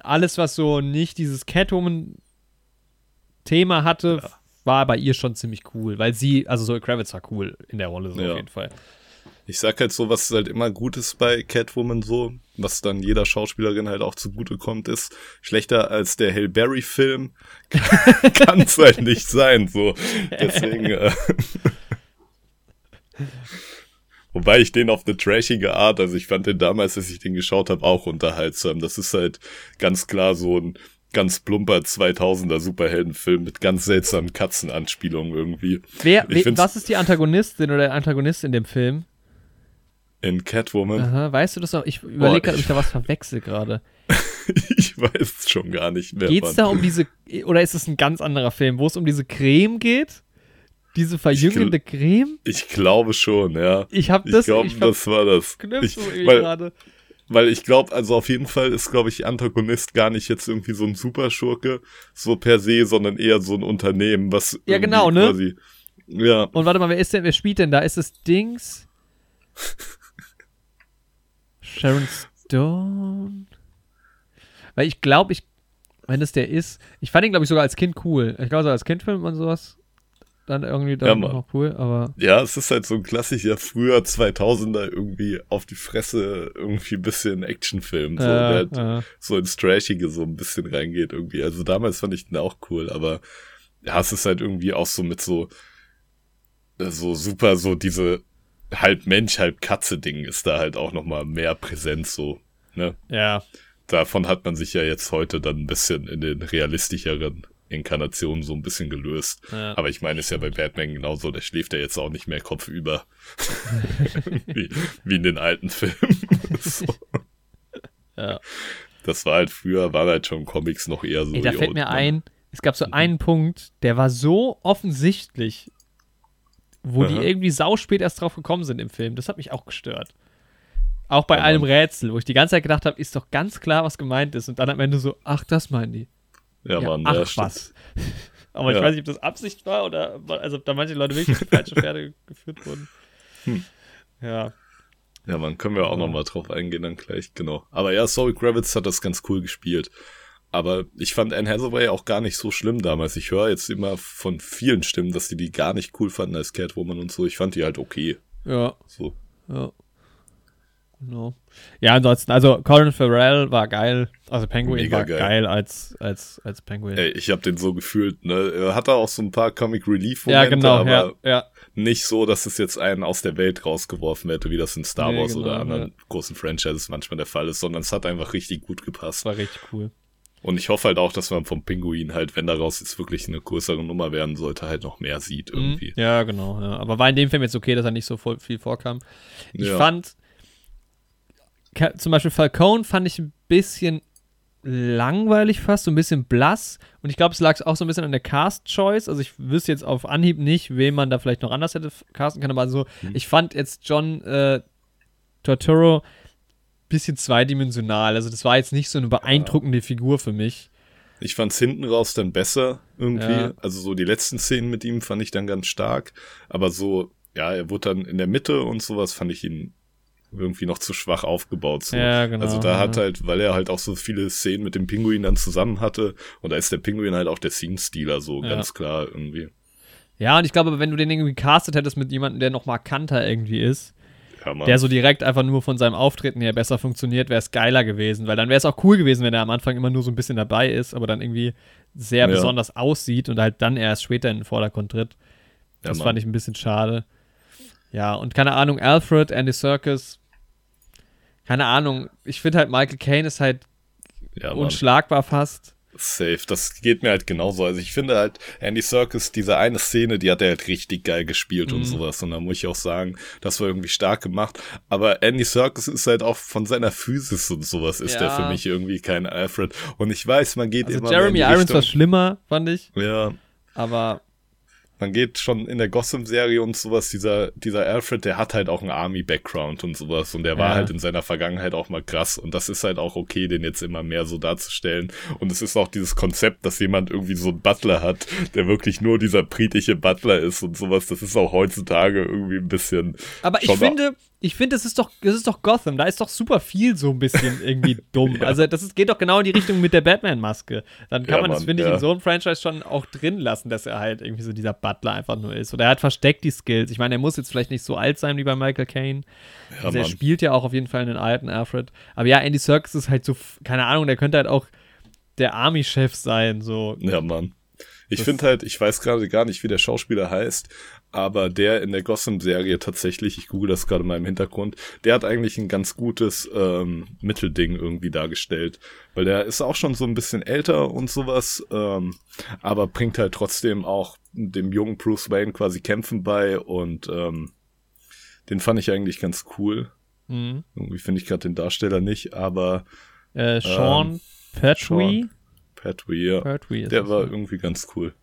alles, was so nicht dieses Catwoman-Thema hatte, Ja. war bei ihr schon ziemlich cool, weil sie, also Zoe Kravitz war cool in der Rolle so Ja. auf jeden Fall. Ich sag halt so, was halt immer gut ist bei Catwoman so, was dann jeder Schauspielerin halt auch zugute kommt, ist, schlechter als der Hail Berry-Film kann es halt nicht sein, so. Deswegen, äh, Wobei ich den auf eine trashige Art, also ich fand den damals, als ich den geschaut habe, auch unterhaltsam. Das ist halt ganz klar so ein ganz plumper 2000er Superheldenfilm mit ganz seltsamen Katzenanspielungen irgendwie. Wer, we, was ist die Antagonistin oder der Antagonist in dem Film? In Catwoman, Aha, weißt du das noch? Ich überlege gerade, ob ich- ich da was verwechsel gerade. ich weiß es schon gar nicht mehr. Geht's Mann. da um diese, oder ist es ein ganz anderer Film, wo es um diese Creme geht? Diese verjüngende Creme? Ich glaube schon, ja. Ich habe Ich das, glaube, ich das war das. Ich, weil, gerade. weil ich glaube, also auf jeden Fall ist, glaube ich, Antagonist gar nicht jetzt irgendwie so ein Superschurke, so per se, sondern eher so ein Unternehmen, was Ja, genau, ne? Quasi, ja, Und warte mal, wer ist denn, wer spielt denn da? Ist es Dings? Sharon Stone? Weil ich glaube, ich, wenn es der ist, ich fand ihn, glaube ich, sogar als Kind cool. Ich glaube, so als Kind findet man sowas dann irgendwie dann Ja, noch cool, aber ja, es ist halt so ein klassischer früher 2000er irgendwie auf die Fresse irgendwie ein bisschen Actionfilm, so, äh, der halt äh, so ins Trashige so ein bisschen reingeht irgendwie. Also damals fand ich den auch cool, aber ja, es ist halt irgendwie auch so mit so, so super, so diese halb Mensch, halb Katze Ding ist da halt auch nochmal mehr Präsenz so, ne? ja. Davon hat man sich ja jetzt heute dann ein bisschen in den realistischeren Inkarnationen so ein bisschen gelöst. ja. Aber ich meine, ist ja bei Batman genauso, der schläft ja jetzt auch nicht mehr kopfüber. wie, wie in den alten Filmen. so. ja. Das war halt früher, waren halt schon Comics noch eher so. Ey, da fällt mir man- ein, es gab Mhm. so einen Punkt, der war so offensichtlich, wo die Aha. irgendwie sauspät erst drauf gekommen sind im Film. Das hat mich auch gestört. Auch bei Oh einem. Rätsel, wo ich die ganze Zeit gedacht habe, ist doch ganz klar, was gemeint ist. Und dann am Ende so, ach, das meinen die. Ja, Ja, Mann, ach, ja, was. Aber ich Ja. weiß nicht, ob das Absicht war oder also ob da manche Leute wirklich auf die falsche Pferde geführt wurden. Hm. Ja. Ja, man, können wir auch noch mal drauf eingehen dann gleich, genau. Aber ja, Zoe Kravitz hat das ganz cool gespielt. Aber ich fand Anne Hathaway auch gar nicht so schlimm damals. Ich höre jetzt immer von vielen Stimmen, dass die die gar nicht cool fanden als Catwoman und so. Ich fand die halt okay. Ja. So. Ja. Genau. Ja, ansonsten, also Colin Farrell war geil. Also Penguin Mega war geil. geil, als, als, als Penguin. Ey, ich habe den so gefühlt, ne? Er hatte auch so ein paar Comic Relief ja, Momente, genau, aber ja, ja. nicht so, dass es jetzt einen aus der Welt rausgeworfen hätte, wie das in Star Nee, Wars genau, oder anderen ja. großen Franchises manchmal der Fall ist, sondern es hat einfach richtig gut gepasst. war richtig cool. Und ich hoffe halt auch, dass man vom Pinguin halt, wenn daraus jetzt wirklich eine größere Nummer werden sollte, halt noch mehr sieht irgendwie. Mhm. Ja, genau. Ja. Aber war in dem Film jetzt okay, dass er nicht so voll viel vorkam. Ich Ja. fand, zum Beispiel Falcone fand ich ein bisschen langweilig fast, so ein bisschen blass. Und ich glaube, es lag auch so ein bisschen an der Cast-Choice. Also ich wüsste jetzt auf Anhieb nicht, wen man da vielleicht noch anders hätte casten können. Aber so, mhm. ich fand jetzt John äh, Torturo bisschen zweidimensional. Also das war jetzt nicht so eine beeindruckende ja. Figur für mich. Ich fand es hinten raus dann besser irgendwie. Ja. Also so die letzten Szenen mit ihm fand ich dann ganz stark. Aber so, ja, er wurde dann in der Mitte und sowas fand ich ihn irgendwie noch zu schwach aufgebaut. So. Ja, genau. Also da hat halt, weil er halt auch so viele Szenen mit dem Pinguin dann zusammen hatte und da ist der Pinguin halt auch der Scene-Stealer so, ganz klar irgendwie. Ja, und ich glaube, wenn du den irgendwie castet hättest mit jemandem, der noch markanter irgendwie ist, ja, der so direkt einfach nur von seinem Auftreten her besser funktioniert, wäre es geiler gewesen, weil dann wäre es auch cool gewesen, wenn er am Anfang immer nur so ein bisschen dabei ist, aber dann irgendwie sehr ja. besonders aussieht und halt dann erst später in den Vordergrund tritt. Das fand ich ein bisschen schade. Ja, und keine Ahnung, Alfred, Andy Circus, keine Ahnung, ich finde halt Michael Caine ist halt ja, unschlagbar fast. Safe, das geht mir halt genauso. Also ich finde halt, Andy Serkis, diese eine Szene, die hat er halt richtig geil gespielt mhm. und sowas. Und da muss ich auch sagen, das war irgendwie stark gemacht. Aber Andy Serkis ist halt auch von seiner Physis und sowas ist ja. der für mich irgendwie kein Alfred. Und ich weiß, man geht also immer Jeremy Irons war schlimmer, fand ich. Ja. Aber man geht schon in der Gotham-Serie und sowas, dieser, dieser Alfred, der hat halt auch einen Army-Background und sowas und der war ja. halt in seiner Vergangenheit auch mal krass und das ist halt auch okay, den jetzt immer mehr so darzustellen und es ist auch dieses Konzept, dass jemand irgendwie so einen Butler hat, der wirklich nur dieser britische Butler ist und sowas, das ist auch heutzutage irgendwie ein bisschen... Aber ich finde, ich finde, es ist doch, es ist doch Gotham. Da ist doch super viel so ein bisschen irgendwie dumm. ja. Also das ist, geht doch genau in die Richtung mit der Batman-Maske. Dann kann ja, man das, finde ich, ja. in so einem Franchise schon auch drin lassen, dass er halt irgendwie so dieser Butler einfach nur ist. Oder er hat versteckt die Skills. Ich meine, er muss jetzt vielleicht nicht so alt sein wie bei Michael Caine. also er spielt ja auch auf jeden Fall einen alten Alfred. Aber ja, Andy Serkis ist halt so, keine Ahnung, der könnte halt auch der Army-Chef sein. So. Ja, Mann. Ich finde halt, ich weiß gerade gar nicht, wie der Schauspieler heißt, aber der in der Gotham-Serie tatsächlich, ich google das gerade mal im Hintergrund, der hat eigentlich ein ganz gutes ähm, Mittelding irgendwie dargestellt, weil der ist auch schon so ein bisschen älter und sowas, ähm, aber bringt halt trotzdem auch dem jungen Bruce Wayne quasi Kämpfen bei und ähm, den fand ich eigentlich ganz cool. Mhm. Irgendwie finde ich gerade den Darsteller nicht, aber äh, Sean ähm, Pertwee. Pertwee, ja. Pertwee der war irgendwie ganz cool.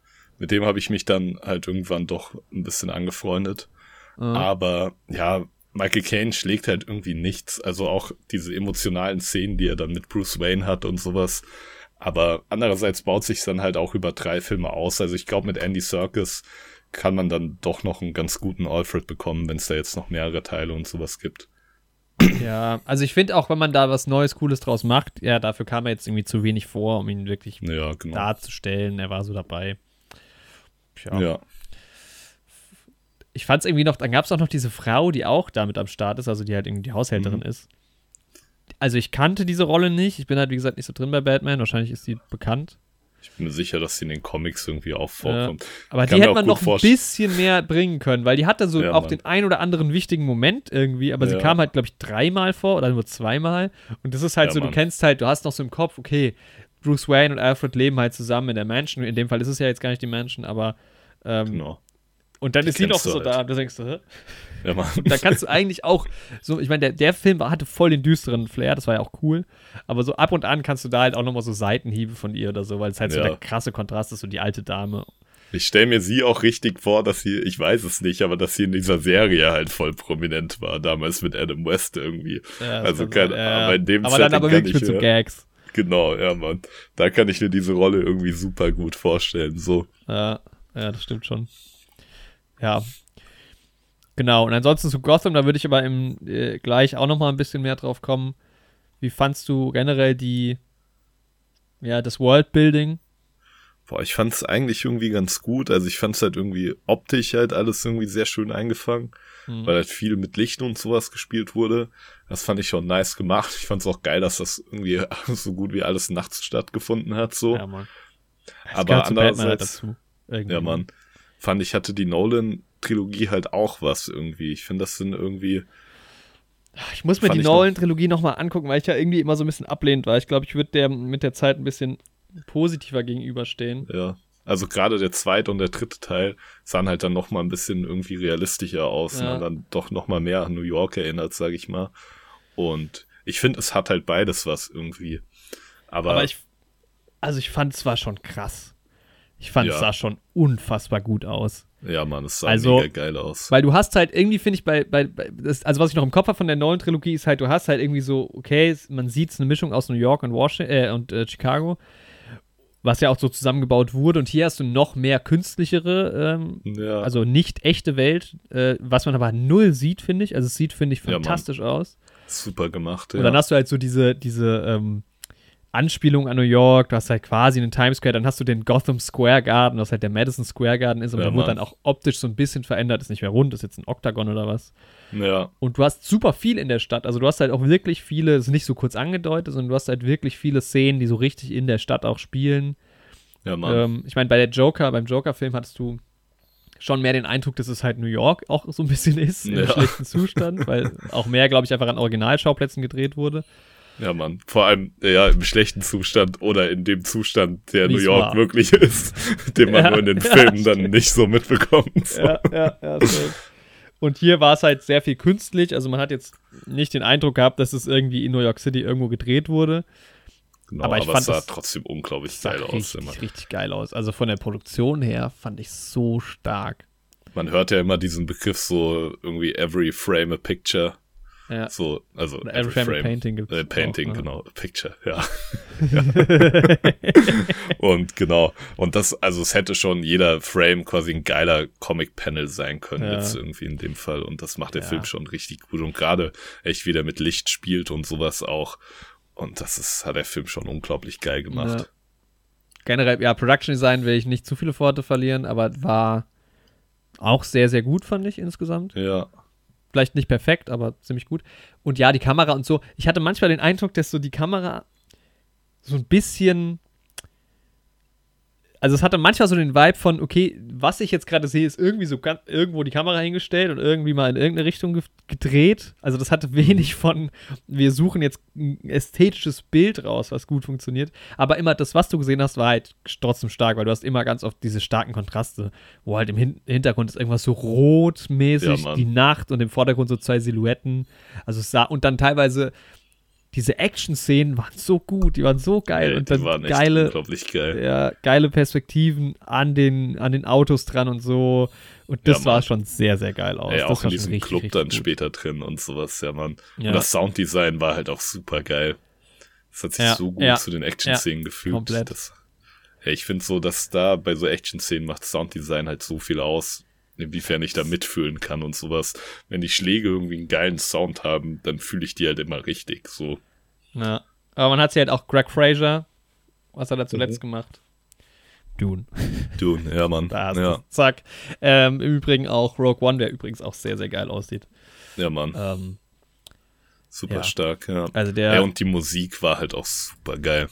Mit dem habe ich mich dann halt irgendwann doch ein bisschen angefreundet. Mhm. Aber ja, Michael Caine schlägt halt irgendwie nichts. Also auch diese emotionalen Szenen, die er dann mit Bruce Wayne hat und sowas. Aber andererseits baut sich dann halt auch über drei Filme aus. Also ich glaube, mit Andy Serkis kann man dann doch noch einen ganz guten Alfred bekommen, wenn es da jetzt noch mehrere Teile und sowas gibt. Ja, also ich finde auch, wenn man da was Neues, Cooles draus macht, ja, dafür kam er jetzt irgendwie zu wenig vor, um ihn wirklich ja, genau. darzustellen. Er war so dabei. Ja. ja. Ich fand es irgendwie noch, dann gab es auch noch diese Frau, die auch damit am Start ist, also die halt irgendwie die Haushälterin mhm. ist. Also ich kannte diese Rolle nicht. Ich bin halt, wie gesagt, nicht so drin bei Batman. Wahrscheinlich ist sie bekannt. Ich bin mir sicher, dass sie in den Comics irgendwie auch vorkommt. Ja, aber die hätte man noch ein bisschen mehr bringen können, weil die hatte so ja, auch Mann. den ein oder anderen wichtigen Moment irgendwie, aber ja. sie kam halt, glaube ich, dreimal vor oder nur zweimal. Und das ist halt so, Mann. du kennst halt, du hast noch so im Kopf, okay, Bruce Wayne und Alfred leben halt zusammen in der Mansion. In dem Fall ist es ja jetzt gar nicht die Mansion, aber. Ähm, genau. Und dann die ist sie noch so halt. da, und du denkst so, hä? Ja, Mann. da kannst du eigentlich auch, so, ich meine, der, der Film hatte voll den düsteren Flair, das war ja auch cool. Aber so ab und an kannst du da halt auch nochmal so Seitenhiebe von ihr oder so, weil es halt ja. so der krasse Kontrast ist, so die alte Dame. Ich stelle mir sie auch richtig vor, dass sie, ich weiß es nicht, aber dass sie in dieser Serie halt voll prominent war, damals mit Adam West irgendwie. Ja, also kein, äh, aber in dem Aber Setting dann aber wirklich mit so Gags. Genau, ja, Mann. Da kann ich mir diese Rolle irgendwie super gut vorstellen, so. Ja, ja, das stimmt schon. Ja. Genau, und ansonsten zu Gotham, da würde ich aber im, äh, gleich auch noch mal ein bisschen mehr drauf kommen. Wie fandst du generell die, ja, das Worldbuilding? Boah, ich fand es eigentlich irgendwie ganz gut. Also ich fand es halt irgendwie optisch halt alles irgendwie sehr schön eingefangen mhm. weil halt viel mit Licht und sowas gespielt wurde. Das fand ich schon nice gemacht. Ich fand es auch geil, dass das irgendwie so gut wie alles nachts stattgefunden hat, so. Ja, Mann. Aber halt andererseits, halt ja, Mann, fand ich, hatte die Nolan-Trilogie halt auch was irgendwie. Ich finde, das sind irgendwie. Ich muss mir die Nolan-Trilogie nochmal angucken, weil ich ja irgendwie immer so ein bisschen ablehnend war. Ich glaube, ich würde der mit der Zeit ein bisschen positiver gegenüberstehen. Ja. Also gerade der zweite und der dritte Teil sahen halt dann noch mal ein bisschen irgendwie realistischer aus, ja. ne? dann doch noch mal mehr an New York erinnert, sage ich mal. Und ich finde, es hat halt beides was irgendwie. Aber, Aber ich, also ich fand es war schon krass. Ich fand es Ja. sah schon unfassbar gut aus. ja, Mann, es sah Also- mega geil aus. Weil du hast halt irgendwie, finde ich, bei, bei, bei das, also was ich noch im Kopf habe von der neuen Trilogie, ist halt, du hast halt irgendwie so, okay, es- man sieht es eine Mischung aus New York und Washington äh, und äh, Chicago, was ja auch so zusammengebaut wurde. Und hier hast du noch mehr künstlichere, ähm, Ja, also nicht echte Welt, äh, was man aber null sieht, finde ich. Also es sieht, finde ich, Ja, fantastisch aus. super gemacht. Und dann Ja. hast du halt so diese, diese ähm, Anspielung an New York, du hast halt quasi einen Times Square, dann hast du den Gotham Square Garden, was halt der Madison Square Garden ist, und Ja, der wurde dann auch optisch so ein bisschen verändert, ist nicht mehr rund, ist jetzt ein Oktagon oder was. ja, Und du hast super viel in der Stadt, also du hast halt auch wirklich viele, es ist nicht so kurz angedeutet, sondern du hast halt wirklich viele Szenen, die so richtig in der Stadt auch spielen. ja, Mann. Ähm, ich meine, bei der Joker, beim Joker-Film hattest du schon mehr den Eindruck, dass es halt New York auch so ein bisschen ist, im Ja. schlechten Zustand, weil auch mehr, glaube ich, einfach an Originalschauplätzen gedreht wurde. Ja, Mann. Vor allem, ja, im schlechten Zustand oder in dem Zustand, der Wie New es York war. wirklich ist, den man Ja, nur in den ja, Filmen dann stimmt. nicht so mitbekommt. So. Ja, ja, ja. Und hier war es halt sehr viel künstlich. Also man hat jetzt nicht den Eindruck gehabt, dass es irgendwie in New York City irgendwo gedreht wurde. Genau, Aber aber, ich es fand sah das- trotzdem unglaublich Sah geil aus. richtig, Immer. richtig geil aus. Also von der Produktion her fand ich so stark. Man hört ja immer diesen Begriff so irgendwie every frame a picture. Ja. So, also Oder Every Frame a Painting gibt's Äh, Painting, auch, ja. genau. A Picture, ja. Und genau. Und das, also es hätte schon jeder Frame quasi ein geiler Comic-Panel sein können, Ja. jetzt irgendwie in dem Fall. Und das macht der Ja. Film schon richtig gut. Und gerade echt wieder mit Licht spielt und sowas auch. Und das ist, hat der Film schon unglaublich geil gemacht. Ja. Generell, ja, Production Design will ich nicht zu viele Worte verlieren, aber war auch sehr, sehr gut, fand ich insgesamt. Ja. Vielleicht nicht perfekt, aber ziemlich gut. Und ja, die Kamera und so. Ich hatte manchmal den Eindruck, dass so die Kamera so ein bisschen. Also es hatte manchmal so den Vibe von, okay, was ich jetzt gerade sehe, ist irgendwie so ganz, irgendwo die Kamera hingestellt und irgendwie mal in irgendeine Richtung ge gedreht. Also das hatte wenig von, wir suchen jetzt ein ästhetisches Bild raus, was gut funktioniert. Aber immer das, was du gesehen hast, war halt trotzdem stark, weil du hast immer ganz oft diese starken Kontraste, wo halt im Hin Hintergrund ist irgendwas so rotmäßig, Ja, die Nacht und im Vordergrund so zwei Silhouetten. Also es sah, und dann teilweise diese Action-Szenen waren so gut, die waren so geil Ey, und die dann waren echt geile, unglaublich geil. ja, geile Perspektiven an den, an den Autos dran und so. Und das Ja, war Mann. schon sehr, sehr geil aus. Ey, das auch in diesem richtig, Club richtig dann gut. später drin und sowas, ja, Mann. Ja. Und das Sounddesign war halt auch super geil. Das hat sich Ja, so gut ja, zu den Action-Szenen gefügt. komplett. Das, ja, ich finde so, dass da bei so Action-Szenen macht Sounddesign halt so viel aus, inwiefern ich da mitfühlen kann und sowas. Wenn die Schläge irgendwie einen geilen Sound haben, dann fühle ich die halt immer richtig. So. Ja. Aber man hat sie halt auch Greg Fraser, was hat er zuletzt Mhm. gemacht? Dune. Dune, ja, Mann. Da ja. Zack. Ähm, Im Übrigen auch Rogue One, der übrigens auch sehr, sehr geil aussieht. ja, Mann. Ähm, Super ja. stark, ja. also der. Ja, und die Musik war halt auch super geil.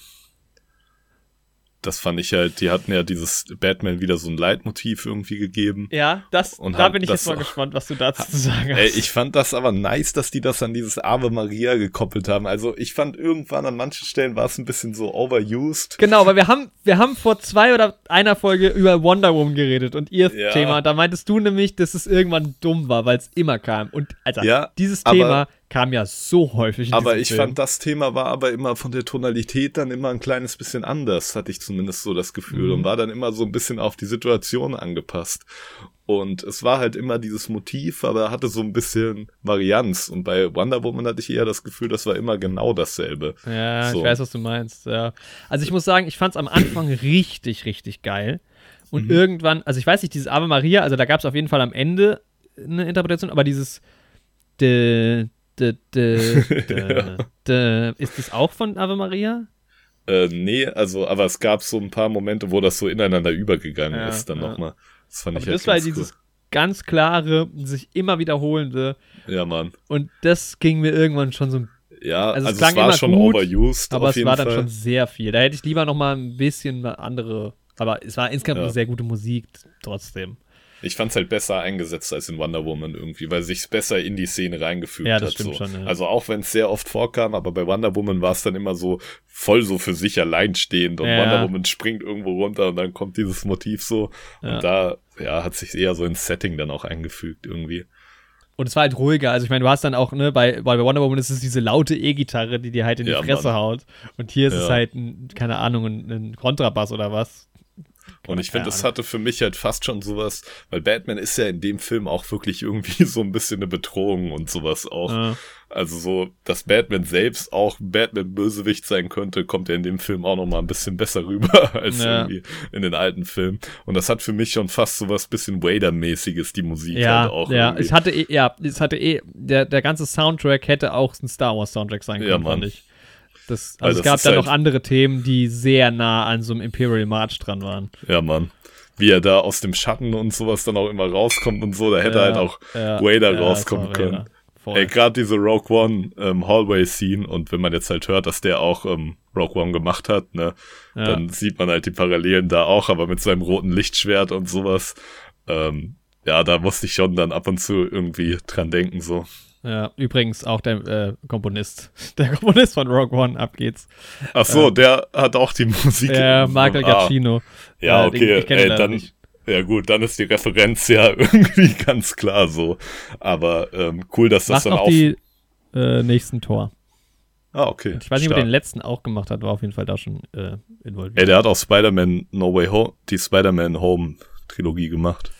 Das fand ich halt, die hatten ja dieses Batman wieder so ein Leitmotiv irgendwie gegeben. ja, das, Und da bin ich jetzt mal gespannt, was du dazu zu sagen hast. Ey, ich fand das aber nice, dass die das an dieses Ave Maria gekoppelt haben. Also ich fand irgendwann an manchen Stellen war es ein bisschen so overused. Genau, weil wir haben, wir haben vor zwei oder einer Folge über Wonder Woman geredet und ihr Ja. Thema, da meintest du nämlich, dass es irgendwann dumm war, weil es immer kam. Und Alter, Ja, dieses Thema kam ja so häufig. In Aber ich Film. fand, das Thema war aber immer von der Tonalität dann immer ein kleines bisschen anders, hatte ich zumindest so das Gefühl. Mhm. Und war dann immer so ein bisschen auf die Situation angepasst. Und es war halt immer dieses Motiv, aber hatte so ein bisschen Varianz. Und bei Wonder Woman hatte ich eher das Gefühl, das war immer genau dasselbe. Ja, So. ich weiß, was du meinst. Ja. Also ich muss sagen, ich fand es am Anfang richtig, richtig geil. Und Mhm. irgendwann, also ich weiß nicht, dieses Ave Maria, also da gab es auf jeden Fall am Ende eine Interpretation, aber dieses de, de, de, de, ist das auch von Ave Maria? Äh, nee, also, aber es gab so ein paar Momente, wo das so ineinander übergegangen Ja, ist, dann ja. nochmal. Das fand Aber ich halt das war ganz dieses ganz klare, sich immer wiederholende cool. Ja, Mann. und das ging mir irgendwann schon so ein Ja, Also also, es klang es war schon gut, overused Aber es war dann Fall. schon sehr viel. Da hätte ich lieber noch mal ein bisschen andere. Aber es war insgesamt Ja. eine sehr gute Musik trotzdem. Ich fand's halt besser eingesetzt als in Wonder Woman irgendwie, weil sich's besser in die Szene reingefügt Ja, das hat. stimmt so. schon, ja. Also auch wenn es sehr oft vorkam, aber bei Wonder Woman war es dann immer so voll so für sich allein stehend und Ja. Wonder Woman springt irgendwo runter und dann kommt dieses Motiv so Ja. und da ja hat sich eher so ins Setting dann auch eingefügt irgendwie. Und es war halt ruhiger. Also ich meine, du hast dann auch, ne, bei, bei Wonder Woman ist es diese laute E-Gitarre, die dir halt in die Ja, Fresse Mann. haut. Und hier ist es Ja. halt, ein, keine Ahnung, ein, ein Kontrabass oder was. Und ich finde, das hatte für mich halt fast schon sowas, weil Batman ist ja in dem Film auch wirklich irgendwie so ein bisschen eine Bedrohung und sowas auch. Ja. Also so, dass Batman selbst auch Batman-Bösewicht sein könnte, kommt ja in dem Film auch noch mal ein bisschen besser rüber als Ja. irgendwie in den alten Filmen. Und das hat für mich schon fast so was bisschen Wader-mäßiges, die Musik Ja, halt auch. ja, irgendwie. es hatte eh, ja, es hatte eh, der, der ganze Soundtrack hätte auch ein Star Wars Soundtrack sein können, Ja, fand ich. Das, Weil also es gab da halt- noch andere Themen, die sehr nah an so einem Imperial March dran waren. Ja, Mann. Wie er da aus dem Schatten und sowas dann auch immer rauskommt und so, da hätte Ja, halt auch ja, Vader ja, rauskommen können. Voll. Ey, gerade diese Rogue One ähm, Hallway-Scene und wenn man jetzt halt hört, dass der auch ähm, Rogue One gemacht hat, ne, Ja. dann sieht man halt die Parallelen da auch, aber mit seinem roten Lichtschwert und sowas. Ähm, ja, da musste ich schon dann ab und zu irgendwie dran denken, so. Ja, übrigens auch der äh, Komponist. Der Komponist von Rogue One, ab geht's. Ach so, der hat auch die Musik. Der Michael Ah, Giacchino. Ja, Äh, okay, ich ihn ey, dann, nicht. ja gut, dann ist die Referenz ja irgendwie ganz klar so. Aber ähm, cool, dass das Macht dann auch. die äh, nächsten Tor. ah, okay. Ich weiß nicht, ob den letzten auch gemacht hat, war auf jeden Fall da schon äh, involviert. Ey, der hat auch Spider-Man No Way Home, die Spider-Man Home Trilogie gemacht.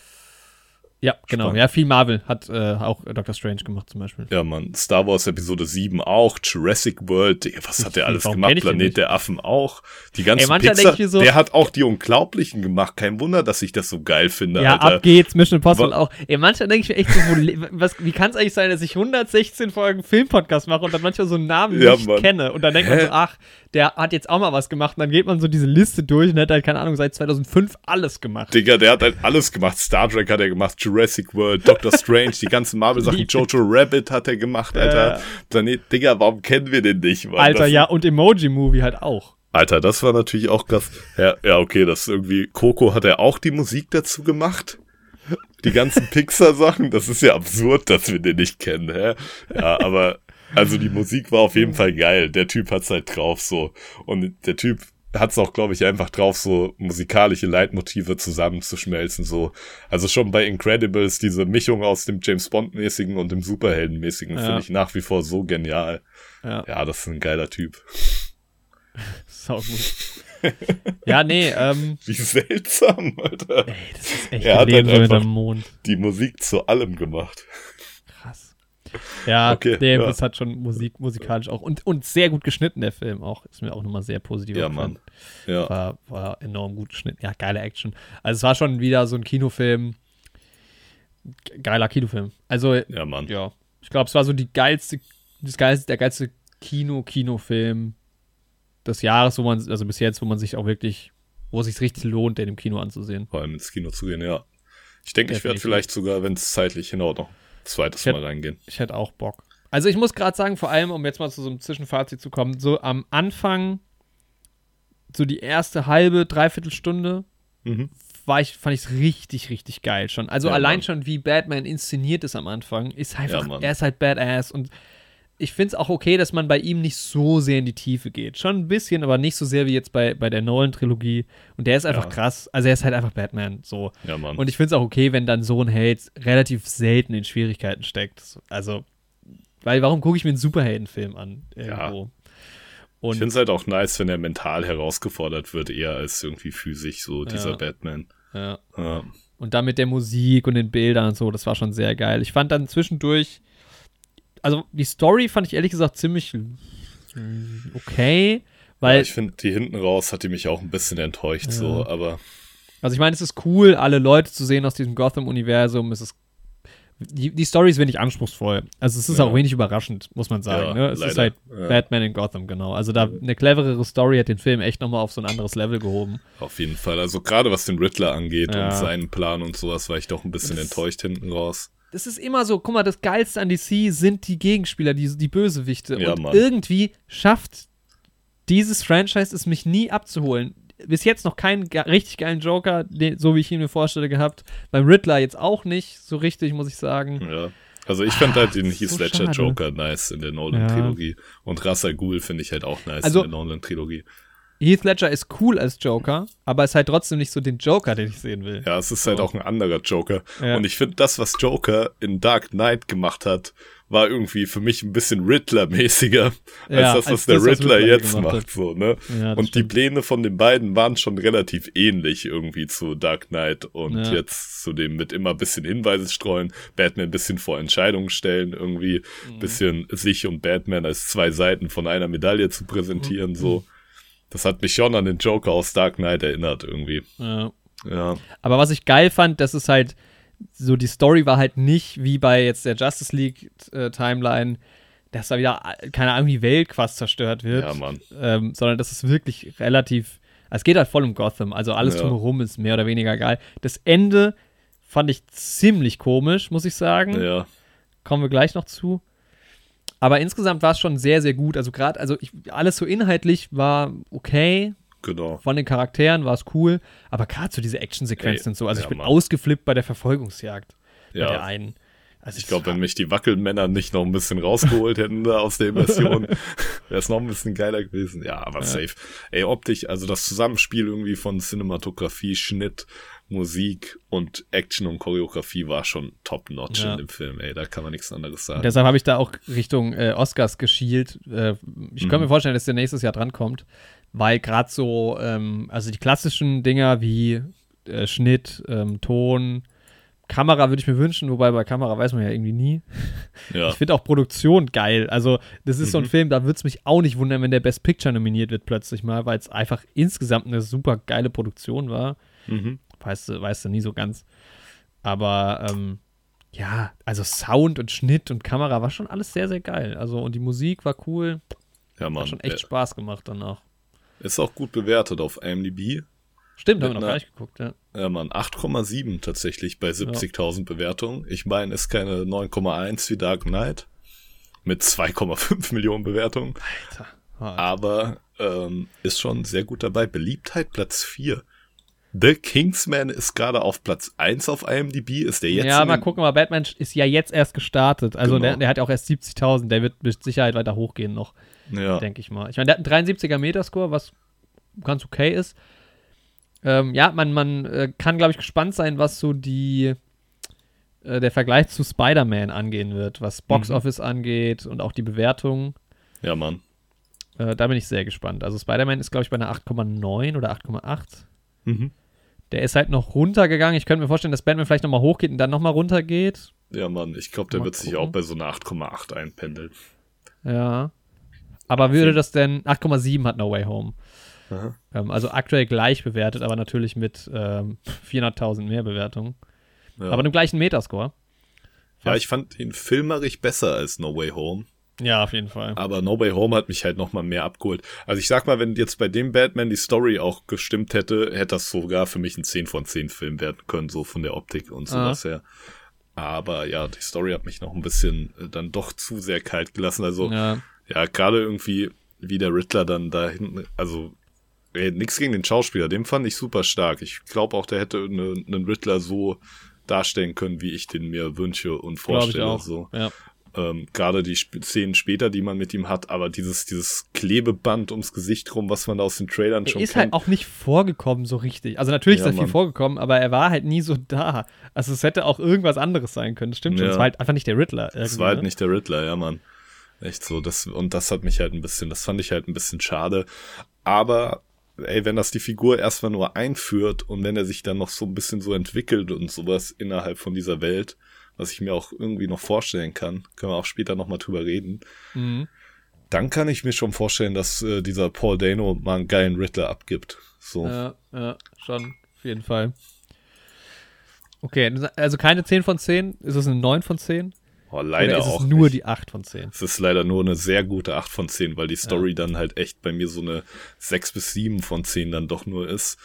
Ja, genau. spannend. Ja, viel Marvel hat äh, auch Doctor Strange gemacht zum Beispiel. Ja, Mann. Star Wars Episode 7 auch, Jurassic World, was hat der alles Warum gemacht? Planet der Affen auch. Die ganzen Ey, Pixar, so- der hat auch die Unglaublichen gemacht. Kein Wunder, dass ich das so geil finde, Ja, Alter. ab geht's, Mission Impossible auch. Ey, manchmal denke ich mir echt so, wo, was, wie kann es eigentlich sein, dass ich 116 Folgen Filmpodcast mache und dann manchmal so einen Namen Ja, nicht Mann. kenne und dann denkt man so, ach, der hat jetzt auch mal was gemacht und dann geht man so diese Liste durch und hat halt, keine Ahnung, seit 2005 alles gemacht. Digga, der hat halt alles gemacht. Star Trek hat er gemacht, Jurassic World, Doctor Strange, die ganzen Marvel-Sachen. Jojo Rabbit hat er gemacht, Alter. Ja. Planet, Digga, warum kennen wir den nicht, Mann? Alter, Das- ja, und Emoji-Movie halt auch. Alter, das war natürlich auch krass. Ja, ja, okay, das ist irgendwie, Coco hat er auch die Musik dazu gemacht. Die ganzen Pixar-Sachen, das ist ja absurd, dass wir den nicht kennen, hä? Ja, aber, also die Musik war auf jeden Fall geil. Der Typ hat's halt drauf, so. Und der Typ hat's auch, glaube ich, einfach drauf, so musikalische Leitmotive zusammenzuschmelzen, so. Also schon bei Incredibles, diese Mischung aus dem James Bond-mäßigen und dem Superhelden-mäßigen Ja. finde ich nach wie vor so genial. Ja, Ja, das ist ein geiler Typ. sau gut. ja, nee, ähm, Wie seltsam, Alter. ey, das ist echt Er ein hat Leben halt so einfach- Mond. Die Musik zu allem gemacht. Ja, Okay, der ja. das hat schon Musik, musikalisch auch und, und sehr gut geschnitten, der Film auch. Ist mir auch nochmal sehr positiv Ja. Mann. Ja. War, war enorm gut geschnitten. Ja, geile Action. Also es war schon wieder so ein Kinofilm. Ge- Geiler Kinofilm. Also, Ja, Mann. ja. Ich glaube, es war so die geilste, das geilste, der geilste Kino-Kinofilm des Jahres, wo man, also bis jetzt, wo man sich auch wirklich, wo es sich richtig lohnt, den im Kino anzusehen. Vor allem ins Kino zu gehen, ja. Ich denke, ich werde vielleicht sogar, wenn es zeitlich hinhaut, noch ein zweites hätt- Mal reingehen. Ich hätte auch Bock. Also ich muss gerade sagen, vor allem, um jetzt mal zu so einem Zwischenfazit zu kommen, so am Anfang, so die erste halbe, dreiviertel Stunde, Mhm. war ich, fand ich es richtig, richtig geil schon. Also Ja, allein Mann. schon, wie Batman inszeniert ist am Anfang, ist einfach, Ja, er ist halt badass und ich finde es auch okay, dass man bei ihm nicht so sehr in die Tiefe geht. Schon ein bisschen, aber nicht so sehr wie jetzt bei, bei der Nolan-Trilogie. Und der ist einfach Ja. krass. Also er ist halt einfach Batman. So. Ja, Mann. Und ich finde es auch okay, wenn dann so ein Held relativ selten in Schwierigkeiten steckt. Also, weil warum gucke ich mir einen Superheldenfilm an? Irgendwo? ich Und finde es halt auch nice, wenn er mental herausgefordert wird, eher als irgendwie physisch, so dieser Ja. Batman. ja. Ja. Und dann mit der Musik und den Bildern und so, das war schon sehr geil. Ich fand dann zwischendurch, also die Story fand ich ehrlich gesagt ziemlich okay, weil, ja, ich finde, die hinten raus hat die mich auch ein bisschen enttäuscht, so, aber also ich meine, es ist cool, alle Leute zu sehen aus diesem Gotham-Universum. Es ist, die, die Story ist wenig anspruchsvoll. Also es ist Ja. auch wenig überraschend, muss man sagen. Ja, ne? Es ist leider. halt Ja. Batman in Gotham, genau. Also da eine cleverere Story hat den Film echt nochmal auf so ein anderes Level gehoben. auf jeden Fall. Also gerade was den Riddler angeht Ja. und seinen Plan und sowas, war ich doch ein bisschen Das- enttäuscht hinten raus. Das ist immer so, guck mal, das Geilste an DC sind die Gegenspieler, die, die Bösewichte. Ja, und Mann. irgendwie schafft dieses Franchise es mich nie abzuholen. Bis jetzt noch keinen ge richtig geilen Joker, den, so wie ich ihn mir vorstelle, gehabt. Beim Riddler jetzt auch nicht so richtig, muss ich sagen. Ja. Also ich fand halt den das ist Heath so Ledger. Joker nice in der Nolan-Trilogie. Und Russell Ghul finde ich halt auch nice Also- in der Nolan-Trilogie. Heath Ledger ist cool als Joker, aber ist halt trotzdem nicht so den Joker, den ich sehen will. Ja, es ist halt auch ein anderer Joker. Ja. Und ich finde, das, was Joker in Dark Knight gemacht hat, war irgendwie für mich ein bisschen Riddler-mäßiger als Ja, das, was als der das, was Riddler Riddler jetzt macht. So, ne? Ja, und die stimmt. Pläne von den beiden waren schon relativ ähnlich irgendwie zu Dark Knight und Ja. jetzt zu dem mit immer ein bisschen Hinweise streuen, Batman ein bisschen vor Entscheidungen stellen, irgendwie ein Mhm. bisschen sich und Batman als zwei Seiten von einer Medaille zu Mhm. präsentieren, so. Das hat mich schon an den Joker aus Dark Knight erinnert irgendwie. Ja. Ja, Aber was ich geil fand, das ist halt so, die Story war halt nicht wie bei jetzt der Justice League äh, Timeline, dass da wieder, keine Ahnung, die Welt quasi zerstört wird, ja, Mann. ähm, sondern das ist wirklich relativ, es geht halt voll um Gotham, also alles Ja. drumherum ist mehr oder weniger geil. Das Ende fand ich ziemlich komisch, muss ich sagen. Ja, Kommen wir gleich noch zu. Aber insgesamt war es schon sehr, sehr gut. Also gerade, also ich, alles so inhaltlich war okay. genau. Von den Charakteren war es cool. Aber gerade so diese Actionsequenzen und so. Also ja, ich bin Mann. ausgeflippt bei der Verfolgungsjagd. Bei der Ja, einen. Also ich glaube, wenn mich die Wackelmänner nicht noch ein bisschen rausgeholt hätten da aus der Immersion, wäre es noch ein bisschen geiler gewesen. Ja, aber safe. Ey, optisch, also das Zusammenspiel irgendwie von Cinematografie, Schnitt, Musik und Action und Choreografie war schon top-notch Ja. in dem Film. Ey, da kann man nichts anderes sagen. Deshalb habe ich da auch Richtung äh, Oscars geschielt. Äh, ich könnte Mhm. mir vorstellen, dass der nächstes Jahr drankommt, weil gerade so, ähm, also die klassischen Dinger wie äh, Schnitt, ähm, Ton, Kamera würde ich mir wünschen, wobei bei Kamera weiß man ja irgendwie nie. ja, Ich finde auch Produktion geil. Also, das ist so ein Mhm. Film, da würde es mich auch nicht wundern, wenn der Best Picture nominiert wird plötzlich mal, weil es einfach insgesamt eine super geile Produktion war. mhm. Weißt du, weißt du nie so ganz. Aber ähm, ja, also Sound und Schnitt und Kamera war schon alles sehr, sehr geil. Also, und die Musik war cool. ja, Mann. Hat schon echt äh, Spaß gemacht danach. ist auch gut bewertet auf IMDb. Stimmt, haben wir noch gar nicht geguckt, ja. Ja, Mann, 8,7 tatsächlich bei 70.000 Bewertungen. Ich meine, ist keine 9,1 wie Dark Knight mit 2,5 Millionen Bewertungen, Alter. hart. aber ähm, ist schon sehr gut dabei. Beliebtheit Platz 4. The Kingsman ist gerade auf Platz 1 auf IMDb. Ist der jetzt ja, mal gucken, aber Batman ist ja jetzt erst gestartet. Also Genau. der, der hat ja auch erst 70.000. Der wird mit Sicherheit weiter hochgehen noch. Ja, denke ich mal. Ich meine, der hat einen 73er Metascore, was ganz okay ist. Ähm, ja, man, man äh, kann, glaube ich, gespannt sein, was so die äh, der Vergleich zu Spider-Man angehen wird, was Box Mhm. Office angeht und auch die Bewertung. ja, Mann. Äh, da bin ich sehr gespannt. Also Spider-Man ist, glaube ich, bei einer 8,9 oder 8,8. Mhm. Der ist halt noch runtergegangen. Ich könnte mir vorstellen, dass Batman vielleicht nochmal hochgeht und dann nochmal runtergeht. Ja, Mann. Ich glaube, der Mal wird sich gucken. auch bei so einer 8,8 einpendeln. Ja. Aber würde das denn 8,7 hat No Way Home. Ähm, also aktuell gleich bewertet, aber natürlich mit ähm, 400.000 mehr Bewertungen. Ja. Aber dem gleichen Metascore. ja, ich fand ihn filmerisch besser als No Way Home. Ja, auf jeden Fall. Aber No Way Home hat mich halt noch mal mehr abgeholt. Also ich sag mal, wenn jetzt bei dem Batman die Story auch gestimmt hätte, hätte das sogar für mich ein 10 von 10 Film werden können, so von der Optik und sowas her. Aber ja, die Story hat mich noch ein bisschen äh, dann doch zu sehr kalt gelassen. Also ja, Ja, gerade irgendwie wie der Riddler dann da hinten, also ey, nix gegen den Schauspieler, den fand ich super stark. Ich glaube auch, der hätte eine- einen Riddler so darstellen können, wie ich den mir wünsche und vorstelle. auch. So Ja. Ähm, gerade die Sp Szenen später, die man mit ihm hat, aber dieses, dieses Klebeband ums Gesicht rum, was man da aus den Trailern Er schon ist halt kennt. auch nicht vorgekommen so richtig. Also natürlich Ja, ist er viel Mann. vorgekommen, aber er war halt nie so da. Also es hätte auch irgendwas anderes sein können. Stimmt schon. Ja. Es war halt einfach nicht der Riddler. Das irgendwie, war halt ne? nicht der Riddler, ja, Mann. Echt so, das, und das hat mich halt ein bisschen, das fand ich halt ein bisschen schade. Aber, ey, wenn das die Figur erstmal nur einführt und wenn er sich dann noch so ein bisschen so entwickelt und sowas innerhalb von dieser Welt, was ich mir auch irgendwie noch vorstellen kann, können wir auch später nochmal drüber reden, Mhm. dann kann ich mir schon vorstellen, dass äh, dieser Paul Dano mal einen geilen Riddler abgibt. So. Ja, ja, schon. Auf jeden Fall. Okay, also keine 10 von 10. Ist es eine 9 von 10? Oh, leider Oder ist es auch. nur nicht. die 8 von 10? Es ist leider nur eine sehr gute 8 von 10, weil die Story dann halt echt bei mir so eine 6 bis 7 von 10 dann doch nur ist.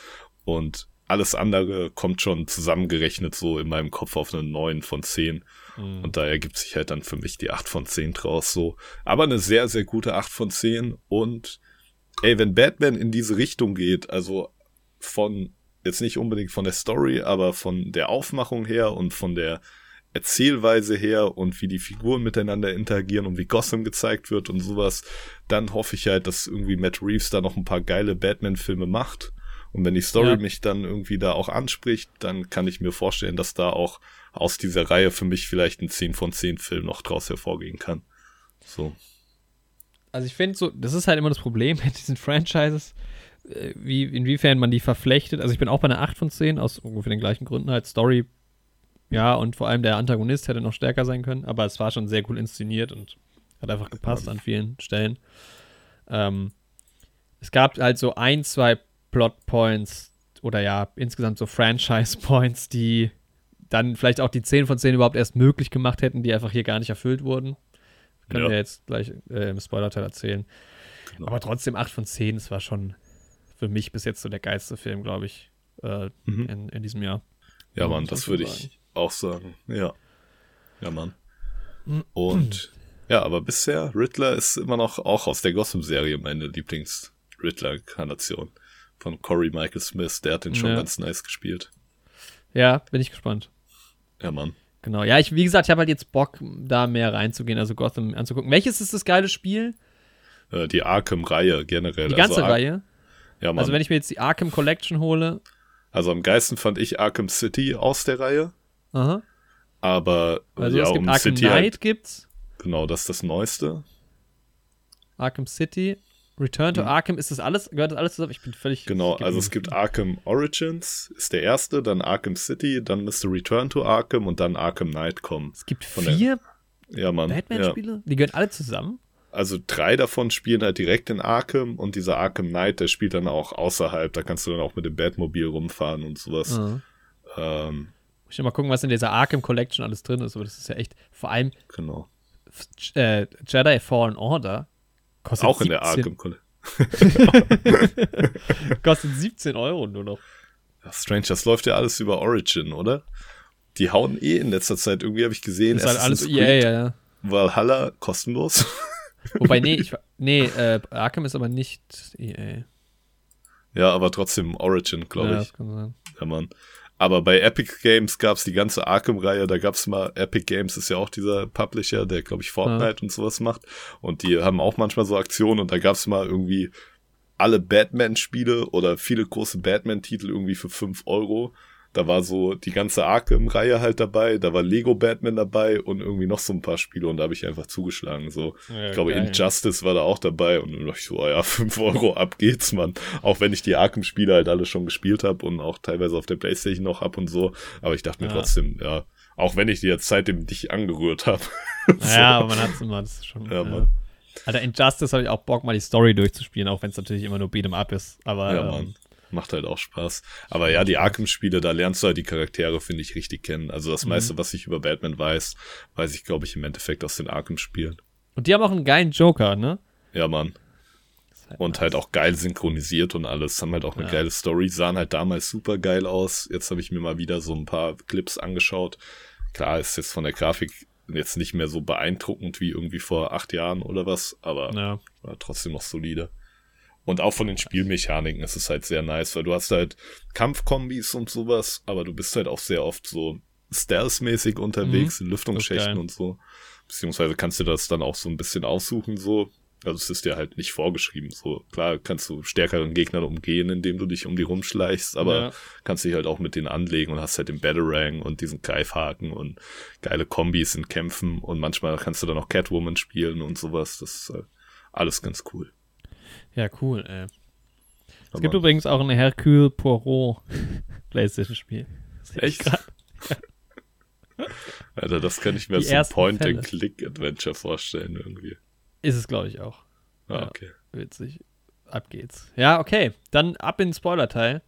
Und alles andere kommt schon zusammengerechnet so in meinem Kopf auf eine 9 von 10. Mhm. Und da ergibt sich halt dann für mich die 8 von 10 draus so. Aber eine sehr, sehr gute 8 von 10. Und ey, wenn Batman in diese Richtung geht, also von, jetzt nicht unbedingt von der Story, aber von der Aufmachung her und von der Erzählweise her und wie die Figuren miteinander interagieren und wie Gotham gezeigt wird und sowas, dann hoffe ich halt, dass irgendwie Matt Reeves da noch ein paar geile Batman-Filme macht. Und wenn die Story Ja. mich dann irgendwie da auch anspricht, dann kann ich mir vorstellen, dass da auch aus dieser Reihe für mich vielleicht ein 10 von 10 Film noch draus hervorgehen kann. So. Also ich finde so, das ist halt immer das Problem mit diesen Franchises, äh, wie, inwiefern man die verflechtet. Also ich bin auch bei einer 8 von 10, aus ungefähr den gleichen Gründen halt. Story, ja, und vor allem der Antagonist hätte noch stärker sein können, aber es war schon sehr cool inszeniert und hat einfach gepasst an vielen Stellen. Ähm, es gab halt so ein, zwei Plotpoints oder ja, insgesamt so Franchise-Points, die dann vielleicht auch die 10 von 10 überhaupt erst möglich gemacht hätten, die einfach hier gar nicht erfüllt wurden. Können Ja. wir jetzt gleich äh, im Spoiler-Teil erzählen. Genau. Aber trotzdem 8 von 10, es war schon für mich bis jetzt so der geilste Film, glaube ich, äh, Mhm. in, in diesem Jahr. Ja, Mann, das würde ich auch sagen. Ja. Ja, Mann. Mhm. Und ja, aber bisher, Riddler ist immer noch auch aus der Gotham-Serie meine Lieblings-Riddler-Inkarnation. Von Corey Michael Smith, der hat den schon Ja. ganz nice gespielt. Ja, bin ich gespannt. Ja, Mann. Genau. Ja, ich, wie gesagt, ich habe halt jetzt Bock, da mehr reinzugehen, also Gotham anzugucken. Welches ist das geile Spiel? Äh, die Arkham-Reihe generell. Die ganze also, Reihe. Ja, Mann. Also wenn ich mir jetzt die Arkham Collection hole. also am geilsten fand ich Arkham City aus der Reihe. Aha. Aber Also ja, es gibt um Arkham City Knight halt, gibt's. genau, das ist das Neueste. Arkham City. Return to Arkham, ist das alles, gehört das alles zusammen? Ich bin völlig. Mhm. Genau, ich also es gibt Arkham Origins, ist der erste, dann Arkham City, dann müsste Return to Arkham und dann Arkham Knight kommen. Es gibt von vier Ja, Mann. Ja. Batman-Spiele? Die gehören alle zusammen? Also drei davon spielen halt direkt in Arkham und dieser Arkham Knight, der spielt dann auch außerhalb. Da kannst du dann auch mit dem Batmobil rumfahren und sowas. Mhm. Ähm, Ich will mal gucken, was in dieser Arkham Collection alles drin ist, aber das ist ja echt, vor allem genau. äh, Jedi Fallen Order kostet Auch in der 17 Arkham. Kolle- Kostet 17 Euro nur noch. Ja, Strange, das läuft ja alles über Origin, oder? Die hauen eh in letzter Zeit, irgendwie habe ich gesehen, Das ist halt alles EA, Creed, ja, ja. Valhalla kostenlos. Wobei, nee, ich, nee äh, Arkham ist aber nicht EA. ja, aber trotzdem Origin, glaube ja, ich. das kann sein. Ja, Mann. Aber bei Epic Games gab's die ganze Arkham-Reihe, da gab's mal, Epic Games ist ja auch dieser Publisher, der, glaube ich, Fortnite und sowas macht. Und die haben auch manchmal so Aktionen und da gab's mal irgendwie alle Batman-Spiele oder viele große Batman-Titel irgendwie für 5 Euro. Da war so die ganze Arkham-Reihe halt dabei, da war Lego Batman dabei und irgendwie noch so ein paar Spiele und da habe ich einfach zugeschlagen. So, Ja, ich glaube, geil. Injustice war da auch dabei und dann dachte ich so, oh ja, 5 Euro, ab geht's, Mann. Auch wenn ich die Arkham-Spiele halt alle schon gespielt habe und auch teilweise auf der Playstation noch ab und so. Aber ich dachte mir Ja. trotzdem, ja, auch wenn ich die jetzt seitdem nicht angerührt habe. Ja, aber man hat es immer, das ist schon. Ja, Mann. Alter, Injustice habe ich auch Bock, mal die Story durchzuspielen, auch wenn es natürlich immer nur Beat'em Up ist. Aber Ja, ähm. Macht halt auch Spaß. Aber ja, die Arkham-Spiele, da lernst du halt die Charaktere, finde ich, richtig kennen. Also Mhm. das meiste, was ich über Batman weiß, weiß ich, glaube ich, im Endeffekt aus den Arkham-Spielen. Und die haben auch einen geilen Joker, ne? Ja, Mann. Halt Und nice. halt auch geil synchronisiert und alles. Haben halt auch eine Ja. geile Story. Sahen halt damals super geil aus. Jetzt habe ich mir mal wieder so ein paar Clips angeschaut. Klar, ist jetzt von der Grafik jetzt nicht mehr so beeindruckend wie irgendwie vor acht Jahren oder was, aber Ja. war trotzdem noch solide. Und auch von den Spielmechaniken ist es halt sehr nice, weil du hast halt Kampfkombis und sowas, aber du bist halt auch sehr oft so stealth-mäßig unterwegs in geil. Lüftungsschächten und so. Beziehungsweise kannst du das dann auch so ein bisschen aussuchen, so. Also es ist dir halt nicht vorgeschrieben. So klar kannst du stärkeren Gegnern umgehen, indem du dich um die rumschleichst, aber Ja. kannst dich halt auch mit denen anlegen und hast halt den Batarang und diesen Greifhaken und geile Kombis in Kämpfen und manchmal kannst du dann auch Catwoman spielen und sowas. Das ist halt alles ganz cool. Ja, cool, ey. Es gibt übrigens auch ein Hercule Poirot Playstation-Spiel. Echt? grad. Alter, das kann ich mir Die als so Point-and-Click-Adventure vorstellen irgendwie. Ist es, glaube ich, auch. Ah, Ja. okay. Witzig. Ab geht's. Ja, okay. Dann ab in den Spoiler-Teil.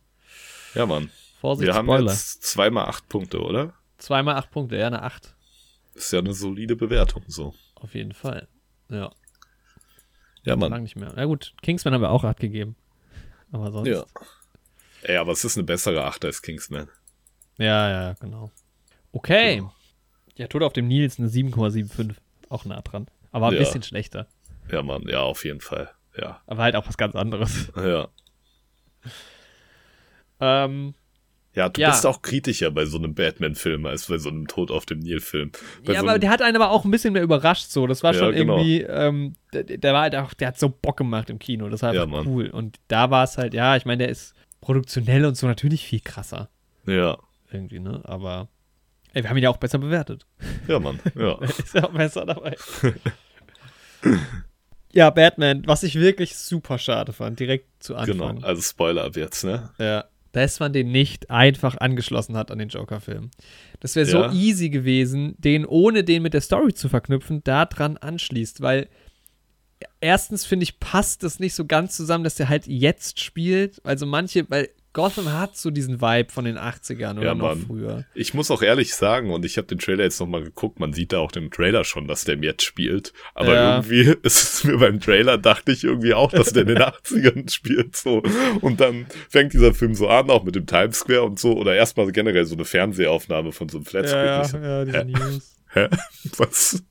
Ja, Mann. Vorsicht, Wir haben Spoiler. jetzt zweimal acht Punkte, oder? Zweimal acht Punkte, ja, eine acht. Ist ja eine solide Bewertung, so. Auf jeden Fall. Ja, Ja, lang Mann. nicht mehr. Na gut, Kingsman haben wir auch acht gegeben. Aber sonst. Ja. Ey, aber es ist eine bessere Acht als Kingsman. Ja, ja, genau. Okay. Ja, Tod auf dem Nil ist eine 7,75. Auch nah dran. Aber ein Ja. bisschen schlechter. Ja, Mann. Ja, auf jeden Fall. Ja. Aber halt auch was ganz anderes. Ja. Ähm, Ja, du Ja. bist auch kritischer bei so einem Batman-Film als bei so einem Tod auf dem Nil-Film. Ja, so aber der hat einen aber auch ein bisschen mehr überrascht, so. Das war Ja, schon genau. irgendwie, ähm, der, der war halt auch, der hat so Bock gemacht im Kino. Das war Ja, einfach cool. Und da war es halt, ja, ich meine, der ist produktionell und so natürlich viel krasser. ja, Irgendwie, ne? Aber, ey, wir haben ihn ja auch besser bewertet. ja, Mann. Ja. ist ja auch besser dabei. ja, Batman, was ich wirklich super schade fand, direkt zu Anfang. genau. Also Spoiler ab jetzt, ne? Ja. Dass man den nicht einfach angeschlossen hat an den Joker-Film. Das wäre so Ja. easy gewesen, den ohne den mit der Story zu verknüpfen, daran anschließt, weil erstens finde ich, passt das nicht so ganz zusammen, dass der halt jetzt spielt. Also manche, weil Gotham hat so diesen Vibe von den 80ern oder Ja, noch früher. Ich muss auch ehrlich sagen, und ich habe den Trailer jetzt nochmal geguckt, man sieht da auch im Trailer schon, dass der im Jetzt spielt. Aber Ja. irgendwie ist es mir beim Trailer, dachte ich irgendwie auch, dass der in den 80ern spielt. So. Und dann fängt dieser Film so an, auch mit dem Times Square und so, oder erstmal generell so eine Fernsehaufnahme von so einem Flatscreen. Ja, Ich so, ja, diese hä? News. Hä? Was?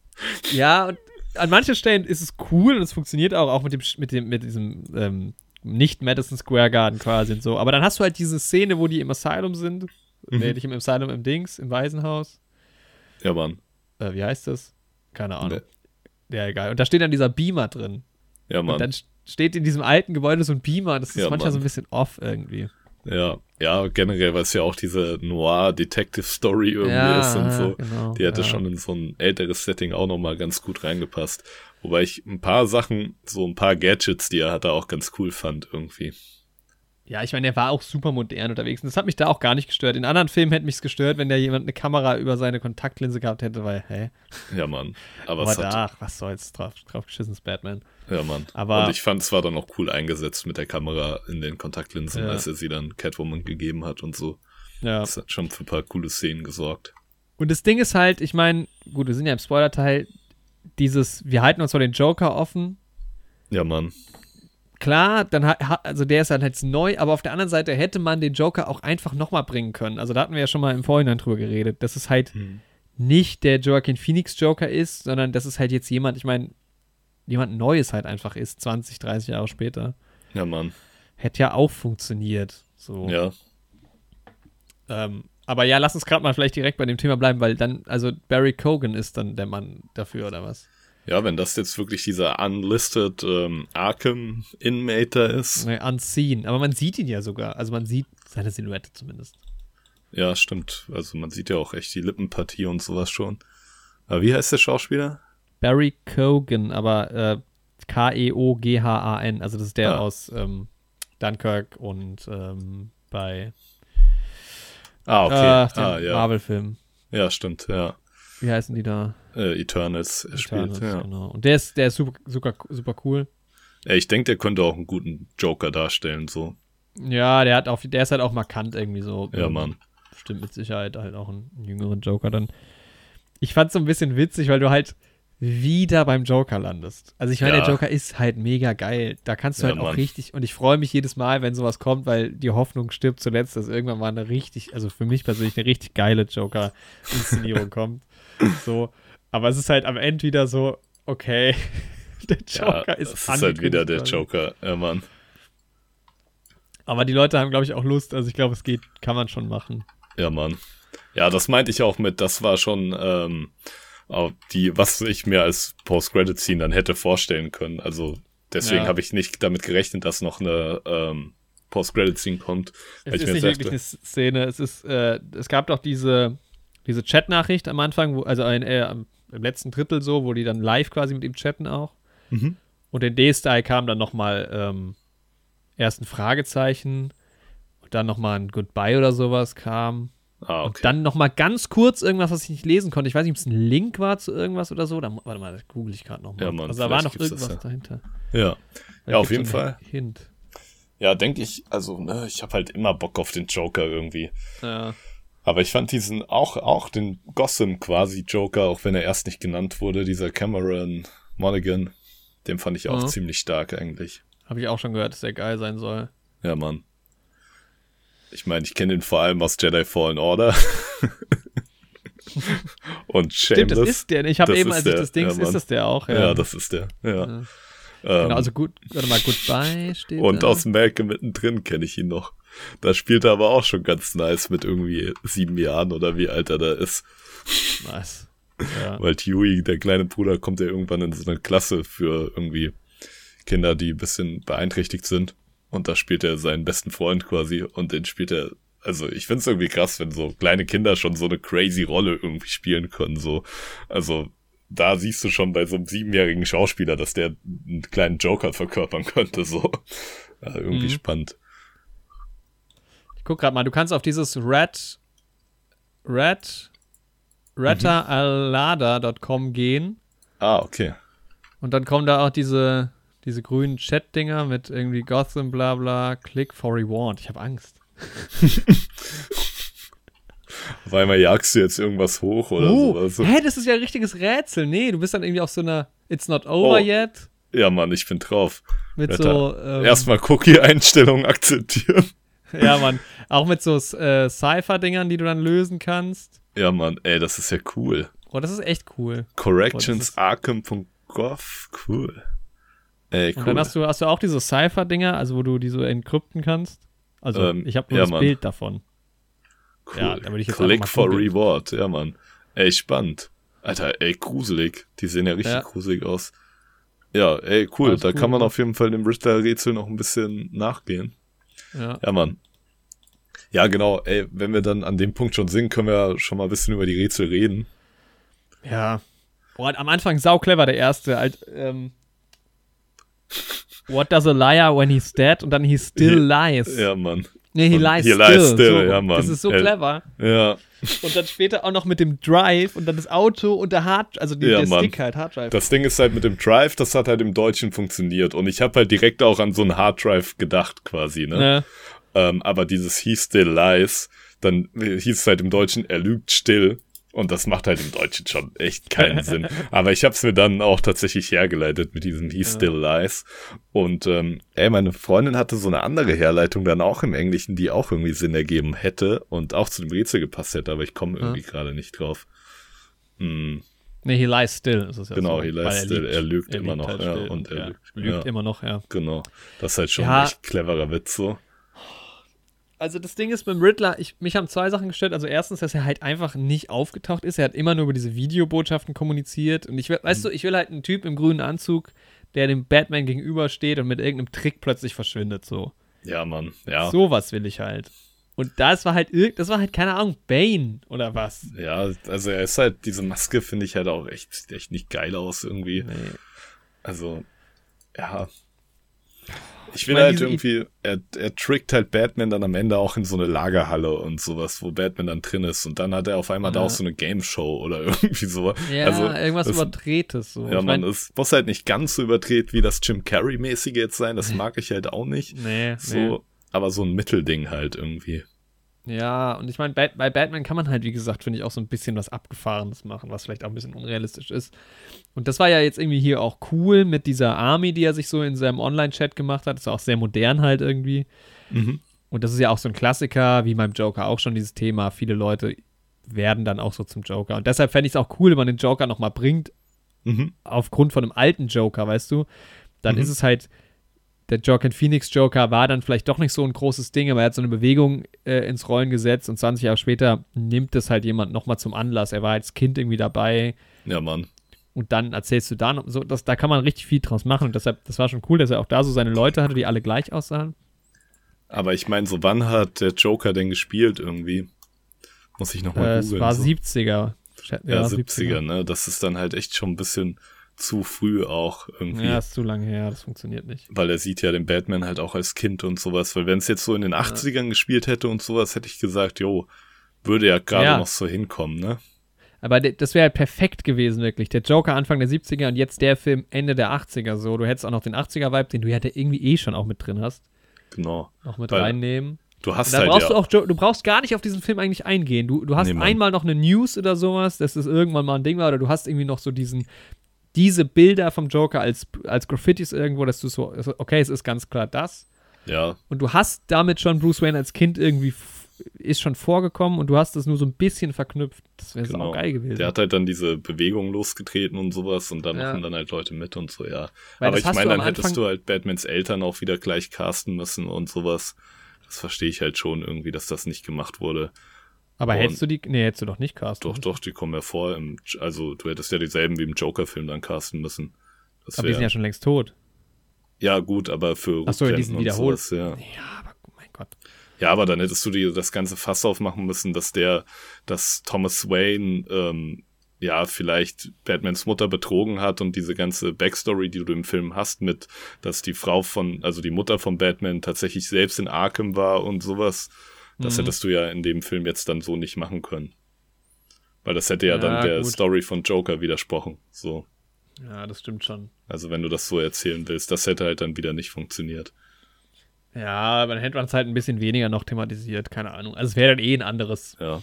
Ja, und an manchen Stellen ist es cool und es funktioniert auch, auch mit dem, mit dem, mit diesem, ähm, nicht Madison Square Garden quasi und so. Aber dann hast du halt diese Szene, wo die im Asylum sind. Mhm. Nee, nicht im Asylum, im Dings, im Waisenhaus. Ja, Mann. Äh, wie heißt das? Keine Ahnung. Nee. Ja, egal. Und da steht dann dieser Beamer drin. Ja, Und Mann. dann st- steht in diesem alten Gebäude so ein Beamer. Das ist Ja, manchmal Mann. so ein bisschen off irgendwie. Ja, ja, generell, weil es ja auch diese Noir-Detective-Story irgendwie Ja, ist und so. genau, Die hätte ja. schon in so ein älteres Setting auch nochmal ganz gut reingepasst. Wobei ich ein paar Sachen, so ein paar Gadgets, die er hatte, auch ganz cool fand irgendwie. Ja, ich meine, der war auch super modern unterwegs. Und das hat mich da auch gar nicht gestört. In anderen Filmen hätte mich gestört, wenn da jemand eine Kamera über seine Kontaktlinse gehabt hätte, weil, hä? Ja, Mann. Aber, Aber es hat, da, ach, was soll's, drauf, drauf geschissenes Batman. ja, Mann. aber- und ich fand, es war dann auch cool eingesetzt mit der Kamera in den Kontaktlinsen, Ja. als er sie dann Catwoman gegeben hat und so. Ja. Das hat schon für ein paar coole Szenen gesorgt. Und das Ding ist halt, ich meine, gut, wir sind ja im Spoiler-Teil, dieses, wir halten uns vor den Joker offen. Ja, Mann. Klar, dann also der ist dann jetzt neu, aber auf der anderen Seite hätte man den Joker auch einfach nochmal bringen können. Also da hatten wir ja schon mal im Vorhinein drüber geredet, dass es halt Hm. nicht der Joaquin Phoenix Joker ist, sondern dass es halt jetzt jemand, ich meine, jemand Neues halt einfach ist, 20, 30 Jahre später. Ja, Mann. Hätte ja auch funktioniert. So. Ja. Ähm, aber ja, lass uns gerade mal vielleicht direkt bei dem Thema bleiben, weil dann, also Barry Cogan ist dann der Mann dafür, oder was? Ja, wenn das jetzt wirklich dieser unlisted ähm, Arkham Inmater ist. Nee, unseen. Aber man sieht ihn ja sogar. Also man sieht seine Silhouette zumindest. Ja, stimmt. Also man sieht ja auch echt die Lippenpartie und sowas schon. Aber wie heißt der Schauspieler? Barry Cogan, aber äh, K-E-O-G-H-A-N. Also das ist der Ah. aus ähm, Dunkirk und ähm, bei Ah, okay. äh, dem ah, ja. Marvel-Film. Ja, stimmt, ja. Wie heißen die da? Äh, Eternals er Eternals, spielt, ja. Genau. Und der ist, der ist super, super, super cool. ja. Ich denke, der könnte auch einen guten Joker darstellen, so. Ja, der hat auch, der ist halt auch markant irgendwie so. Ja, Mann. Stimmt mit Sicherheit halt auch einen jüngeren Joker dann. Ich fand's so ein bisschen witzig, weil du halt wieder beim Joker landest. Also ich meine, Ja. der Joker ist halt mega geil. Da kannst du Ja, halt auch Mann. richtig, und ich freue mich jedes Mal, wenn sowas kommt, weil die Hoffnung stirbt zuletzt, dass irgendwann mal eine richtig, also für mich persönlich eine richtig geile Joker-Inszenierung kommt. So. Aber es ist halt am Ende wieder so, okay, der Joker ja, ist das ist halt wieder der Joker, ja, Mann. Aber die Leute haben, glaube ich, auch Lust. Also ich glaube, es geht, kann man schon machen. Ja, Mann. Ja, das meinte ich auch mit, das war schon ähm, die, was ich mir als Post-Credit-Scene dann hätte vorstellen können. Also deswegen Ja. habe ich nicht damit gerechnet, dass noch eine ähm, Post-Credit-Scene kommt. Es ist nicht dachte- wirklich eine Szene. Es ist, äh, es gab doch diese, diese Chat-Nachricht am Anfang, wo, also ein, äh, im letzten Drittel so, wo die dann live quasi mit ihm chatten auch. Mhm. Und in D-Style kam dann nochmal ähm, erst ein Fragezeichen und dann nochmal ein Goodbye oder sowas kam. Ah, Und okay. dann nochmal ganz kurz irgendwas, was ich nicht lesen konnte. Ich weiß nicht, ob es ein Link war zu irgendwas oder so. Da, warte mal, das google ich gerade nochmal. Ja, Mann, also da war noch irgendwas ja. dahinter. ja. Da Ja, auf jeden Fall. Hint. Ja, denke ich, also, ne, ich habe halt immer Bock auf den Joker irgendwie. Ja. Aber ich fand diesen auch, auch den Gotham quasi Joker, auch wenn er erst nicht genannt wurde, dieser Cameron Monaghan, den fand ich auch Mhm. ziemlich stark eigentlich. Habe ich auch schon gehört, dass der geil sein soll. Ja, Mann. Ich meine, ich kenne ihn vor allem aus Jedi Fallen Order. Und Stimmt, Shameless. das ist der. Ich habe eben, als ich der, das Ding, ja, ist das der auch. ja. das ist der. Ja. Ja. Genau, also gut, warte mal, Goodbye steht und da. aus Malcolm mittendrin kenne ich ihn noch. Da spielt er aber auch schon ganz nice mit irgendwie sieben Jahren oder wie alt er da ist. Nice. Ja. Weil Huey, der kleine Bruder, kommt ja irgendwann in so eine Klasse für irgendwie Kinder, die ein bisschen beeinträchtigt sind. Und da spielt er seinen besten Freund quasi und den spielt er. Also ich finde es irgendwie krass, wenn so kleine Kinder schon so eine crazy Rolle irgendwie spielen können. So, also da siehst du schon bei so einem siebenjährigen Schauspieler, dass der einen kleinen Joker verkörpern könnte. So, ja, irgendwie mhm. spannend. Ich guck gerade mal, du kannst auf dieses Red Red rettaalada.com gehen. Ah, okay. Und dann kommen da auch diese diese grünen Chat-Dinger mit irgendwie Gotham, bla bla, Click for Reward. Ich habe Angst. Auf einmal jagst du jetzt irgendwas hoch oder uh, sowas. Hä, das ist ja ein richtiges Rätsel. Nee, du bist dann irgendwie auf so einer It's not over oh. yet. Ja, Mann, ich bin drauf. Mit Wetter. so. Ähm, Erstmal Cookie-Einstellungen akzeptieren. Ja, Mann. Auch mit so äh, Cypher-Dingern, die du dann lösen kannst. Ja, Mann, ey, das ist ja cool. Oh, das ist echt cool. Correctionsarkham.gov, cool. Ey, cool. Und dann hast du, hast du auch diese Cypher-Dinger, also wo du die so encrypten kannst. Also, ähm, ich habe nur ja, das Mann. Bild davon. Cool. Ja, da würde ich jetzt Click for Reward, ja, Mann. Ey, spannend. Alter, ey, gruselig. Die sehen ja richtig ja. gruselig aus. Ja, ey, cool. Alles da cool, kann man auf jeden Fall dem Richter-Rätsel noch ein bisschen nachgehen. Ja. Ja, Mann. Ja, genau. Ey, wenn wir dann an dem Punkt schon sind, können wir schon mal ein bisschen über die Rätsel reden. Ja. Boah, am Anfang sau clever, der erste. Halt, ähm, What does a liar when he's dead? Und dann he still lies. Ja, Mann. Nee, he lies he still. Lies still so, ja, Mann. Das ist so clever. Ja. Und dann später auch noch mit dem Drive und dann das Auto und der Hard, also die, ja, der Mann. Stick halt, Hard Drive. Das Ding ist halt mit dem Drive, das hat halt im Deutschen funktioniert. Und ich habe halt direkt auch an so einen Hard Drive gedacht, quasi, ne? Ja. Ähm, aber dieses he still lies, dann hieß es halt im Deutschen, er lügt still. Und das macht halt im Deutschen schon echt keinen Sinn. Aber ich habe es mir dann auch tatsächlich hergeleitet mit diesem He Still Lies. Und ähm, ey, meine Freundin hatte so eine andere Herleitung dann auch im Englischen, die auch irgendwie Sinn ergeben hätte und auch zu dem Rätsel gepasst hätte, aber ich komme irgendwie ja. gerade nicht drauf. Hm. Nee, he lies still ist es ja Genau, so, he lies still. Er lügt, er immer noch. Halt ja, und er ja, lügt, lügt immer noch, ja. Genau. Das ist halt schon ein echt cleverer Witz so also das Ding ist mit dem Riddler, ich, mich haben zwei Sachen gestört. Also erstens, dass er halt einfach nicht aufgetaucht ist. Er hat immer nur über diese Videobotschaften kommuniziert. Und ich will, weißt du, ich will halt einen Typ im grünen Anzug, der dem Batman gegenübersteht und mit irgendeinem Trick plötzlich verschwindet, so. Ja, Mann, ja. Sowas will ich halt. Und das war halt das war halt, keine Ahnung, Bane oder was. Ja, also er ist halt, diese Maske finde ich halt auch echt, echt nicht geil aus irgendwie. Nee. Also, ja, ich will ich mein, halt irgendwie, er, er trickt halt Batman dann am Ende auch in so eine Lagerhalle und sowas, wo Batman dann drin ist. Und dann hat er auf einmal ja. da auch so eine Game Show oder irgendwie so. Ja, also, irgendwas das, Überdrehtes. So. Ja, ich man, es muss halt nicht ganz so überdreht wie das Jim Carrey-mäßige jetzt sein. Das mag ich halt auch nicht. Nee, so, nee. Aber so ein Mittelding halt irgendwie. Ja, und ich meine, bei, Batman kann man halt, wie gesagt, finde ich, auch so ein bisschen was Abgefahrenes machen, was vielleicht auch ein bisschen unrealistisch ist. Und das war ja jetzt irgendwie hier auch cool mit dieser Army, die er sich so in seinem Online-Chat gemacht hat. Das ist auch sehr modern halt irgendwie. Mhm. Und das ist ja auch so ein Klassiker, wie beim Joker auch schon dieses Thema. Viele Leute werden dann auch so zum Joker. Und deshalb fände ich es auch cool, wenn man den Joker nochmal bringt, mhm. aufgrund von einem alten Joker, weißt du. Dann mhm. ist es halt der Joaquin Phoenix Joker war dann vielleicht doch nicht so ein großes Ding, aber er hat so eine Bewegung äh, ins Rollen gesetzt und 20 Jahre später nimmt es halt jemand nochmal zum Anlass. Er war als Kind irgendwie dabei. Ja, Mann. Und dann erzählst du da noch, so, das, da kann man richtig viel draus machen und deshalb, das war schon cool, dass er auch da so seine Leute hatte, die alle gleich aussahen. Aber ich meine, so wann hat der Joker denn gespielt irgendwie? Muss ich nochmal äh, googeln. Es war so. 70er. Ja, ja 70er, 70er, ne? Das ist dann halt echt schon ein bisschen zu früh auch irgendwie. Ja, ist zu lange her, das funktioniert nicht. Weil er sieht ja den Batman halt auch als Kind und sowas. Weil wenn es jetzt so in den 80ern gespielt hätte und sowas, hätte ich gesagt, jo, würde ja gerade ja. noch so hinkommen, ne? Aber das wäre halt perfekt gewesen, wirklich. Der Joker Anfang der 70er und jetzt der Film Ende der 80er so. Du hättest auch noch den 80er-Vibe, den du ja irgendwie eh schon auch mit drin hast. Genau. Noch mit Weil reinnehmen. Du hast da halt brauchst ja. du auch, du brauchst gar nicht auf diesen Film eigentlich eingehen. Du, du hast nee, einmal noch eine News oder sowas, dass es irgendwann mal ein Ding war, oder du hast irgendwie noch so diesen, diese Bilder vom Joker als, als Graffitis irgendwo, dass du so, okay, es ist ganz klar das. Ja. Und du hast damit schon Bruce Wayne als Kind irgendwie ist schon vorgekommen und du hast das nur so ein bisschen verknüpft. Das wäre genau. geil gewesen. Der hat halt dann diese Bewegung losgetreten und sowas und dann ja. machen dann halt Leute mit und so, ja. Weil Aber ich meine, dann hättest du halt Batmans Eltern auch wieder gleich casten müssen und sowas. Das verstehe ich halt schon irgendwie, dass das nicht gemacht wurde. Aber Und- hättest du die. Nee, hättest du doch nicht casten. Doch, doch, die kommen ja vor. Im, also du hättest ja dieselben wie im Joker-Film dann casten müssen. Das Aber die wär, sind ja schon längst tot. ja gut, aber für Ach so, die sind wiederholt. sowas, ja. Ja, aber oh mein Gott. Ja, aber dann hättest du dir das ganze Fass aufmachen müssen, dass der, dass Thomas Wayne, ähm, ja, vielleicht Batmans Mutter betrogen hat und diese ganze Backstory, die du im Film hast, mit, dass die Frau von, also die Mutter von Batman tatsächlich selbst in Arkham war und sowas, das Mhm. hättest du ja in dem Film jetzt dann so nicht machen können. Weil das hätte ja, Ja, dann der gut. Story von Joker widersprochen. So. Ja, das stimmt schon. Also wenn du das so erzählen willst, das hätte halt dann wieder nicht funktioniert. Ja, aber dann hätte man es halt ein bisschen weniger noch thematisiert, keine Ahnung. Also es wäre dann eh ein anderes. Ja.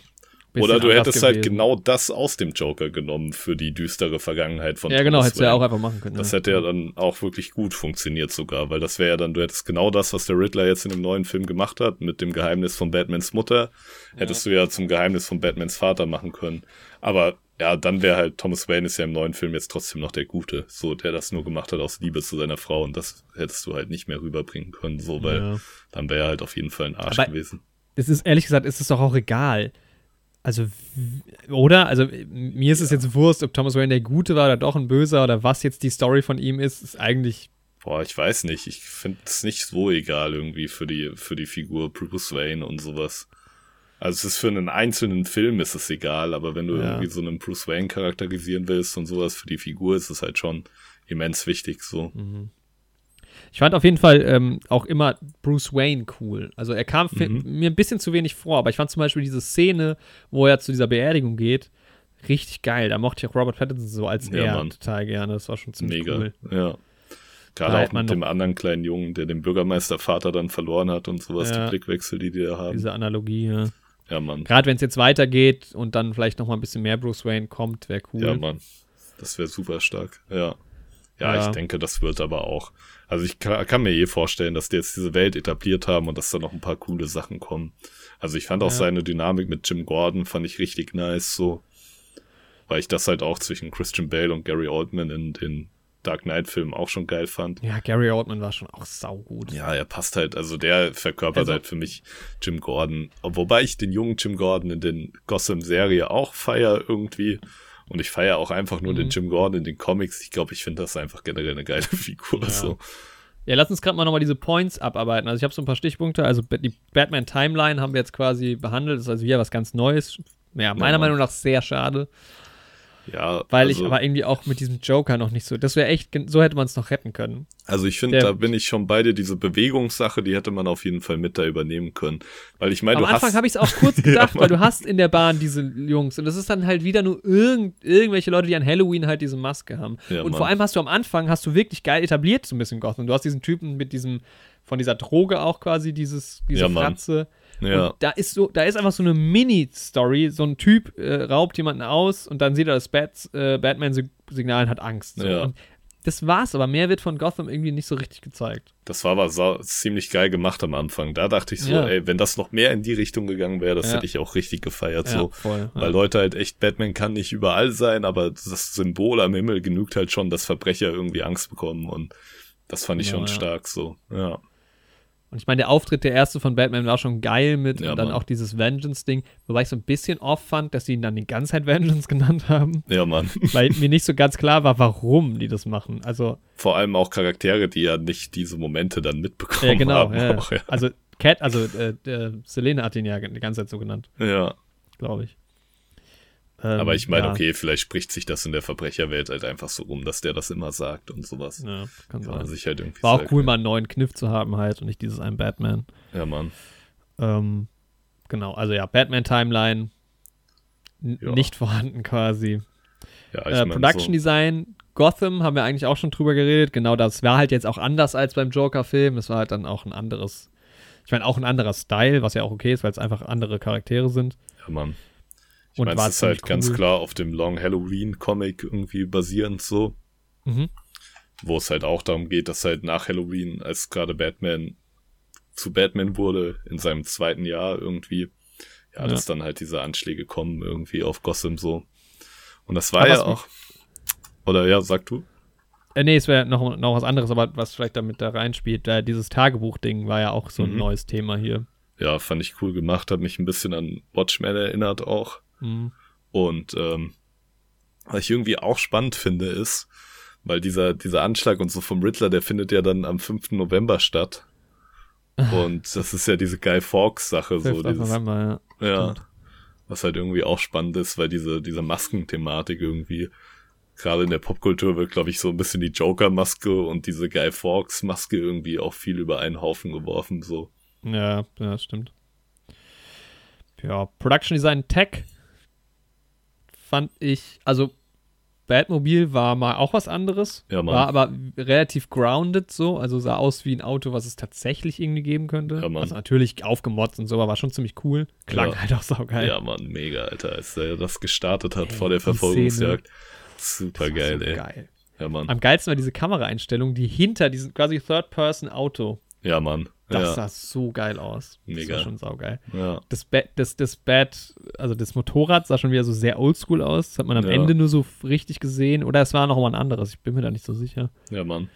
Oder du hättest halt gewesen. genau das aus dem Joker genommen für die düstere Vergangenheit von Ja, genau, Thomas hättest du ja auch einfach machen können. Das ja. hätte ja dann auch wirklich gut funktioniert sogar, weil das wäre ja dann, du hättest genau das, was der Riddler jetzt in dem neuen Film gemacht hat, mit dem Geheimnis von Batmans Mutter, hättest du ja zum Geheimnis von Batmans Vater machen können. Aber ja, dann wäre halt, Thomas Wayne ist ja im neuen Film jetzt trotzdem noch der Gute, so, der das nur gemacht hat aus Liebe zu seiner Frau und das hättest du halt nicht mehr rüberbringen können, so, weil Ja. dann wäre er halt auf jeden Fall ein Arsch Aber- gewesen. es ist ehrlich gesagt, ist es doch auch egal. Also, oder? Also, mir ist es jetzt Wurst, ob Thomas Wayne der Gute war oder doch ein Böser oder was jetzt die Story von ihm ist, ist eigentlich. Boah, ich weiß nicht. Ich finde es nicht so egal irgendwie für die, für die Figur Bruce Wayne und sowas. Also es ist für einen einzelnen Film ist es egal, aber wenn du Ja. irgendwie so einen Bruce Wayne charakterisieren willst und sowas für die Figur, ist es halt schon immens wichtig so. Ich fand auf jeden Fall ähm, auch immer Bruce Wayne cool. Also, er kam Mhm. mir ein bisschen zu wenig vor, aber ich fand zum Beispiel diese Szene, wo er zu dieser Beerdigung geht, richtig geil. Da mochte ich auch Robert Pattinson so als Ja, er Mann. total gerne. Das war schon ziemlich Mega. cool. Ja. Gerade auch mit dem anderen kleinen Jungen, der den Bürgermeistervater dann verloren hat und sowas, Ja. die Blickwechsel, die die da haben. Diese Analogie, ja. ja, Mann. Gerade wenn es jetzt weitergeht und dann vielleicht noch mal ein bisschen mehr Bruce Wayne kommt, wäre cool. Ja, Mann. Das wäre super stark. Ja. Ja. Ja. ich denke, das wird aber auch. Also ich kann, kann mir eh vorstellen, dass die jetzt diese Welt etabliert haben und dass da noch ein paar coole Sachen kommen. Also ich fand auch Ja. seine Dynamik mit Jim Gordon, fand ich richtig nice, so. Weil ich das halt auch zwischen Christian Bale und Gary Oldman in den Dark Knight-Filmen auch schon geil fand. Ja, Gary Oldman war schon auch saugut. Ja, er passt halt, also der verkörpert Also- halt für mich Jim Gordon. Wobei ich den jungen Jim Gordon in den Gotham-Serie auch feier irgendwie. Und ich feiere auch einfach nur Mhm. den Jim Gordon in den Comics. Ich glaube, ich finde das einfach generell eine geile Figur. Ja. So. Ja, lass uns gerade mal nochmal diese Points abarbeiten. Also ich habe so ein paar Stichpunkte. Also die Batman-Timeline haben wir jetzt quasi behandelt. Das ist also wieder was ganz Neues. Ja, meiner Mann. Meinung nach sehr schade, Ja, weil also, ich aber irgendwie auch mit diesem Joker noch nicht so. Das wäre echt, so hätte man es noch retten können. also ich finde, da bin ich schon bei dir. Diese Bewegungssache, die hätte man auf jeden Fall mit da übernehmen können. Weil ich meine, Am du Anfang hast. habe ich es auch kurz Ja, gedacht, weil Mann. du hast in der Bahn diese Jungs und das ist dann halt wieder nur irgend, irgendwelche Leute, die an Halloween halt diese Maske haben. Ja, und Mann. vor allem hast du am Anfang, hast du wirklich geil etabliert so ein bisschen Gotham. Du hast diesen Typen mit diesem, von dieser Droge auch quasi, dieses, diese Ja, Mann. Ja, Und da ist so, da ist einfach so eine Mini-Story. So ein Typ äh, raubt jemanden aus und dann sieht er das Bat, äh, Batman-Signal und hat Angst. So. Ja. Und das war's, aber mehr wird von Gotham irgendwie nicht so richtig gezeigt. das war aber ziemlich geil gemacht am Anfang. Da dachte ich so, Ja. ey, wenn das noch mehr in die Richtung gegangen wäre, das Ja. hätte ich auch richtig gefeiert. so. voll. Weil Leute halt echt, Batman kann nicht überall sein, aber das Symbol am Himmel genügt halt schon, dass Verbrecher irgendwie Angst bekommen und das fand ich Genau, schon ja. stark so. Ja. Und ich meine, der Auftritt der erste von Batman war schon geil mit Ja, und dann Mann. auch dieses Vengeance-Ding, wobei ich so ein bisschen off fand, dass sie ihn dann die ganze Zeit Vengeance genannt haben, Ja, Mann. weil mir nicht so ganz klar war, warum die das machen. Also, Vor allem auch Charaktere, die ja nicht diese Momente dann mitbekommen ja, genau. haben. Ja. Auch, ja. Also, Cat, also, äh, äh, Selene hat ihn ja die ganze Zeit so genannt, ja. glaube ich. Ähm, Aber ich meine, ja. okay, vielleicht spricht sich das in der Verbrecherwelt halt einfach so rum, dass der das immer sagt und sowas. Ja, kann Kann man sein. sich halt irgendwie War auch sagen. cool, mal einen neuen Kniff zu haben halt und nicht dieses ein Batman. Ja, Mann. Ähm, genau, also ja, Batman-Timeline Ja. nicht vorhanden quasi. Ja, ich Äh, Production so, Design, Gotham haben wir eigentlich auch schon drüber geredet. Genau, das war halt jetzt auch anders als beim Joker-Film. Das war halt dann auch ein anderes, ich meine, auch ein anderer Style, was ja auch okay ist, weil es einfach andere Charaktere sind. ja, Mann. Ich Und meine, war es ist halt ziemlich ganz cool. klar auf dem Long Halloween Comic irgendwie basierend so. Mhm. wo es halt auch darum geht, dass halt nach Halloween, als gerade Batman zu Batman wurde, in seinem zweiten Jahr irgendwie, ja, Ja. dass dann halt diese Anschläge kommen irgendwie auf Gotham so. Und das war Aber ja auch, oder ja, sag du? Äh, nee, es wäre noch, noch was anderes, aber was vielleicht damit da reinspielt. Äh, dieses Tagebuch-Ding war ja auch so ein Mhm. neues Thema hier. ja, fand ich cool gemacht, hat mich ein bisschen an Watchmen erinnert auch. Mhm. Und ähm, was ich irgendwie auch spannend finde, ist, weil dieser, dieser Anschlag und so vom Riddler, der findet ja dann am 5. November statt. Und das ist ja diese Guy Fawkes-Sache, so 5. dieses, November, ja. ja, was halt irgendwie auch spannend ist, weil diese, diese Maskenthematik irgendwie, gerade in der Popkultur wird, glaube ich, so ein bisschen die Joker-Maske und diese Guy Fawkes-Maske irgendwie auch viel über einen Haufen geworfen, so. Ja, ja, stimmt. Ja, Production Design Tech fand ich, also Batmobil war mal auch was anderes, Ja, Mann. war aber relativ grounded so, also sah aus wie ein Auto, was es tatsächlich irgendwie geben könnte. Ja, Mann. also natürlich aufgemotzt und so, aber war schon ziemlich cool. Klang Ja. halt auch saugeil. Ja, Mann, mega, Alter, als er das gestartet hat Ey, vor der Verfolgungsjagd. Super geil, so ey. geil. Ja, Mann. Am geilsten war diese Kameraeinstellung, die hinter diesem quasi Third-Person-Auto. Ja, Mann. Das ja. sah so geil aus. Das Mega. war schon saugeil. ja. Das Bad, das, das Bad, also das Motorrad sah schon wieder so sehr oldschool aus. Das hat man am Ja. Ende nur so richtig gesehen. Oder es war noch mal ein anderes. Ich bin mir da nicht so sicher. Ja, Mann.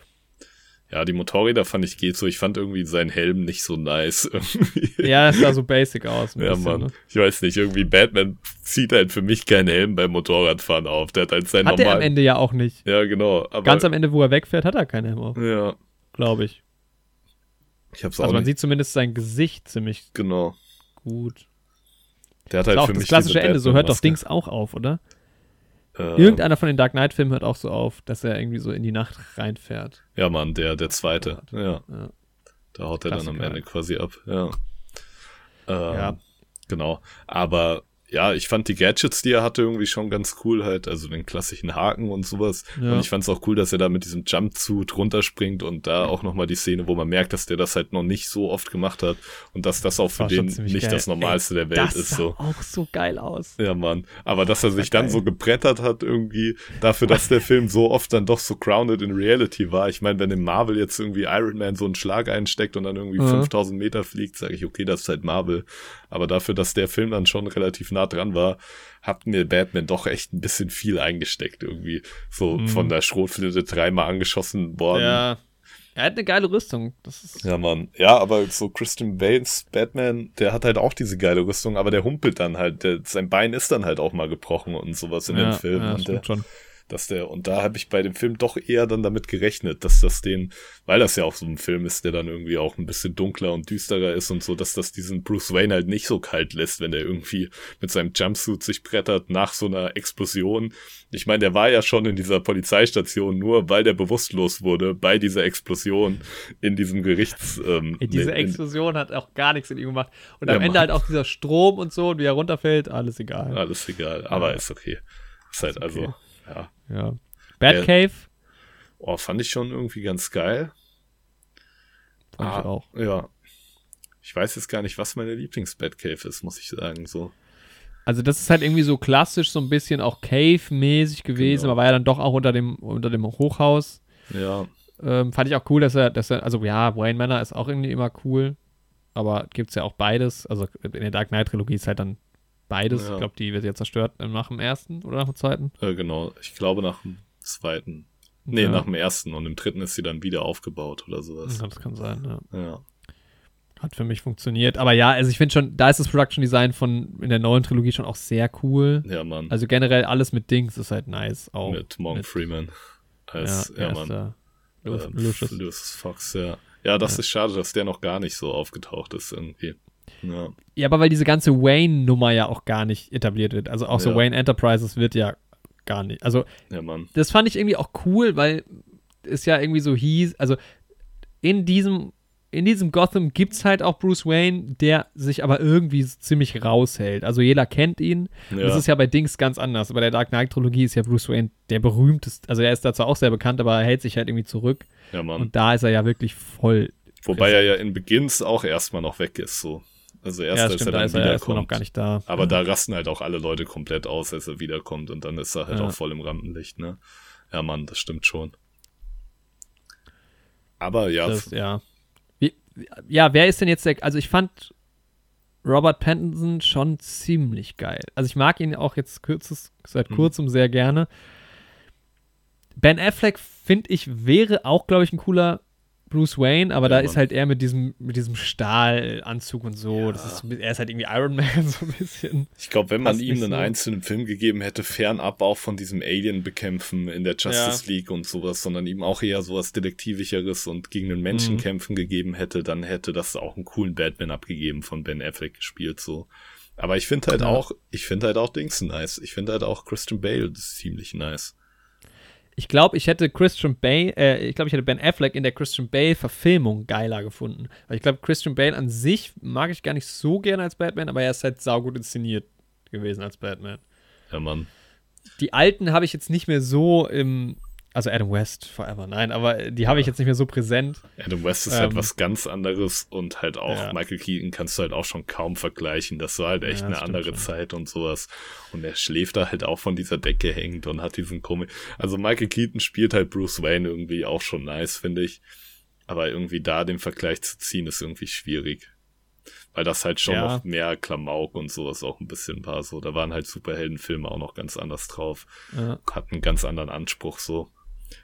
Ja, die Motorräder fand ich geht so. Ich fand irgendwie seinen Helm nicht so nice. Irgendwie. Ja, es sah so basic aus. Ja, bisschen, Mann. ne? Ich weiß nicht, irgendwie Batman zieht halt für mich keinen Helm beim Motorradfahren auf. Der hat halt seinen Hat er am normalen. Ende ja auch nicht. Ja, genau. Ganz am Ende, wo er wegfährt, hat er keinen Helm auf, Ja, glaube ich. Ich hab's auch Also man nicht. sieht zumindest sein Gesicht ziemlich Genau. gut. Der hat Das halt für das mich klassische diese Ende. So hört doch. Dings auch auf, oder? Äh, Irgendeiner von den Dark Knight-Filmen hört auch so auf, dass er irgendwie so in die Nacht reinfährt. Ja, Mann, der, der zweite. Ja. Ja. Da haut er dann am. Ende quasi ab. Ja. Ähm, Ja. Genau. Aber ja, ich fand die Gadgets, die er hatte, irgendwie schon ganz cool halt. Also den klassischen Haken und sowas. Ja. Und ich fand es auch cool, dass er da mit diesem Jumpsuit runterspringt und da auch nochmal die Szene, wo man merkt, dass der das halt noch nicht so oft gemacht hat und dass das auch für War schon den nicht geil. das Normalste der Welt Das ist. sah So. auch so geil aus. Ja, Mann. Aber dass er sich dann geil. so gebrettert hat irgendwie, dafür, dass der Film so oft dann doch so grounded in Reality war. Ich meine, wenn in Marvel jetzt irgendwie Iron Man so einen Schlag einsteckt und dann irgendwie Mhm. 5000 Meter fliegt, sage ich, okay, das ist halt Marvel. Aber dafür, dass der Film dann schon relativ nah dran war, hat mir Batman doch echt ein bisschen viel eingesteckt irgendwie. So Mhm. von der Schrotflinte dreimal angeschossen worden. Ja. Er hat eine geile Rüstung. Das ist Ja, Mann. Ja, aber so Christian Bales Batman, der hat halt auch diese geile Rüstung, aber der humpelt dann halt. Der, sein Bein ist dann halt auch mal gebrochen und sowas in ja, dem Film. Ja, und der, schon. Dass der, und da habe ich bei dem Film doch eher dann damit gerechnet, dass das den, weil das ja auch so ein Film ist, der dann irgendwie auch ein bisschen dunkler und düsterer ist und so, dass das diesen Bruce Wayne halt nicht so kalt lässt, wenn der irgendwie mit seinem Jumpsuit sich brettert nach so einer Explosion. Ich meine, der war ja schon in dieser Polizeistation, nur weil der bewusstlos wurde bei dieser Explosion in diesem Gerichts. Ähm, Ey, diese in, in, Explosion hat auch gar nichts in ihm gemacht. Und Ja, am Ende Mann. halt auch dieser Strom und so, und wie er runterfällt, alles egal. alles egal, aber Ja. ist okay. Ist halt Ist also, okay. ja. Ja. Batcave, Oh, fand ich schon irgendwie ganz geil. fand ich Ah, auch. Ja. Ich weiß jetzt gar nicht, was meine Lieblings-Batcave ist, muss ich sagen. So. Also das ist halt irgendwie so klassisch, so ein bisschen auch Cave-mäßig gewesen, Genau. aber war ja dann doch auch unter dem, unter dem Hochhaus. Ja, Ähm, fand ich auch cool, dass er, dass er, also ja, Wayne Manor ist auch irgendwie immer cool, aber gibt's ja auch beides. Also in der Dark Knight Trilogie ist halt dann beides. Ja. Ich glaube, die wird ja zerstört äh, nach dem ersten oder nach dem zweiten. äh, genau. Ich glaube nach dem zweiten. Nee, ja. nach dem ersten. Und im dritten ist sie dann wieder aufgebaut oder sowas. Ja, das kann sein, ja. Ja. Hat für mich funktioniert. Aber ja, also ich finde schon, da ist das Production Design von in der neuen Trilogie schon auch sehr cool. Ja, Mann. Also generell alles mit Dings ist halt nice. Auch mit Morgan mit- Freeman. Als, ja, ist Mann. Lu- Ähm, Lucius. Fox, ja. Ja, das Ja. ist schade, dass der noch gar nicht so aufgetaucht ist irgendwie. Ja, Ja, aber weil diese ganze Wayne-Nummer ja auch gar nicht etabliert wird. Also auch so Ja. Wayne Enterprises wird ja gar nicht. Also ja, Mann. das fand ich irgendwie auch cool, weil es ja irgendwie so hieß, also in diesem, in diesem Gotham gibt es halt auch Bruce Wayne, der sich aber irgendwie ziemlich raushält. Also jeder kennt ihn. Ja, Das ist ja bei Dings ganz anders. Bei der Dark Knight Trilogie ist ja Bruce Wayne der berühmteste. Also er ist dazu auch sehr bekannt, aber er hält sich halt irgendwie zurück. ja Mann. Und da ist er ja wirklich voll. Wobei er ja in Begins auch erstmal noch weg ist, so. Also erst ja, als stimmt, er da dann ist er wiederkommt. noch gar nicht da. Aber ja. da rasten halt auch alle Leute komplett aus, als er wiederkommt und dann ist er halt Ja. auch voll im Rampenlicht, ne? Ja, Mann, das stimmt schon. Aber ja, Das, ja. Wie, ja, wer ist denn jetzt der. Also, ich fand Robert Pattinson schon ziemlich geil. Also, ich mag ihn auch jetzt kürzes, seit Mhm. kurzem sehr gerne. Ben Affleck, finde ich, wäre auch, glaube ich, ein cooler Bruce Wayne, aber Ja, da Mann. ist halt er mit diesem, mit diesem Stahlanzug und so. Ja. Das ist, er ist halt irgendwie Iron Man, so ein bisschen. Ich glaube, wenn man ihm einen so. einzelnen Film gegeben hätte, fernab auch von diesem Alien-Bekämpfen in der Justice League und sowas, sondern ihm auch eher sowas Detektivischeres und gegen den Menschen Mhm. kämpfen gegeben hätte, dann hätte das auch einen coolen Batman abgegeben von Ben Affleck gespielt, so. Aber ich finde halt Ja. auch, ich finde halt auch Dings nice. Ich finde halt auch Christian Bale ziemlich nice. Ich glaube, ich hätte Christian Bale, äh, ich glaube, ich hätte Ben Affleck in der Christian Bale-Verfilmung geiler gefunden. Weil ich glaube, Christian Bale an sich mag ich gar nicht so gerne als Batman, aber er ist halt saugut inszeniert gewesen als Batman. Ja, Mann. Die alten habe ich jetzt nicht mehr so im, also Adam West forever, nein, aber die habe ich jetzt nicht mehr so präsent. Adam West ist halt Ähm, was ganz anderes und halt auch ja. Michael Keaton kannst du halt auch schon kaum vergleichen. Das war halt echt Ja, eine andere schon. Zeit und sowas. Und er schläft da halt auch von dieser Decke hängt und hat diesen Komik. Also Michael Keaton spielt halt Bruce Wayne irgendwie auch schon nice, finde ich. Aber irgendwie da den Vergleich zu ziehen, ist irgendwie schwierig. Weil das halt schon Ja. noch mehr Klamauk und sowas auch ein bisschen war. So, da waren halt Superheldenfilme auch noch ganz anders drauf Ja. hat einen ganz anderen Anspruch so.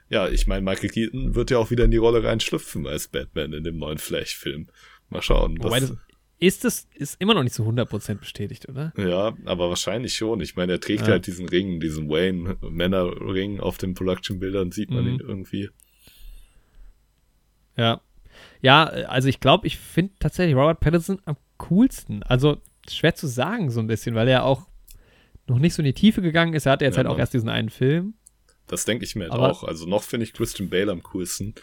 Ja, ich meine, Michael Keaton wird ja auch wieder in die Rolle reinschlüpfen als Batman in dem neuen Flash-Film. Mal schauen. Wobei Das, ist das ist immer noch nicht zu 100% bestätigt, oder? ja, aber wahrscheinlich schon. Ich meine, er trägt Ja. halt diesen Ring, diesen Wayne-Männer-Ring auf den Production-Bildern, sieht man Mhm. ihn irgendwie. Ja. Ja, also ich glaube, ich finde tatsächlich Robert Pattinson am coolsten. Also schwer zu sagen so ein bisschen, weil er auch noch nicht so in die Tiefe gegangen ist. Er hatte jetzt Ja, halt auch Mann. erst diesen einen Film. Das denke ich mir halt auch. Also noch finde ich Christian Bale am coolsten.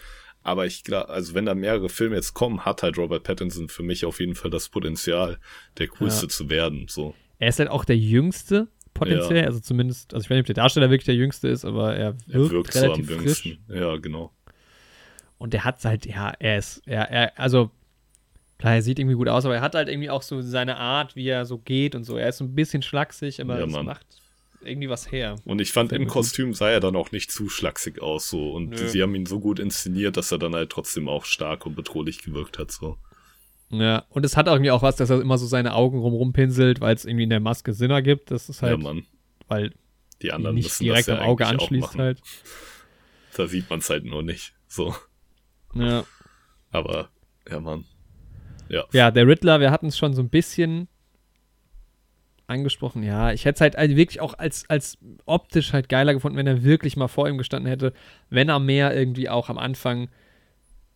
Aber ich glaube, also wenn da mehrere Filme jetzt kommen, hat halt Robert Pattinson für mich auf jeden Fall das Potenzial, der coolste Ja. zu werden. So. Er ist halt auch der Jüngste, potenziell. Ja. Also zumindest, also ich weiß nicht, ob der Darsteller wirklich der Jüngste ist, aber er wirkt, Er wirkt so am relativ frisch. jüngsten. Ja, genau. Und der hat halt, ja, er ist, er, er, also klar, er sieht irgendwie gut aus, aber er hat halt irgendwie auch so seine Art, wie er so geht und so. Er ist so ein bisschen schlaksig, aber Ja, es Mann. macht irgendwie was her. Und ich fand, im. Kostüm sah er dann auch nicht zu schlaksig aus, so. Und Nö. sie haben ihn so gut inszeniert, dass er dann halt trotzdem auch stark und bedrohlich gewirkt hat, so. Ja, und es hat auch irgendwie auch was, dass er immer so seine Augen rum pinselt, weil es irgendwie in der Maske Sinn ergibt. Das ist ja, halt, Mann. weil Die die anderen nicht müssen direkt das ja am Auge anschließt halt. Da sieht man es halt nur nicht, so. Ja. Aber, ja, Mann. Ja. ja, der Riddler, wir hatten es schon so ein bisschen angesprochen. Ja, ich hätte es halt also wirklich auch als, als optisch halt geiler gefunden, wenn er wirklich mal vor ihm gestanden hätte, wenn er mehr irgendwie auch am Anfang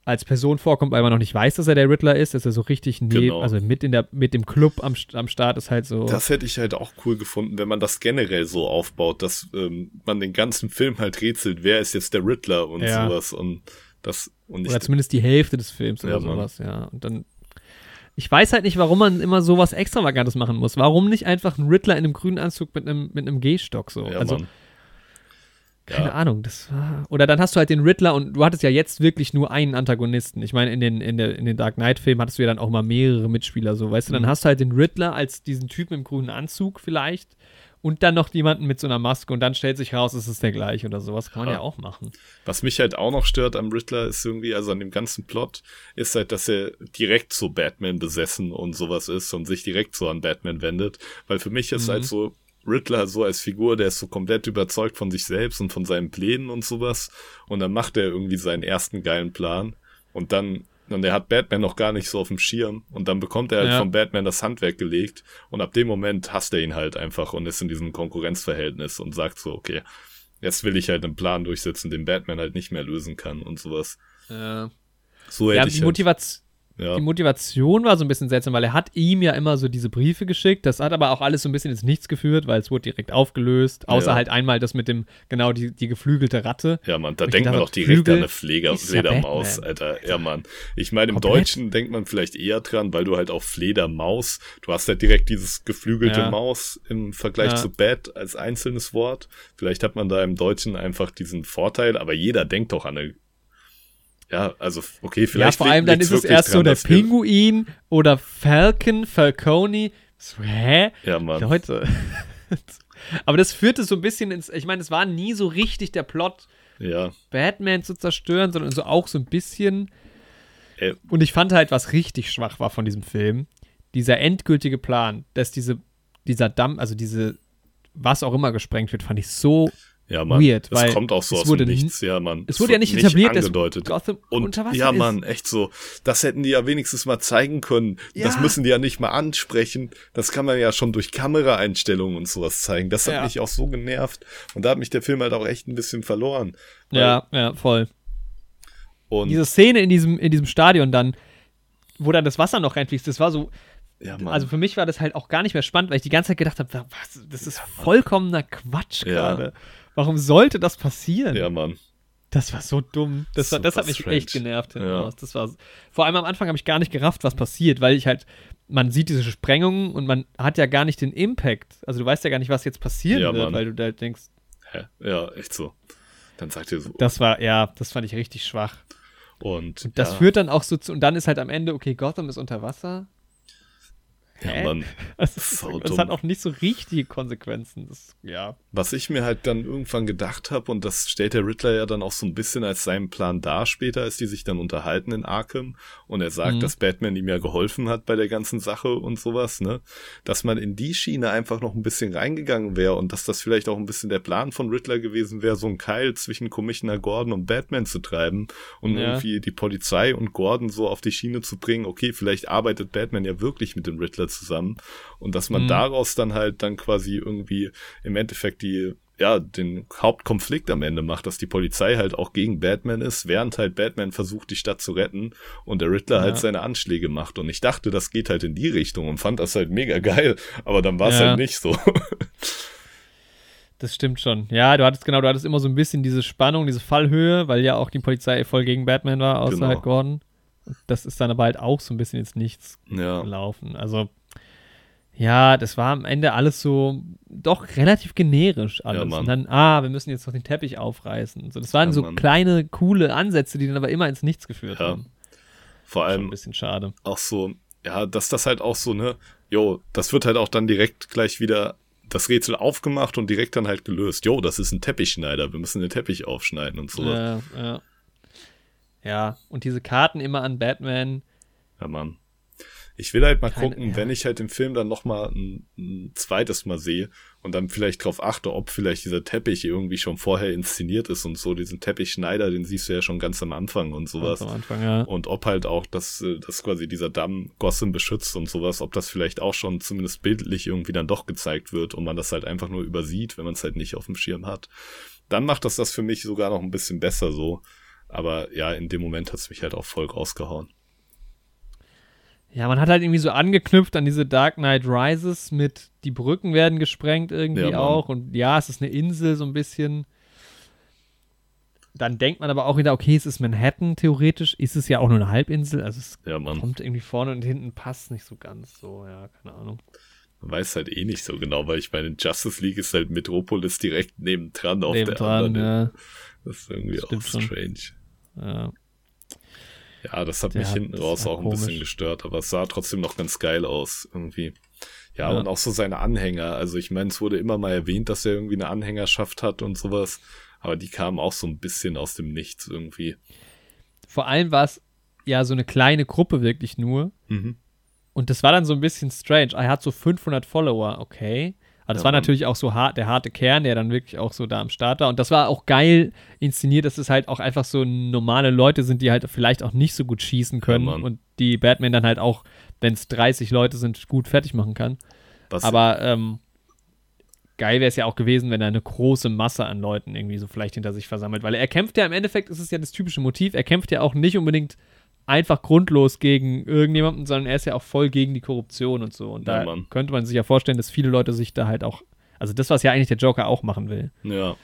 als Person vorkommt, weil man noch nicht weiß, dass er der Riddler ist, dass er so richtig neben, Genau. also mit in der, mit dem Club am, am Start ist halt so. Das hätte ich halt auch cool gefunden, wenn man das generell so aufbaut, dass ähm, man den ganzen Film halt rätselt, wer ist jetzt der Riddler und Ja. sowas. Und das, und Oder zumindest die Hälfte des Films oder Ja, Mann. sowas, ja. Und dann. Ich weiß halt nicht, warum man immer sowas Extravagantes machen muss. Warum nicht einfach einen Riddler in einem grünen Anzug mit einem, mit einem Gehstock so? ja, also, Mann. keine Ja. Ahnung, das war. Oder dann hast du halt den Riddler und du hattest ja jetzt wirklich nur einen Antagonisten. Ich meine, in den, in, der, in den Dark Knight-Filmen hattest du ja dann auch mal mehrere Mitspieler, so, weißt du, dann Mhm. hast du halt den Riddler als diesen Typen im grünen Anzug vielleicht und dann noch jemanden mit so einer Maske und dann stellt sich raus, es ist der gleiche oder sowas. Kann man Ja. ja auch machen. Was mich halt auch noch stört am Riddler ist irgendwie, also an dem ganzen Plot, ist halt, dass er direkt so Batman besessen und sowas ist und sich direkt so an Batman wendet. Weil für mich ist Mhm. halt so Riddler so als Figur, der ist so komplett überzeugt von sich selbst und von seinen Plänen und sowas. Und dann macht er irgendwie seinen ersten geilen Plan. Und dann, und er hat Batman noch gar nicht so auf dem Schirm. Und dann bekommt er halt Ja. von Batman das Handwerk gelegt. Und ab dem Moment hasst er ihn halt einfach und ist in diesem Konkurrenzverhältnis und sagt so, okay, jetzt will ich halt einen Plan durchsetzen, den Batman halt nicht mehr lösen kann und sowas. Ja. So Ja, hätte ich die, halt, Motivation, ja, die Motivation war so ein bisschen seltsam, weil er hat ihm ja immer so diese Briefe geschickt. Das hat aber auch alles so ein bisschen ins Nichts geführt, weil es wurde direkt aufgelöst. Außer Ja. halt einmal das mit dem, genau, die, die geflügelte Ratte. ja, Mann, da denkt man doch direkt Flügel an eine Pfleger, ja Fledermaus, Batman. Alter. Ja, Mann. Ich meine, im Komplett. Deutschen denkt man vielleicht eher dran, weil du halt auch Fledermaus, du hast halt direkt dieses geflügelte Ja. Maus im Vergleich Ja. zu Bat als einzelnes Wort. Vielleicht hat man da im Deutschen einfach diesen Vorteil, aber jeder denkt doch an eine ja, also okay, vielleicht ja, vor allem dann ist es erst so dran, der dass wir- Pinguin oder Falcon, Falcone. So, hä? Ja, Mann. Leute. aber das führte so ein bisschen ins, ich meine, es war nie so richtig der Plot, Ja, Batman zu zerstören, sondern so auch so ein bisschen. Äh. Und ich fand halt, was richtig schwach war von diesem Film, dieser endgültige Plan, dass diese, dieser Damm, also diese, was auch immer gesprengt wird, fand ich so Ja, Mann. Weird, das weil kommt auch so es aus wurde dem Nichts, ja, Mann. Es wurde ja nicht etabliert, dass angedeutet. Gotham Und unter Wasser ja, ist. Mann, echt so. Das hätten die ja wenigstens mal zeigen können. Das Ja. müssen die ja nicht mal ansprechen. Das kann man ja schon durch Kameraeinstellungen und sowas zeigen. Das hat Ja. mich auch so genervt. Und da hat mich der Film halt auch echt ein bisschen verloren. Ja, ja, voll. Und Diese Szene in diesem, in diesem Stadion dann, wo dann das Wasser noch reinfließt, das war so, ja, Mann. also für mich war das halt auch gar nicht mehr spannend, weil ich die ganze Zeit gedacht habe, was, das ist vollkommener Quatsch Ja. Warum sollte das passieren? ja, Mann. Das war so dumm. Das, war, das hat mich strange. echt genervt. Ja. Das war, vor allem am Anfang habe ich gar nicht gerafft, was passiert, weil ich halt, man sieht diese Sprengungen und man hat ja gar nicht den Impact. Also du weißt ja gar nicht, was jetzt passieren Ja, wird, Mann. weil du da denkst, Hä? Ja, echt so. Dann sagt ihr so. das war, ja, das fand ich richtig schwach. Und, Und das ja, führt dann auch so zu, und dann ist halt am Ende, okay, Gotham ist unter Wasser. Ja? Mann. Das, ist, Sau das dumm. hat auch nicht so richtige Konsequenzen. Das, ja. Was ich mir halt dann irgendwann gedacht habe, und das stellt der Riddler ja dann auch so ein bisschen als seinen Plan dar später, als die sich dann unterhalten in Arkham und er sagt, Mhm. dass Batman ihm ja geholfen hat bei der ganzen Sache und sowas, ne? Dass man in die Schiene einfach noch ein bisschen reingegangen wäre und dass das vielleicht auch ein bisschen der Plan von Riddler gewesen wäre, so einen Keil zwischen Commissioner Gordon und Batman zu treiben und Ja. irgendwie die Polizei und Gordon so auf die Schiene zu bringen, okay, vielleicht arbeitet Batman ja wirklich mit dem Riddler zusammen und dass man Mhm. daraus dann halt dann quasi irgendwie im Endeffekt die ja, den Hauptkonflikt am Ende macht, dass die Polizei halt auch gegen Batman ist, während halt Batman versucht, die Stadt zu retten und der Riddler Ja. halt seine Anschläge macht. Und ich dachte, das geht halt in die Richtung und fand das halt mega geil, aber dann war es Ja. halt nicht so. Das stimmt schon. Ja, du hattest genau, du hattest immer so ein bisschen diese Spannung, diese Fallhöhe, weil ja auch die Polizei voll gegen Batman war, außer Genau. halt Gordon. Das ist dann aber halt auch so ein bisschen ins Nichts ja, gelaufen. Also, ja, das war am Ende alles so doch relativ generisch alles. Mann. und dann, ah, wir müssen jetzt noch den Teppich aufreißen. So, das waren Ja, so Mann. kleine, coole Ansätze, die dann aber immer ins Nichts geführt Ja. haben. vor Schon ein allem bisschen schade. auch so, ja, dass das halt auch so, ne, jo, das wird halt auch dann direkt gleich wieder das Rätsel aufgemacht und direkt dann halt gelöst. Jo, das ist ein Teppichschneider, wir müssen den Teppich aufschneiden und so. Ja, Ja, ja. Ja, und diese Karten immer an Batman. Mann. Ich will halt mal Keine- gucken, ja. wenn ich halt den Film dann noch mal ein, ein zweites Mal sehe und dann vielleicht drauf achte, ob vielleicht dieser Teppich irgendwie schon vorher inszeniert ist und so. Diesen Teppichschneider, den siehst du ja schon ganz am Anfang und sowas. Am Anfang, ja. Und ob halt auch, dass, äh, dass quasi dieser Damm Gotham beschützt und sowas, ob das vielleicht auch schon zumindest bildlich irgendwie dann doch gezeigt wird und man das halt einfach nur übersieht, wenn man es halt nicht auf dem Schirm hat. Dann macht das das für mich sogar noch ein bisschen besser so. Aber ja, in dem Moment hat es mich halt auch voll rausgehauen. Ja, man hat halt irgendwie so angeknüpft an diese Dark Knight Rises mit die Brücken werden gesprengt irgendwie Ja, auch und ja, es ist eine Insel so ein bisschen. Dann denkt man aber auch wieder, okay, es ist Manhattan theoretisch, ist es ja auch nur eine Halbinsel, also es Ja, man kommt irgendwie vorne und hinten passt nicht so ganz so, ja, keine Ahnung. weiß halt eh nicht so genau, weil ich meine, in Justice League ist halt Metropolis direkt nebendran auf der Nebendran, anderen. ja, Das ist irgendwie auch Stimmt schon. Ja. Das hat mich hat- hinten raus auch ein bisschen komisch. gestört, aber es sah trotzdem noch ganz geil aus irgendwie. Ja, Ja. und auch so seine Anhänger. Also ich meine, es wurde immer mal erwähnt, dass er irgendwie eine Anhängerschaft hat und sowas, aber die kamen auch so ein bisschen aus dem Nichts irgendwie. Vor allem war es ja so eine kleine Gruppe wirklich nur. Mhm. Und das war dann so ein bisschen strange. Er hat so 500 Follower, okay. Aber das Ja, war natürlich auch so hart, der harte Kern, der dann wirklich auch so da am Start war. Und das war auch geil inszeniert, dass es halt auch einfach so normale Leute sind, die halt vielleicht auch nicht so gut schießen können Mann. und die Batman dann halt auch, wenn es 30 Leute sind, gut fertig machen kann. Was, Aber ähm, geil wäre es ja auch gewesen, wenn er eine große Masse an Leuten irgendwie so vielleicht hinter sich versammelt. Weil er kämpft ja im Endeffekt, ist es ja das typische Motiv, er kämpft ja auch nicht unbedingt einfach grundlos gegen irgendjemanden, sondern er ist ja auch voll gegen die Korruption und so. Und Ja, da Mann. könnte man sich ja vorstellen, dass viele Leute sich da halt auch, also das, was ja eigentlich der Joker auch machen will ja.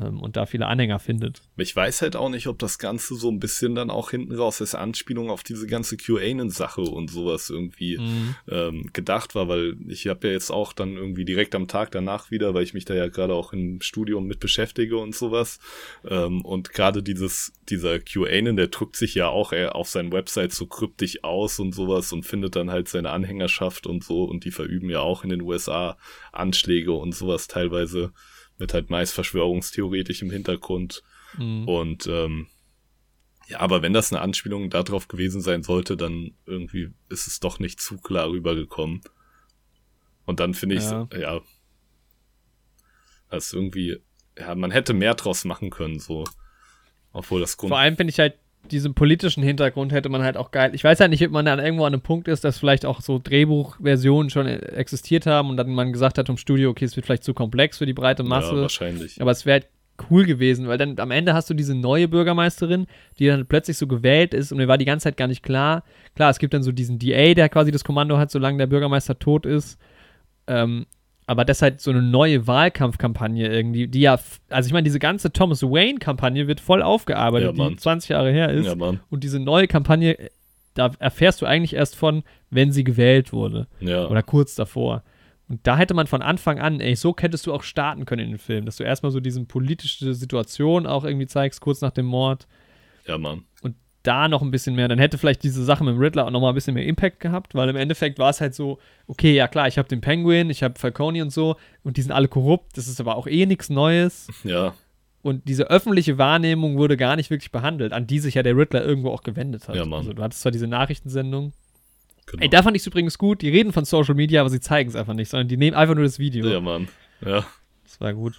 Ähm, und da viele Anhänger findet. Ich weiß halt auch nicht, ob das Ganze so ein bisschen dann auch hinten raus als Anspielung auf diese ganze QAnon-Sache und sowas irgendwie Mhm. ähm, gedacht war, weil ich habe ja jetzt auch dann irgendwie direkt am Tag danach wieder, weil ich mich da ja gerade auch im Studium mit beschäftige und sowas. Ähm, und gerade dieses, dieser QAnon, der drückt sich ja auch eher auf seinen Website so kryptisch aus und sowas und findet dann halt seine Anhängerschaft und so und die verüben ja auch in den USA Anschläge und sowas teilweise mit halt meist verschwörungstheoretisch im Hintergrund. Mhm. Und ähm, ja, aber wenn das eine Anspielung darauf gewesen sein sollte, dann irgendwie ist es doch nicht zu klar rübergekommen. Und dann finde ich, Ja. ja, das ist irgendwie, ja, man hätte mehr draus machen können, so. Obwohl das Grund. Vor allem finde ich halt, diesen politischen Hintergrund hätte man halt auch geil. Ich weiß halt nicht, ob man dann irgendwo an einem Punkt ist, dass vielleicht auch so Drehbuchversionen schon existiert haben und dann man gesagt hat im Studio, okay, es wird vielleicht zu komplex für die breite Masse. Ja, wahrscheinlich. Aber es wäre halt cool gewesen, weil dann am Ende hast du diese neue Bürgermeisterin, die dann plötzlich so gewählt ist und mir war die ganze Zeit gar nicht klar. Klar, es gibt dann so diesen DA, der quasi das Kommando hat, solange der Bürgermeister tot ist. Ähm, aber das ist halt so eine neue Wahlkampfkampagne irgendwie, die ja, also ich meine, diese ganze Thomas Wayne-Kampagne wird voll aufgearbeitet, ja, die 20 Jahre her ist. Ja, und diese neue Kampagne, da erfährst du eigentlich erst von, wenn sie gewählt wurde. Ja. Oder kurz davor. Und da hätte man von Anfang an, ey, so hättest du auch starten können in den Film, dass du erstmal so diese politische Situation auch irgendwie zeigst, kurz nach dem Mord. Ja, Mann. Und da noch ein bisschen mehr, dann hätte vielleicht diese Sache mit dem Riddler auch noch mal ein bisschen mehr Impact gehabt, weil im Endeffekt war es halt so, okay, ja klar, ich habe den Penguin, ich habe Falcone und so und die sind alle korrupt, das ist aber auch eh nichts Neues. Ja. Und diese öffentliche Wahrnehmung wurde gar nicht wirklich behandelt, an die sich ja der Riddler irgendwo auch gewendet hat. Ja, Mann. Also du hattest zwar diese Nachrichtensendung, Genau. Ey, da fand ich es übrigens gut. Die reden von Social Media, aber sie zeigen es einfach nicht, sondern die nehmen einfach nur das Video. Ja, Mann. Ja. Das war gut.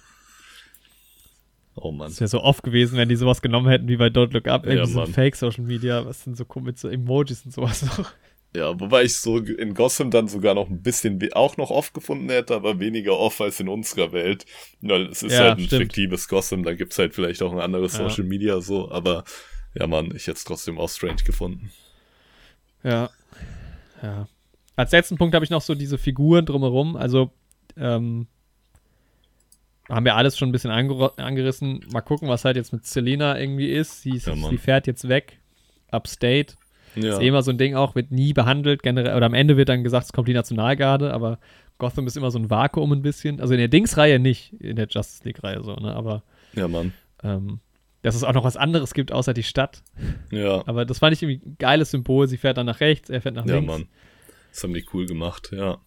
Oh Mann. Das wäre so oft gewesen, wenn die sowas genommen hätten wie bei Don't Look Up. Irgendwie ja, so Fake Social Media, was sind so mit so Emojis und sowas noch. Ja, wobei ich so in Gotham dann sogar noch ein bisschen auch noch oft gefunden hätte, aber weniger oft als in unserer Welt. Weil es ist ja, halt ein stimmt. fiktives Gotham, da gibt es halt vielleicht auch ein anderes. Social Media so, aber ja, Mann, ich hätte es trotzdem auch strange gefunden. Ja. Ja. Als letzten Punkt habe ich noch so diese Figuren drumherum. Also, ähm, haben wir alles schon ein bisschen angerissen. Mal gucken, was halt jetzt mit Selena irgendwie ist. Sie, ja, sie fährt jetzt weg. Upstate. Ja. Ist eh immer so ein Ding auch, wird nie behandelt, generell, oder am Ende wird dann gesagt, es kommt die Nationalgarde, aber Gotham ist immer so ein Vakuum ein bisschen. Also in der Dings-Reihe nicht, in der Justice League-Reihe so, ne? Aber. Ja, Mann. Ähm, dass es auch noch was anderes gibt außer die Stadt. Ja. Aber das fand ich irgendwie ein geiles Symbol. Sie fährt dann nach rechts, er fährt nach ja, links. Ja, Mann. Das haben die cool gemacht, ja.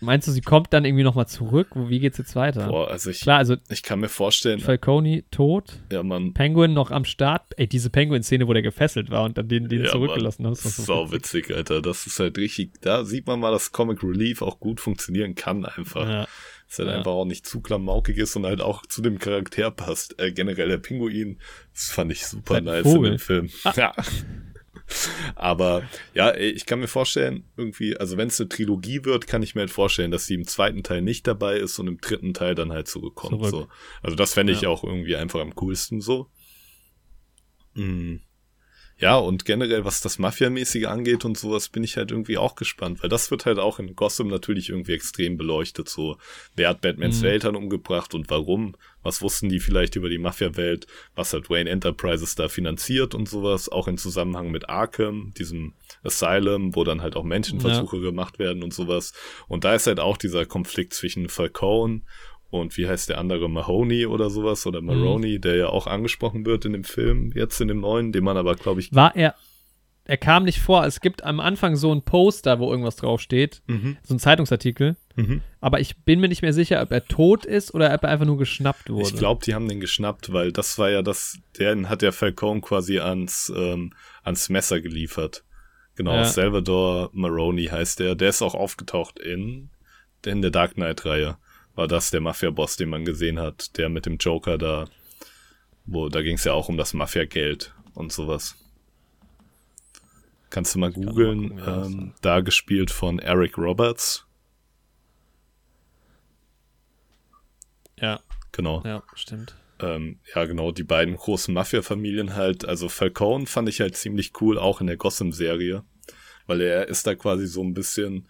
Meinst du, sie kommt dann irgendwie nochmal zurück? Wie geht's jetzt weiter? Boah, also ich, Klar, also ich kann mir vorstellen. Falcone tot. Ja, Mann. Penguin noch am Start. Ey, diese Penguin-Szene, wo der gefesselt war und dann den, den ja, zurückgelassen hat. Das ist so witzig, Alter. Das ist halt richtig. Da sieht man mal, dass Comic Relief auch gut funktionieren kann, einfach. Ja. Dass halt ja. einfach auch nicht zu klamaukig ist und halt auch zu dem Charakter passt. Äh, generell der Pinguin, das fand ich super nice Vogel. in dem Film. Ah. Ja. Aber ja, ich kann mir vorstellen, irgendwie, also wenn es eine Trilogie wird, kann ich mir halt vorstellen, dass sie im zweiten Teil nicht dabei ist und im dritten Teil dann halt zurückkommt. Zurück. So. Also das fände ich ja. auch irgendwie einfach am coolsten so. Mhm. Ja, und generell, was das Mafia-mäßige angeht und sowas, bin ich halt irgendwie auch gespannt, weil das wird halt auch in Gotham natürlich irgendwie extrem beleuchtet. So, wer hat Batmans mhm. Eltern umgebracht und warum? Was wussten die vielleicht über die Mafia-Welt? Was hat Wayne Enterprises da finanziert und sowas? Auch in Zusammenhang mit Arkham, diesem Asylum, wo dann halt auch Menschenversuche ja. gemacht werden und sowas. Und da ist halt auch dieser Konflikt zwischen Falcone und wie heißt der andere Mahoney oder sowas oder Maroney, mhm. der ja auch angesprochen wird in dem Film, jetzt in dem neuen, den man aber, glaube ich. War er. Er kam nicht vor. Es gibt am Anfang so ein Poster, wo irgendwas draufsteht. Mhm. So ein Zeitungsartikel. Mhm. Aber ich bin mir nicht mehr sicher, ob er tot ist oder ob er einfach nur geschnappt wurde. Ich glaube, die haben den geschnappt, weil das war ja das, der hat der Falcone quasi ans, ähm, ans Messer geliefert. Genau, ja. Salvador Maroney heißt der. Der ist auch aufgetaucht in, in der Dark Knight-Reihe war das der Mafia-Boss, den man gesehen hat, der mit dem Joker da, wo, da ging es ja auch um das Mafia-Geld und sowas. Kannst du mal googeln, ähm, da gespielt von Eric Roberts. Ja. Genau. Ja, stimmt. Ähm, ja, genau, die beiden großen Mafia-Familien halt. Also Falcone fand ich halt ziemlich cool, auch in der Gotham-Serie. Weil er ist da quasi so ein bisschen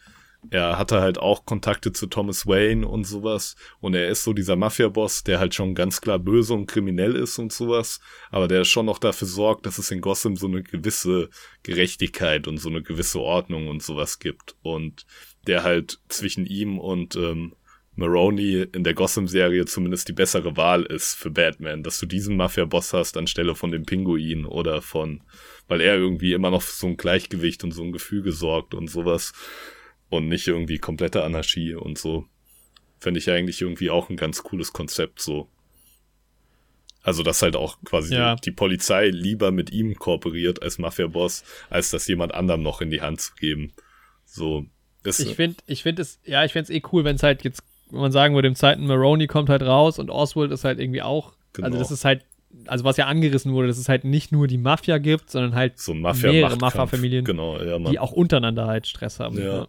er hatte halt auch Kontakte zu Thomas Wayne und sowas. Und er ist so dieser Mafia-Boss, der halt schon ganz klar böse und kriminell ist und sowas. Aber der schon noch dafür sorgt, dass es in Gotham so eine gewisse Gerechtigkeit und so eine gewisse Ordnung und sowas gibt. Und der halt zwischen ihm und ähm, Maroney in der Gotham-Serie zumindest die bessere Wahl ist für Batman, dass du diesen Mafia-Boss hast anstelle von dem Pinguin oder von, weil er irgendwie immer noch so ein Gleichgewicht und so ein Gefüge sorgt und sowas und nicht irgendwie komplette Anarchie und so. Fände ich eigentlich irgendwie auch ein ganz cooles Konzept so. Also, dass halt auch quasi ja. die, Polizei lieber mit ihm kooperiert als Mafia-Boss, als das jemand anderem noch in die Hand zu geben. So. Ich finde, ich finde es, ja, ich finde es eh cool, wenn es halt jetzt wenn man sagen würde, im zweiten Maroney kommt halt raus und Oswald ist halt irgendwie auch, Genau. also das ist halt, also was ja angerissen wurde, dass es halt nicht nur die Mafia gibt, sondern halt So Mafia mehrere Mafia-Familien, Genau, ja, die auch untereinander halt Stress haben. Ja. Ja,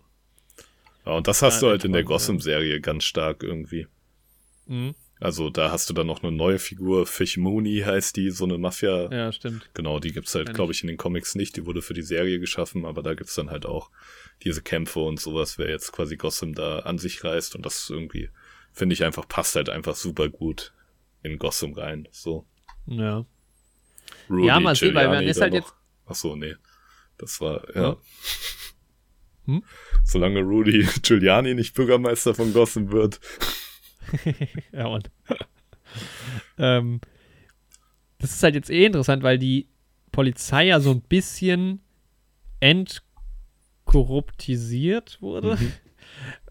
und das hast Ja, du halt in der ja. Gotham-Serie ganz stark irgendwie. Mhm. Also da hast du dann noch eine neue Figur, Fish Mooney heißt die, so eine Mafia. ja, stimmt. Genau, die gibt's halt, glaube ich, in den Comics nicht. Die wurde für die Serie geschaffen, aber da gibt's dann halt auch diese Kämpfe und sowas, wer jetzt quasi Gotham da an sich reißt. Und das irgendwie, finde ich einfach, passt halt einfach super gut in Gotham rein. So. Ja. Rudy Ja, mal sehen, weil man ist halt noch. jetzt- Ach so, nee. Das war, ja. Ja. Hm? Solange Rudy Giuliani nicht Bürgermeister von Gotham wird. ja, und. ähm, das ist halt jetzt eh interessant, weil die Polizei ja so ein bisschen entkorruptisiert wurde. Mhm.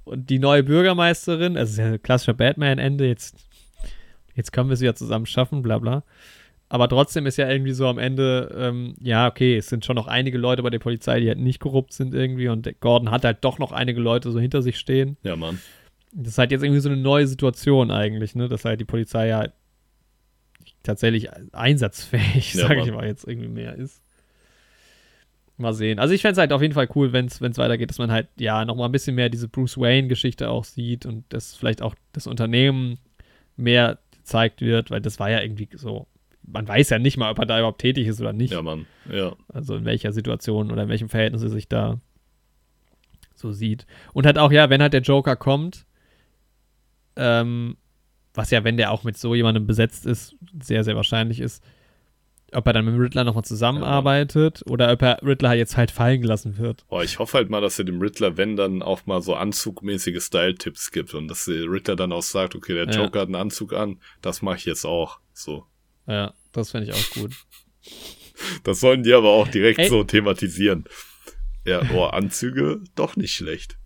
Und die neue Bürgermeisterin, also ist ja ein klassischer Batman-Ende, jetzt, jetzt können wir es wieder zusammen schaffen, bla bla. Aber trotzdem ist ja irgendwie so am Ende, ähm, ja, okay, es sind schon noch einige Leute bei der Polizei, die halt nicht korrupt sind irgendwie und Gordon hat halt doch noch einige Leute so hinter sich stehen. Ja, Mann. Das ist halt jetzt irgendwie so eine neue Situation eigentlich, ne? Dass halt die Polizei ja tatsächlich einsatzfähig, Ja, sage ich mal, jetzt irgendwie mehr ist. Mal sehen. Also ich fände es halt auf jeden Fall cool, wenn es weitergeht, dass man halt, ja, nochmal ein bisschen mehr diese Bruce Wayne-Geschichte auch sieht und dass vielleicht auch das Unternehmen mehr gezeigt wird, weil das war ja irgendwie so, man weiß ja nicht mal, ob er da überhaupt tätig ist oder nicht. Ja, Mann. Ja. Also in welcher Situation oder in welchem Verhältnis er sich da so sieht. Und halt auch, ja, wenn halt der Joker kommt, ähm, was ja, wenn der auch mit so jemandem besetzt ist, sehr, sehr wahrscheinlich ist, ob er dann mit dem Riddler nochmal zusammenarbeitet oder ob er Riddler jetzt halt fallen gelassen wird. Boah, ich hoffe halt mal, dass er dem Riddler, wenn dann auch mal so anzugmäßige Style-Tipps gibt und dass der Riddler dann auch sagt, okay, der Ja. Joker hat einen Anzug an, das mache ich jetzt auch. So. Ja, das fände ich auch gut. Das sollen die aber auch direkt Ey. so thematisieren. Ja, oh, Anzüge, doch nicht schlecht.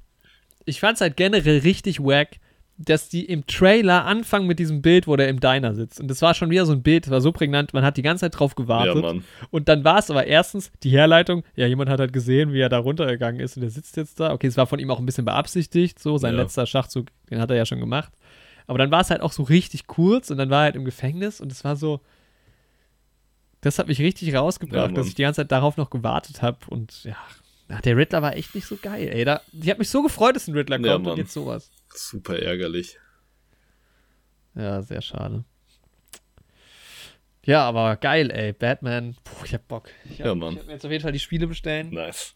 Ich fand's halt generell richtig wack, dass die im Trailer anfangen mit diesem Bild, wo der im Diner sitzt. Und das war schon wieder so ein Bild, das war so prägnant, man hat die ganze Zeit drauf gewartet. Ja. Und dann war es aber erstens die Herleitung, ja, jemand hat halt gesehen, wie er da runtergegangen ist und der sitzt jetzt da. Okay, es war von ihm auch ein bisschen beabsichtigt, so sein Ja. letzter Schachzug, den hat er ja schon gemacht. Aber dann war es halt auch so richtig kurz und dann war er halt im Gefängnis und es war so, das hat mich richtig Ja, rausgebracht, Mann. dass ich die ganze Zeit darauf noch gewartet habe und ja, ach, der Riddler war echt nicht so geil, ey. Da, ich habe mich so gefreut, dass ein Riddler Ja, kommt und Mann. jetzt sowas. Super ärgerlich. Ja, sehr schade. Ja, aber geil, ey. Batman. Puh, ich hab Bock. Ich hab, Ja, Mann. Ich hab mir jetzt auf jeden Fall die Spiele bestellen. Nice.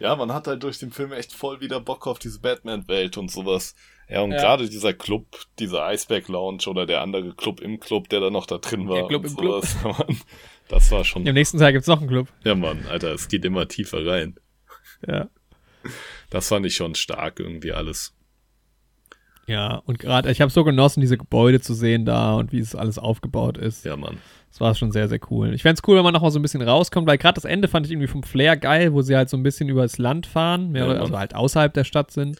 Ja, man hat halt durch den Film echt voll wieder Bock auf diese Batman-Welt und sowas. Ja, und Ja. gerade dieser Club, dieser Iceberg Lounge oder der andere Club im Club, der da noch da drin war. Der Club im Club. sowas. Mann, das war schon. Am nächsten Tag gibt's noch einen Club. Ja, Mann, Alter, es geht immer tiefer rein. Ja. Das fand ich schon stark irgendwie alles. Ja, und gerade, ich habe so genossen, diese Gebäude zu sehen da und wie es alles aufgebaut ist. Ja, Mann. Das war schon sehr, sehr cool. Ich fänd's cool, wenn man noch mal so ein bisschen rauskommt, weil gerade das Ende fand ich irgendwie vom Flair geil, wo sie halt so ein bisschen übers Land fahren, mehr Ja, oder, also halt außerhalb der Stadt sind.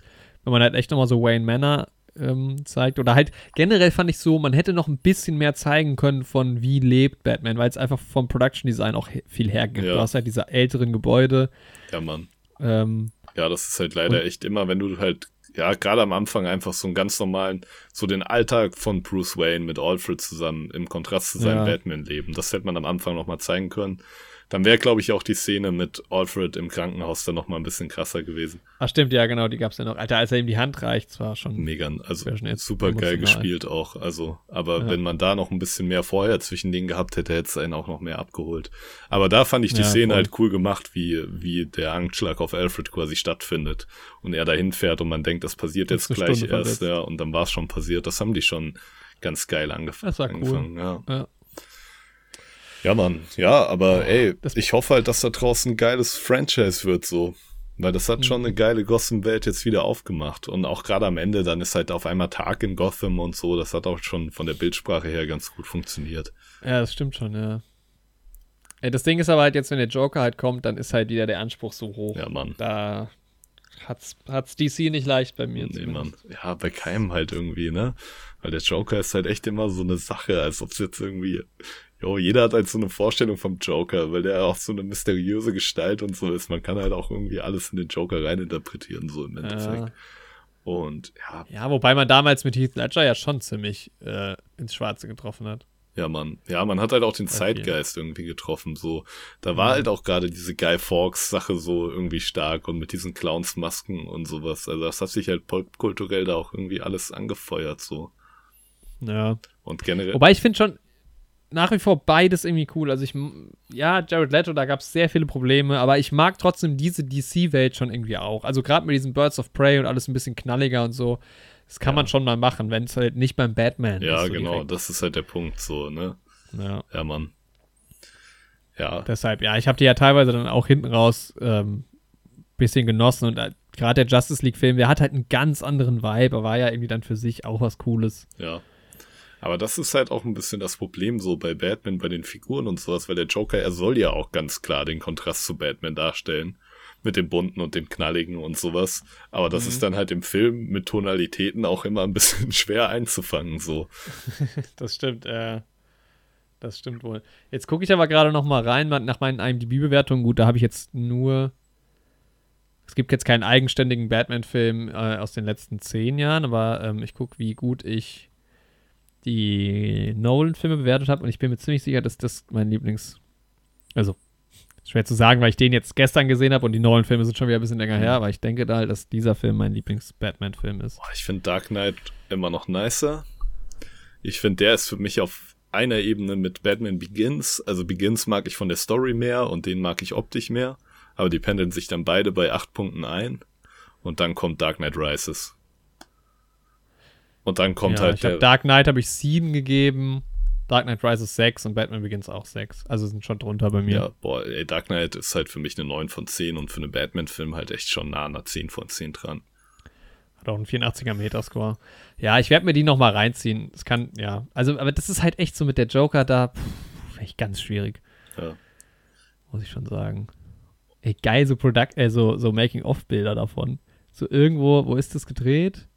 Wenn man halt echt noch mal so Wayne Manor ähm, zeigt. Oder halt generell fand ich so, man hätte noch ein bisschen mehr zeigen können von wie lebt Batman, weil es einfach vom Production Design auch he viel hergibt. Ja. Du hast halt diese älteren Gebäude. Ja, Mann. Ähm, Ja, das ist halt leider echt immer, wenn du halt, ja, gerade am Anfang einfach so einen ganz normalen, so den Alltag von Bruce Wayne mit Alfred zusammen im Kontrast zu seinem Ja. Batman-Leben. Das hätte man am Anfang nochmal zeigen können. Dann wäre, glaube ich, auch die Szene mit Alfred im Krankenhaus dann nochmal ein bisschen krasser gewesen. ach stimmt, ja genau, die gab's ja noch. Alter, als er ihm die Hand reicht, zwar schon. Mega, also super geil gespielt auch. Also, aber Ja. wenn man da noch ein bisschen mehr vorher zwischen denen gehabt hätte, hätte es einen auch noch mehr abgeholt. Aber da fand ich die Ja, Szene voll. halt cool gemacht, wie, wie der Anschlag auf Alfred quasi stattfindet und er dahin fährt und man denkt, das passiert jetzt gleich Stunde erst, ja, und dann war es schon passiert. Das haben die schon ganz geil angef Das war cool. angefangen. Ja. Ja. Ja, Mann. Ja, aber ey, ich hoffe halt, dass da draußen ein geiles Franchise wird, so. Weil das hat schon Mhm. eine geile Gotham-Welt jetzt wieder aufgemacht. Und auch gerade am Ende, dann ist halt auf einmal Tag in Gotham und so. Das hat auch schon von der Bildsprache her ganz gut funktioniert. Ja, das stimmt schon, ja. Ey, das Ding ist aber halt jetzt, wenn der Joker halt kommt, dann ist halt wieder der Anspruch so hoch. Ja, Mann. Da hat's, hat's DC nicht leicht bei mir. Nee, Mann. zumindest. Ja, bei keinem halt irgendwie, ne? Weil der Joker ist halt echt immer so eine Sache, als ob es jetzt irgendwie. Jo, jeder hat halt so eine Vorstellung vom Joker, weil der auch so eine mysteriöse Gestalt und so ist. Man kann halt auch irgendwie alles in den Joker reininterpretieren, so im Endeffekt. Ja. Und ja. Ja, wobei man damals mit Heath Ledger ja schon ziemlich äh, ins Schwarze getroffen hat. Ja, man. Ja, man hat halt auch den Bei Zeitgeist irgendwie getroffen. So, da war Mhm. halt auch gerade diese Guy Fawkes Sache so irgendwie stark und mit diesen Clownsmasken und sowas. Also das hat sich halt popkulturell da auch irgendwie alles angefeuert so. Ja. Und generell. Wobei ich finde schon nach wie vor beides irgendwie cool. Also ich, ja, Jared Leto, da gab es sehr viele Probleme, aber ich mag trotzdem diese DC-Welt schon irgendwie auch. Also gerade mit diesen Birds of Prey und alles ein bisschen knalliger und so. Das kann Ja. man schon mal machen, wenn es halt nicht beim Batman ja, ist. so genau. direkt. Das ist halt der Punkt so, ne? Ja. Ja, Mann. Ja, Deshalb, ja, ich habe die ja teilweise dann auch hinten raus ähm, bisschen genossen und äh, gerade der Justice League-Film, der hat halt einen ganz anderen Vibe, aber war ja irgendwie dann für sich auch was Cooles. ja. Aber das ist halt auch ein bisschen das Problem so bei Batman, bei den Figuren und sowas, weil der Joker, er soll ja auch ganz klar den Kontrast zu Batman darstellen. Mit dem bunten und dem knalligen und sowas. Aber das Mhm. ist dann halt im Film mit Tonalitäten auch immer ein bisschen schwer einzufangen, so. Das stimmt, äh, das stimmt wohl. Jetzt gucke ich aber gerade noch mal rein nach meinen IMDb-Bewertungen. Gut, da habe ich jetzt nur. Es gibt jetzt keinen eigenständigen Batman-Film äh, aus den letzten zehn Jahren, aber ähm, ich gucke, wie gut ich die Nolan-Filme bewertet habe und ich bin mir ziemlich sicher, dass das mein Lieblings. Also, schwer zu sagen, weil ich den jetzt gestern gesehen habe und die Nolan-Filme sind schon wieder ein bisschen länger her, aber ich denke da halt, dass dieser Film mein Lieblings-Batman-Film ist. Ich finde Dark Knight immer noch nicer. Ich finde, der ist für mich auf einer Ebene mit Batman Begins. Also Begins mag ich von der Story mehr und den mag ich optisch mehr. Aber die pendeln sich dann beide bei acht Punkten ein. Und dann kommt Dark Knight Rises. Und dann kommt ja, halt ich der. Dark Knight habe ich 7 gegeben, Dark Knight Rises 6 und Batman Begins auch 6. Also sind schon drunter bei mir. Ja, boah, ey, Dark Knight ist halt für mich eine 9 von 10 und für einen Batman-Film halt echt schon nah an einer 10 von 10 dran. Hat auch einen 84er Metascore. Ja, ich werde mir die noch mal reinziehen. Das kann, ja. Also, aber das ist halt echt so mit der Joker da, pff, echt ganz schwierig. Ja. Muss ich schon sagen. Ey, geil, so Product, äh, so, so Making-of-Bilder davon. So irgendwo, wo ist das gedreht?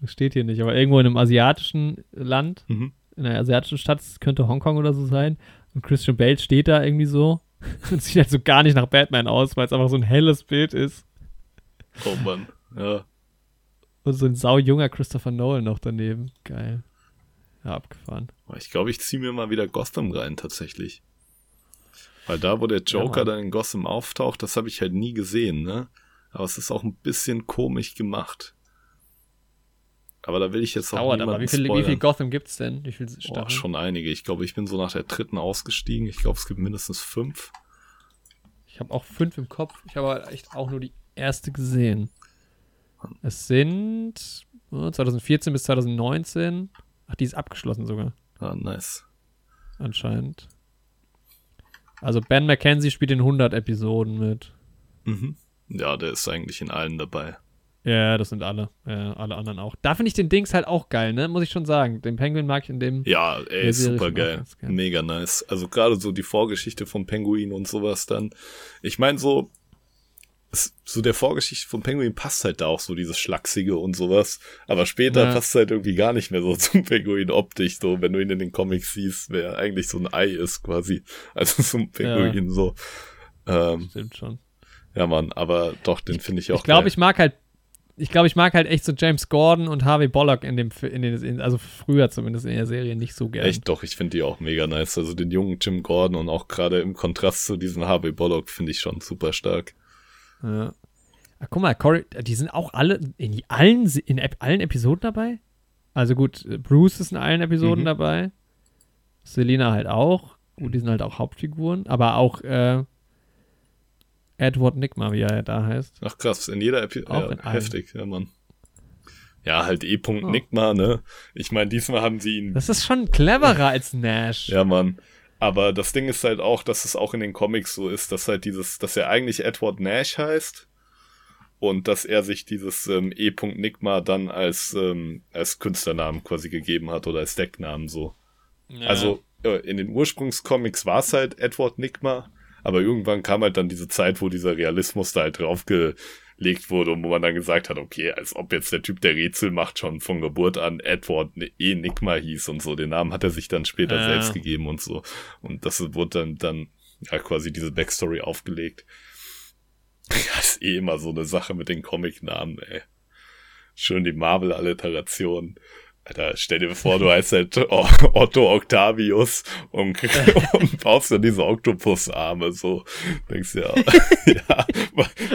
Das steht hier nicht, aber irgendwo in einem asiatischen Land, Mhm. in einer asiatischen Stadt, könnte Hongkong oder so sein. Und Christian Bale steht da irgendwie so und sieht halt so gar nicht nach Batman aus, weil es einfach so ein helles Bild ist. Oh Mann. Ja. Und so ein saujunger Christopher Nolan noch daneben. Geil. Ja, abgefahren. Boah, Ich glaube, ich ziehe mir mal wieder Gotham rein, tatsächlich. Weil da, wo der Joker Mann. dann in Gotham auftaucht, das habe ich halt nie gesehen, ne? Aber es ist auch ein bisschen komisch gemacht. Aber da will ich jetzt auch Dauert niemanden aber. Wie viel, wie spoilern. viel Gotham gibt's denn? Wie viel Staffeln? schon einige. Ich glaube, ich bin so nach der dritten ausgestiegen. Ich glaube, es gibt mindestens fünf. Ich habe auch fünf im Kopf. Ich habe aber echt auch nur die erste gesehen. Es sind äh, 2014 bis 2019. Ach, die ist abgeschlossen sogar, Ah, nice. anscheinend. Also Ben McKenzie spielt in 100 Episoden mit. Mhm. Ja, der ist eigentlich in allen dabei. Ja, das sind alle. Ja, alle anderen auch. Da finde ich den Dings halt auch geil, ne? Muss ich schon sagen. Den Penguin mag ich in dem. Ja, ey, super geil. Mega nice. Also gerade so die Vorgeschichte vom Penguin und sowas dann. Ich meine, so, so der Vorgeschichte vom Penguin passt halt da auch so dieses Schlachsige und sowas. Aber später Ja. passt es halt irgendwie gar nicht mehr so zum Penguin optisch, so, wenn du ihn in den Comics siehst, wer eigentlich so ein Ei ist quasi. Also so ein Penguin so. Ähm, Stimmt schon. ja, Mann, aber doch, den finde ich auch Ich glaube, ich mag halt, ich glaube, ich mag halt echt so James Gordon und Harvey Bullock in dem, in den, in, also früher zumindest in der Serie nicht so gerne. Echt doch, ich finde die auch mega nice. Also den jungen Jim Gordon und auch gerade im Kontrast zu diesem Harvey Bullock finde ich schon super stark. Ja. Ah, guck mal, Corey, die sind auch alle in allen, in allen Episoden dabei. Also gut, Bruce ist in allen Episoden Mhm. dabei. Selina halt auch. Gut, die sind halt auch Hauptfiguren. Aber auch äh, Edward Nigma, wie er da heißt. Ach krass, in jeder Episode. Auch Ja, in allen. heftig, ja, Mann. Ja, halt E. Oh. Nigma, ne? Ich meine, diesmal haben sie ihn. Das ist schon cleverer als Nash. Ja, Mann. Aber das Ding ist halt auch, dass es auch in den Comics so ist, dass halt dieses, dass er eigentlich Edward Nash heißt und dass er sich dieses ähm, E. Nigma dann als, ähm, als Künstlernamen quasi gegeben hat oder als Decknamen so. Ja. Also äh, in den Ursprungscomics war es halt Edward Nigma, aber irgendwann kam halt dann diese Zeit, wo dieser Realismus da halt draufgelegt wurde und wo man dann gesagt hat, okay, als ob jetzt der Typ, der Rätsel macht, schon von Geburt an Edward E. Nigma hieß und so. Den Namen hat er sich dann später Ja. selbst gegeben und so. Und das wurde dann, dann ja quasi diese Backstory aufgelegt. Ja, ist eh immer so eine Sache mit den Comic-Namen, ey. Schön die Marvel-Alliteration. Alter, stell dir vor, du heißt halt Otto Octavius und, und baust dann diese Oktopusarme so. Denkst ja, ja,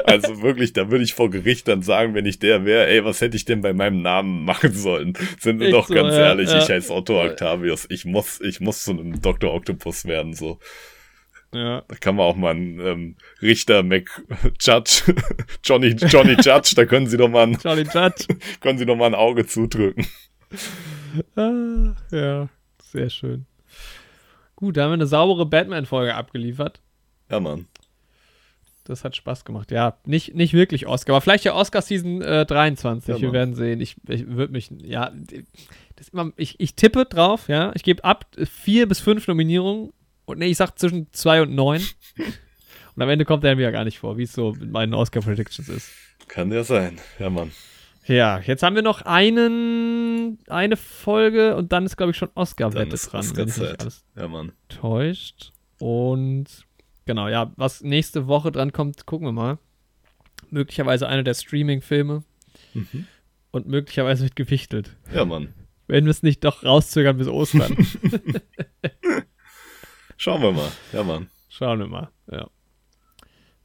also wirklich, da würde ich vor Gericht dann sagen, wenn ich der wäre, ey, was hätte ich denn bei meinem Namen machen sollen? Sind wir doch so, ganz ja, ehrlich, ja. ich heiße Otto Octavius, ich muss, ich muss zu einem Dr. Octopus werden, so. Ja. Da kann man auch mal einen ähm, Richter Mac Judge, Johnny, Johnny Judge, da können sie doch mal ein, Johnny Judge. können sie doch mal ein Auge zudrücken. Ah, ja, sehr schön. Gut, da haben wir eine saubere Batman-Folge abgeliefert. Ja, Mann. Das hat Spaß gemacht. Ja, nicht, nicht wirklich Oscar, aber vielleicht ja Oscar-Season äh, 23. Ja, wir werden sehen. Ich, ich würde mich, ja, immer, ich, ich tippe drauf, ja. Ich gebe ab vier bis fünf Nominierungen und nee, ich sag zwischen zwei und neun. und am Ende kommt er mir ja gar nicht vor, wie es so mit meinen Oscar-Predictions ist. Kann ja sein, ja, Mann. Ja, jetzt haben wir noch einen, eine Folge und dann ist, glaube ich, schon Oscar-Wette dran. Oscar -Zeit. ja, Mann. Täuscht. Und genau, ja, was nächste Woche dran kommt, gucken wir mal. Möglicherweise einer der Streaming-Filme. Mhm. Und möglicherweise wird gewichtelt. Ja, Mann. Wenn wir es nicht doch rauszögern bis Ostern. Schauen wir mal. Ja, Mann. Schauen wir mal, ja.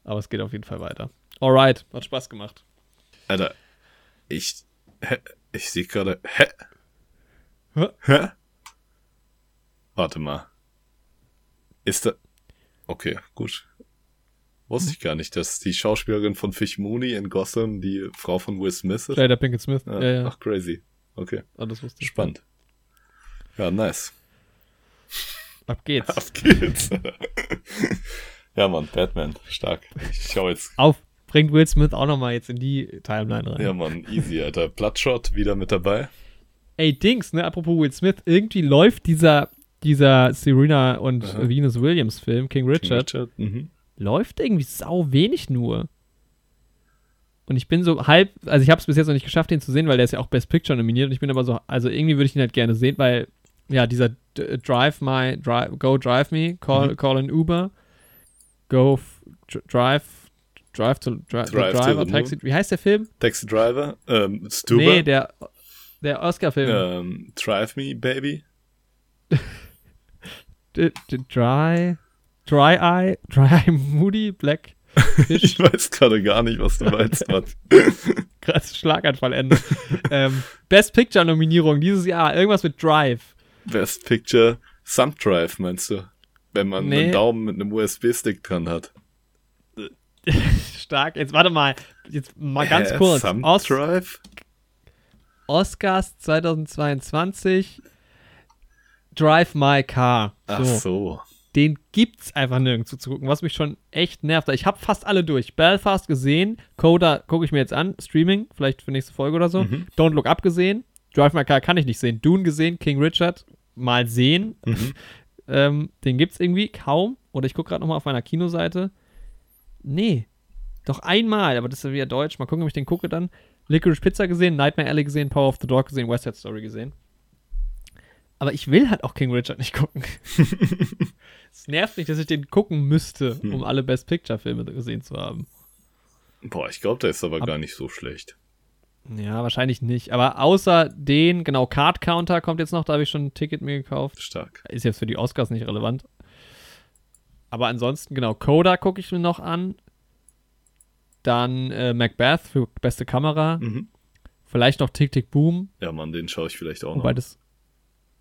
Aber es geht auf jeden Fall weiter. Alright, hat Spaß gemacht. Alter, ich. Hä? Ich sehe gerade. Hä? Hä? Hä? Warte mal. Ist da. Okay, gut. Wusste ich gar nicht, dass die Schauspielerin von Fish Mooney in Gotham die Frau von Will Smith ist. Jada Pinkett Smith. Ja, ja, ja. Ach, crazy. Okay. Ah, das wusste ich. Spannend. Ja, nice. Ab geht's. Ab geht's. ja, Mann, Batman. Stark. Ich schau jetzt. Auf bringt Will Smith auch nochmal jetzt in die Timeline rein. Ja, Mann, easy, Alter. Bloodshot wieder mit dabei. Ey, Dings, ne, apropos Will Smith, irgendwie läuft dieser, dieser Serena und Aha. Venus Williams Film, King Richard, King Richard mhm. läuft irgendwie sau wenig nur. Und ich bin so halb, also ich habe es bis jetzt noch nicht geschafft, den zu sehen, weil der ist ja auch Best Picture nominiert. Und ich bin aber so, also irgendwie würde ich ihn halt gerne sehen, weil, ja, dieser Drive My, drive, Go Drive Me, Call, mhm. call an Uber, Go Drive Drive to, Dri Drive Driver, to Taxi, wie heißt der Film? Taxi Driver, ähm, Stuber. Nee, der, der Oscar-Film. Ähm, Drive Me, Baby. dry, Dry Eye, Dry Eye Moody, Black Fish. ich weiß gerade gar nicht, was du meinst, Krass, Schlaganfallende. ähm, Best Picture Nominierung dieses Jahr, irgendwas mit Drive. Best Picture, Thumb Drive, meinst du? Wenn man nee. einen Daumen mit einem USB-Stick dran hat. Stark. Jetzt warte mal. Jetzt mal ganz äh, kurz. Os Drive? Oscars 2022. Drive My Car. So. Ach so. Den gibt's einfach nirgendwo zu gucken, was mich schon echt nervt. Ich habe fast alle durch. Belfast gesehen, Coda gucke ich mir jetzt an, Streaming, vielleicht für nächste Folge oder so. Mhm. Don't Look Up gesehen, Drive My Car kann ich nicht sehen. Dune gesehen, King Richard mal sehen. Mhm. ähm, den gibt's irgendwie kaum. Oder ich gucke gerade nochmal auf meiner Kinoseite. Nee. Doch einmal, aber das ist ja wieder deutsch. Mal gucken, ob ich den gucke dann. Licorice Pizza gesehen, Nightmare Alley gesehen, Power of the Dog gesehen, West Side Story gesehen. Aber ich will halt auch King Richard nicht gucken. es nervt mich, dass ich den gucken müsste, hm. um alle Best Picture-Filme gesehen zu haben. Boah, ich glaube, der ist aber Ab gar nicht so schlecht. Ja, wahrscheinlich nicht. Aber außer den, genau, Card Counter kommt jetzt noch, da habe ich schon ein Ticket mir gekauft. Stark. Ist jetzt für die Oscars nicht relevant. Aber ansonsten, genau, Coda gucke ich mir noch an. Dann äh, Macbeth für beste Kamera. Mhm. Vielleicht noch Tick Tick Boom. Ja, Mann, den schaue ich vielleicht auch noch. Wobei das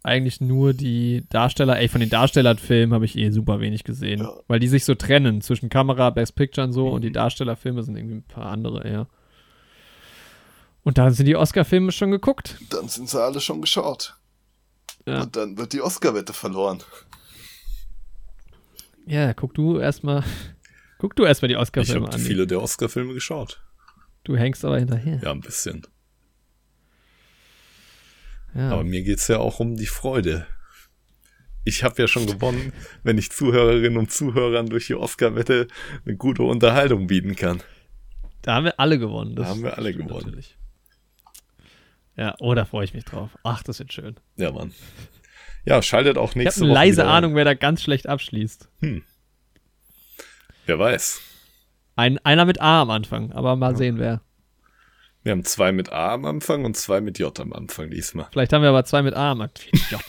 eigentlich nur die Darsteller, ey, von den Darstellerfilmen habe ich eh super wenig gesehen. Ja. Weil die sich so trennen zwischen Kamera, Best Picture und so mhm. und die Darstellerfilme sind irgendwie ein paar andere eher. Und dann sind die Oscar-Filme schon geguckt. Dann sind sie alle schon geschaut. Ja. Und dann wird die Oscar-Wette verloren. Ja, guck du erstmal. Guck du erstmal die Oscar-Filme an. Ich habe viele der Oscar-Filme geschaut. Du hängst aber hinterher. Ja, ein bisschen. Ja. Aber mir geht es ja auch um die Freude. Ich habe ja schon gewonnen, wenn ich Zuhörerinnen und Zuhörern durch die Oscar-Wette eine gute Unterhaltung bieten kann. Da haben wir alle gewonnen. da haben wir alle gewonnen. Natürlich. Ja, oh, da freue ich mich drauf. Ach, das wird schön. Ja, Mann. Ja, schaltet auch nächste Woche. Ich habe eine leise Ahnung, wer da ganz schlecht abschließt. Hm. Wer weiß. Ein, einer mit A am Anfang, aber mal ja. sehen, wer. Wir haben zwei mit A am Anfang und zwei mit J am Anfang diesmal. Vielleicht haben wir aber zwei mit A am Anfang. J.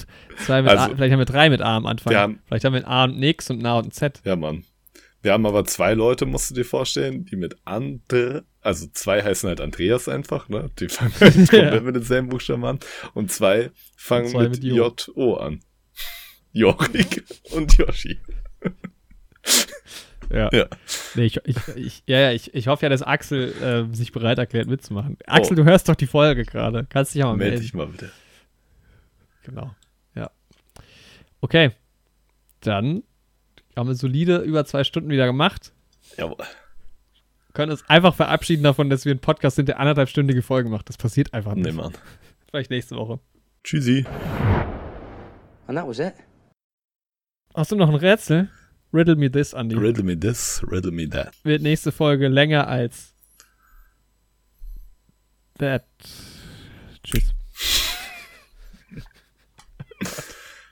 Zwei mit Also, A, vielleicht haben wir drei mit A am Anfang. haben- vielleicht haben wir ein A und nix und ein A und ein Z. Ja, Mann. Wir haben aber zwei Leute, musst du dir vorstellen, die mit Andre, also zwei heißen halt Andreas einfach, ne? Die fangen halt komplett mit denselben Buchstaben an. Und zwei fangen Und zwei mit, mit J. J-O an. Jorik und Yoshi. Ja. Ja. Nee, ich, ich, ich, ja, ja, ich, ich hoffe ja, dass Axel äh, sich bereit erklärt mitzumachen. Oh. Axel, du hörst doch die Folge gerade. Kannst dich ja mal Meld melden. dich mal bitte. Genau. Ja. Okay. Dann haben wir solide über zwei Stunden wieder gemacht. Jawohl. Können uns einfach verabschieden davon, dass wir einen Podcast sind, der anderthalbstündige Folgen macht. Das passiert einfach nicht. Nee, Mann. Vielleicht nächste Woche. Tschüssi. And that was it. Hast du noch ein Rätsel? Riddle me this, Andy. Riddle me this, riddle me that. Wird nächste Folge länger als that. Tschüss.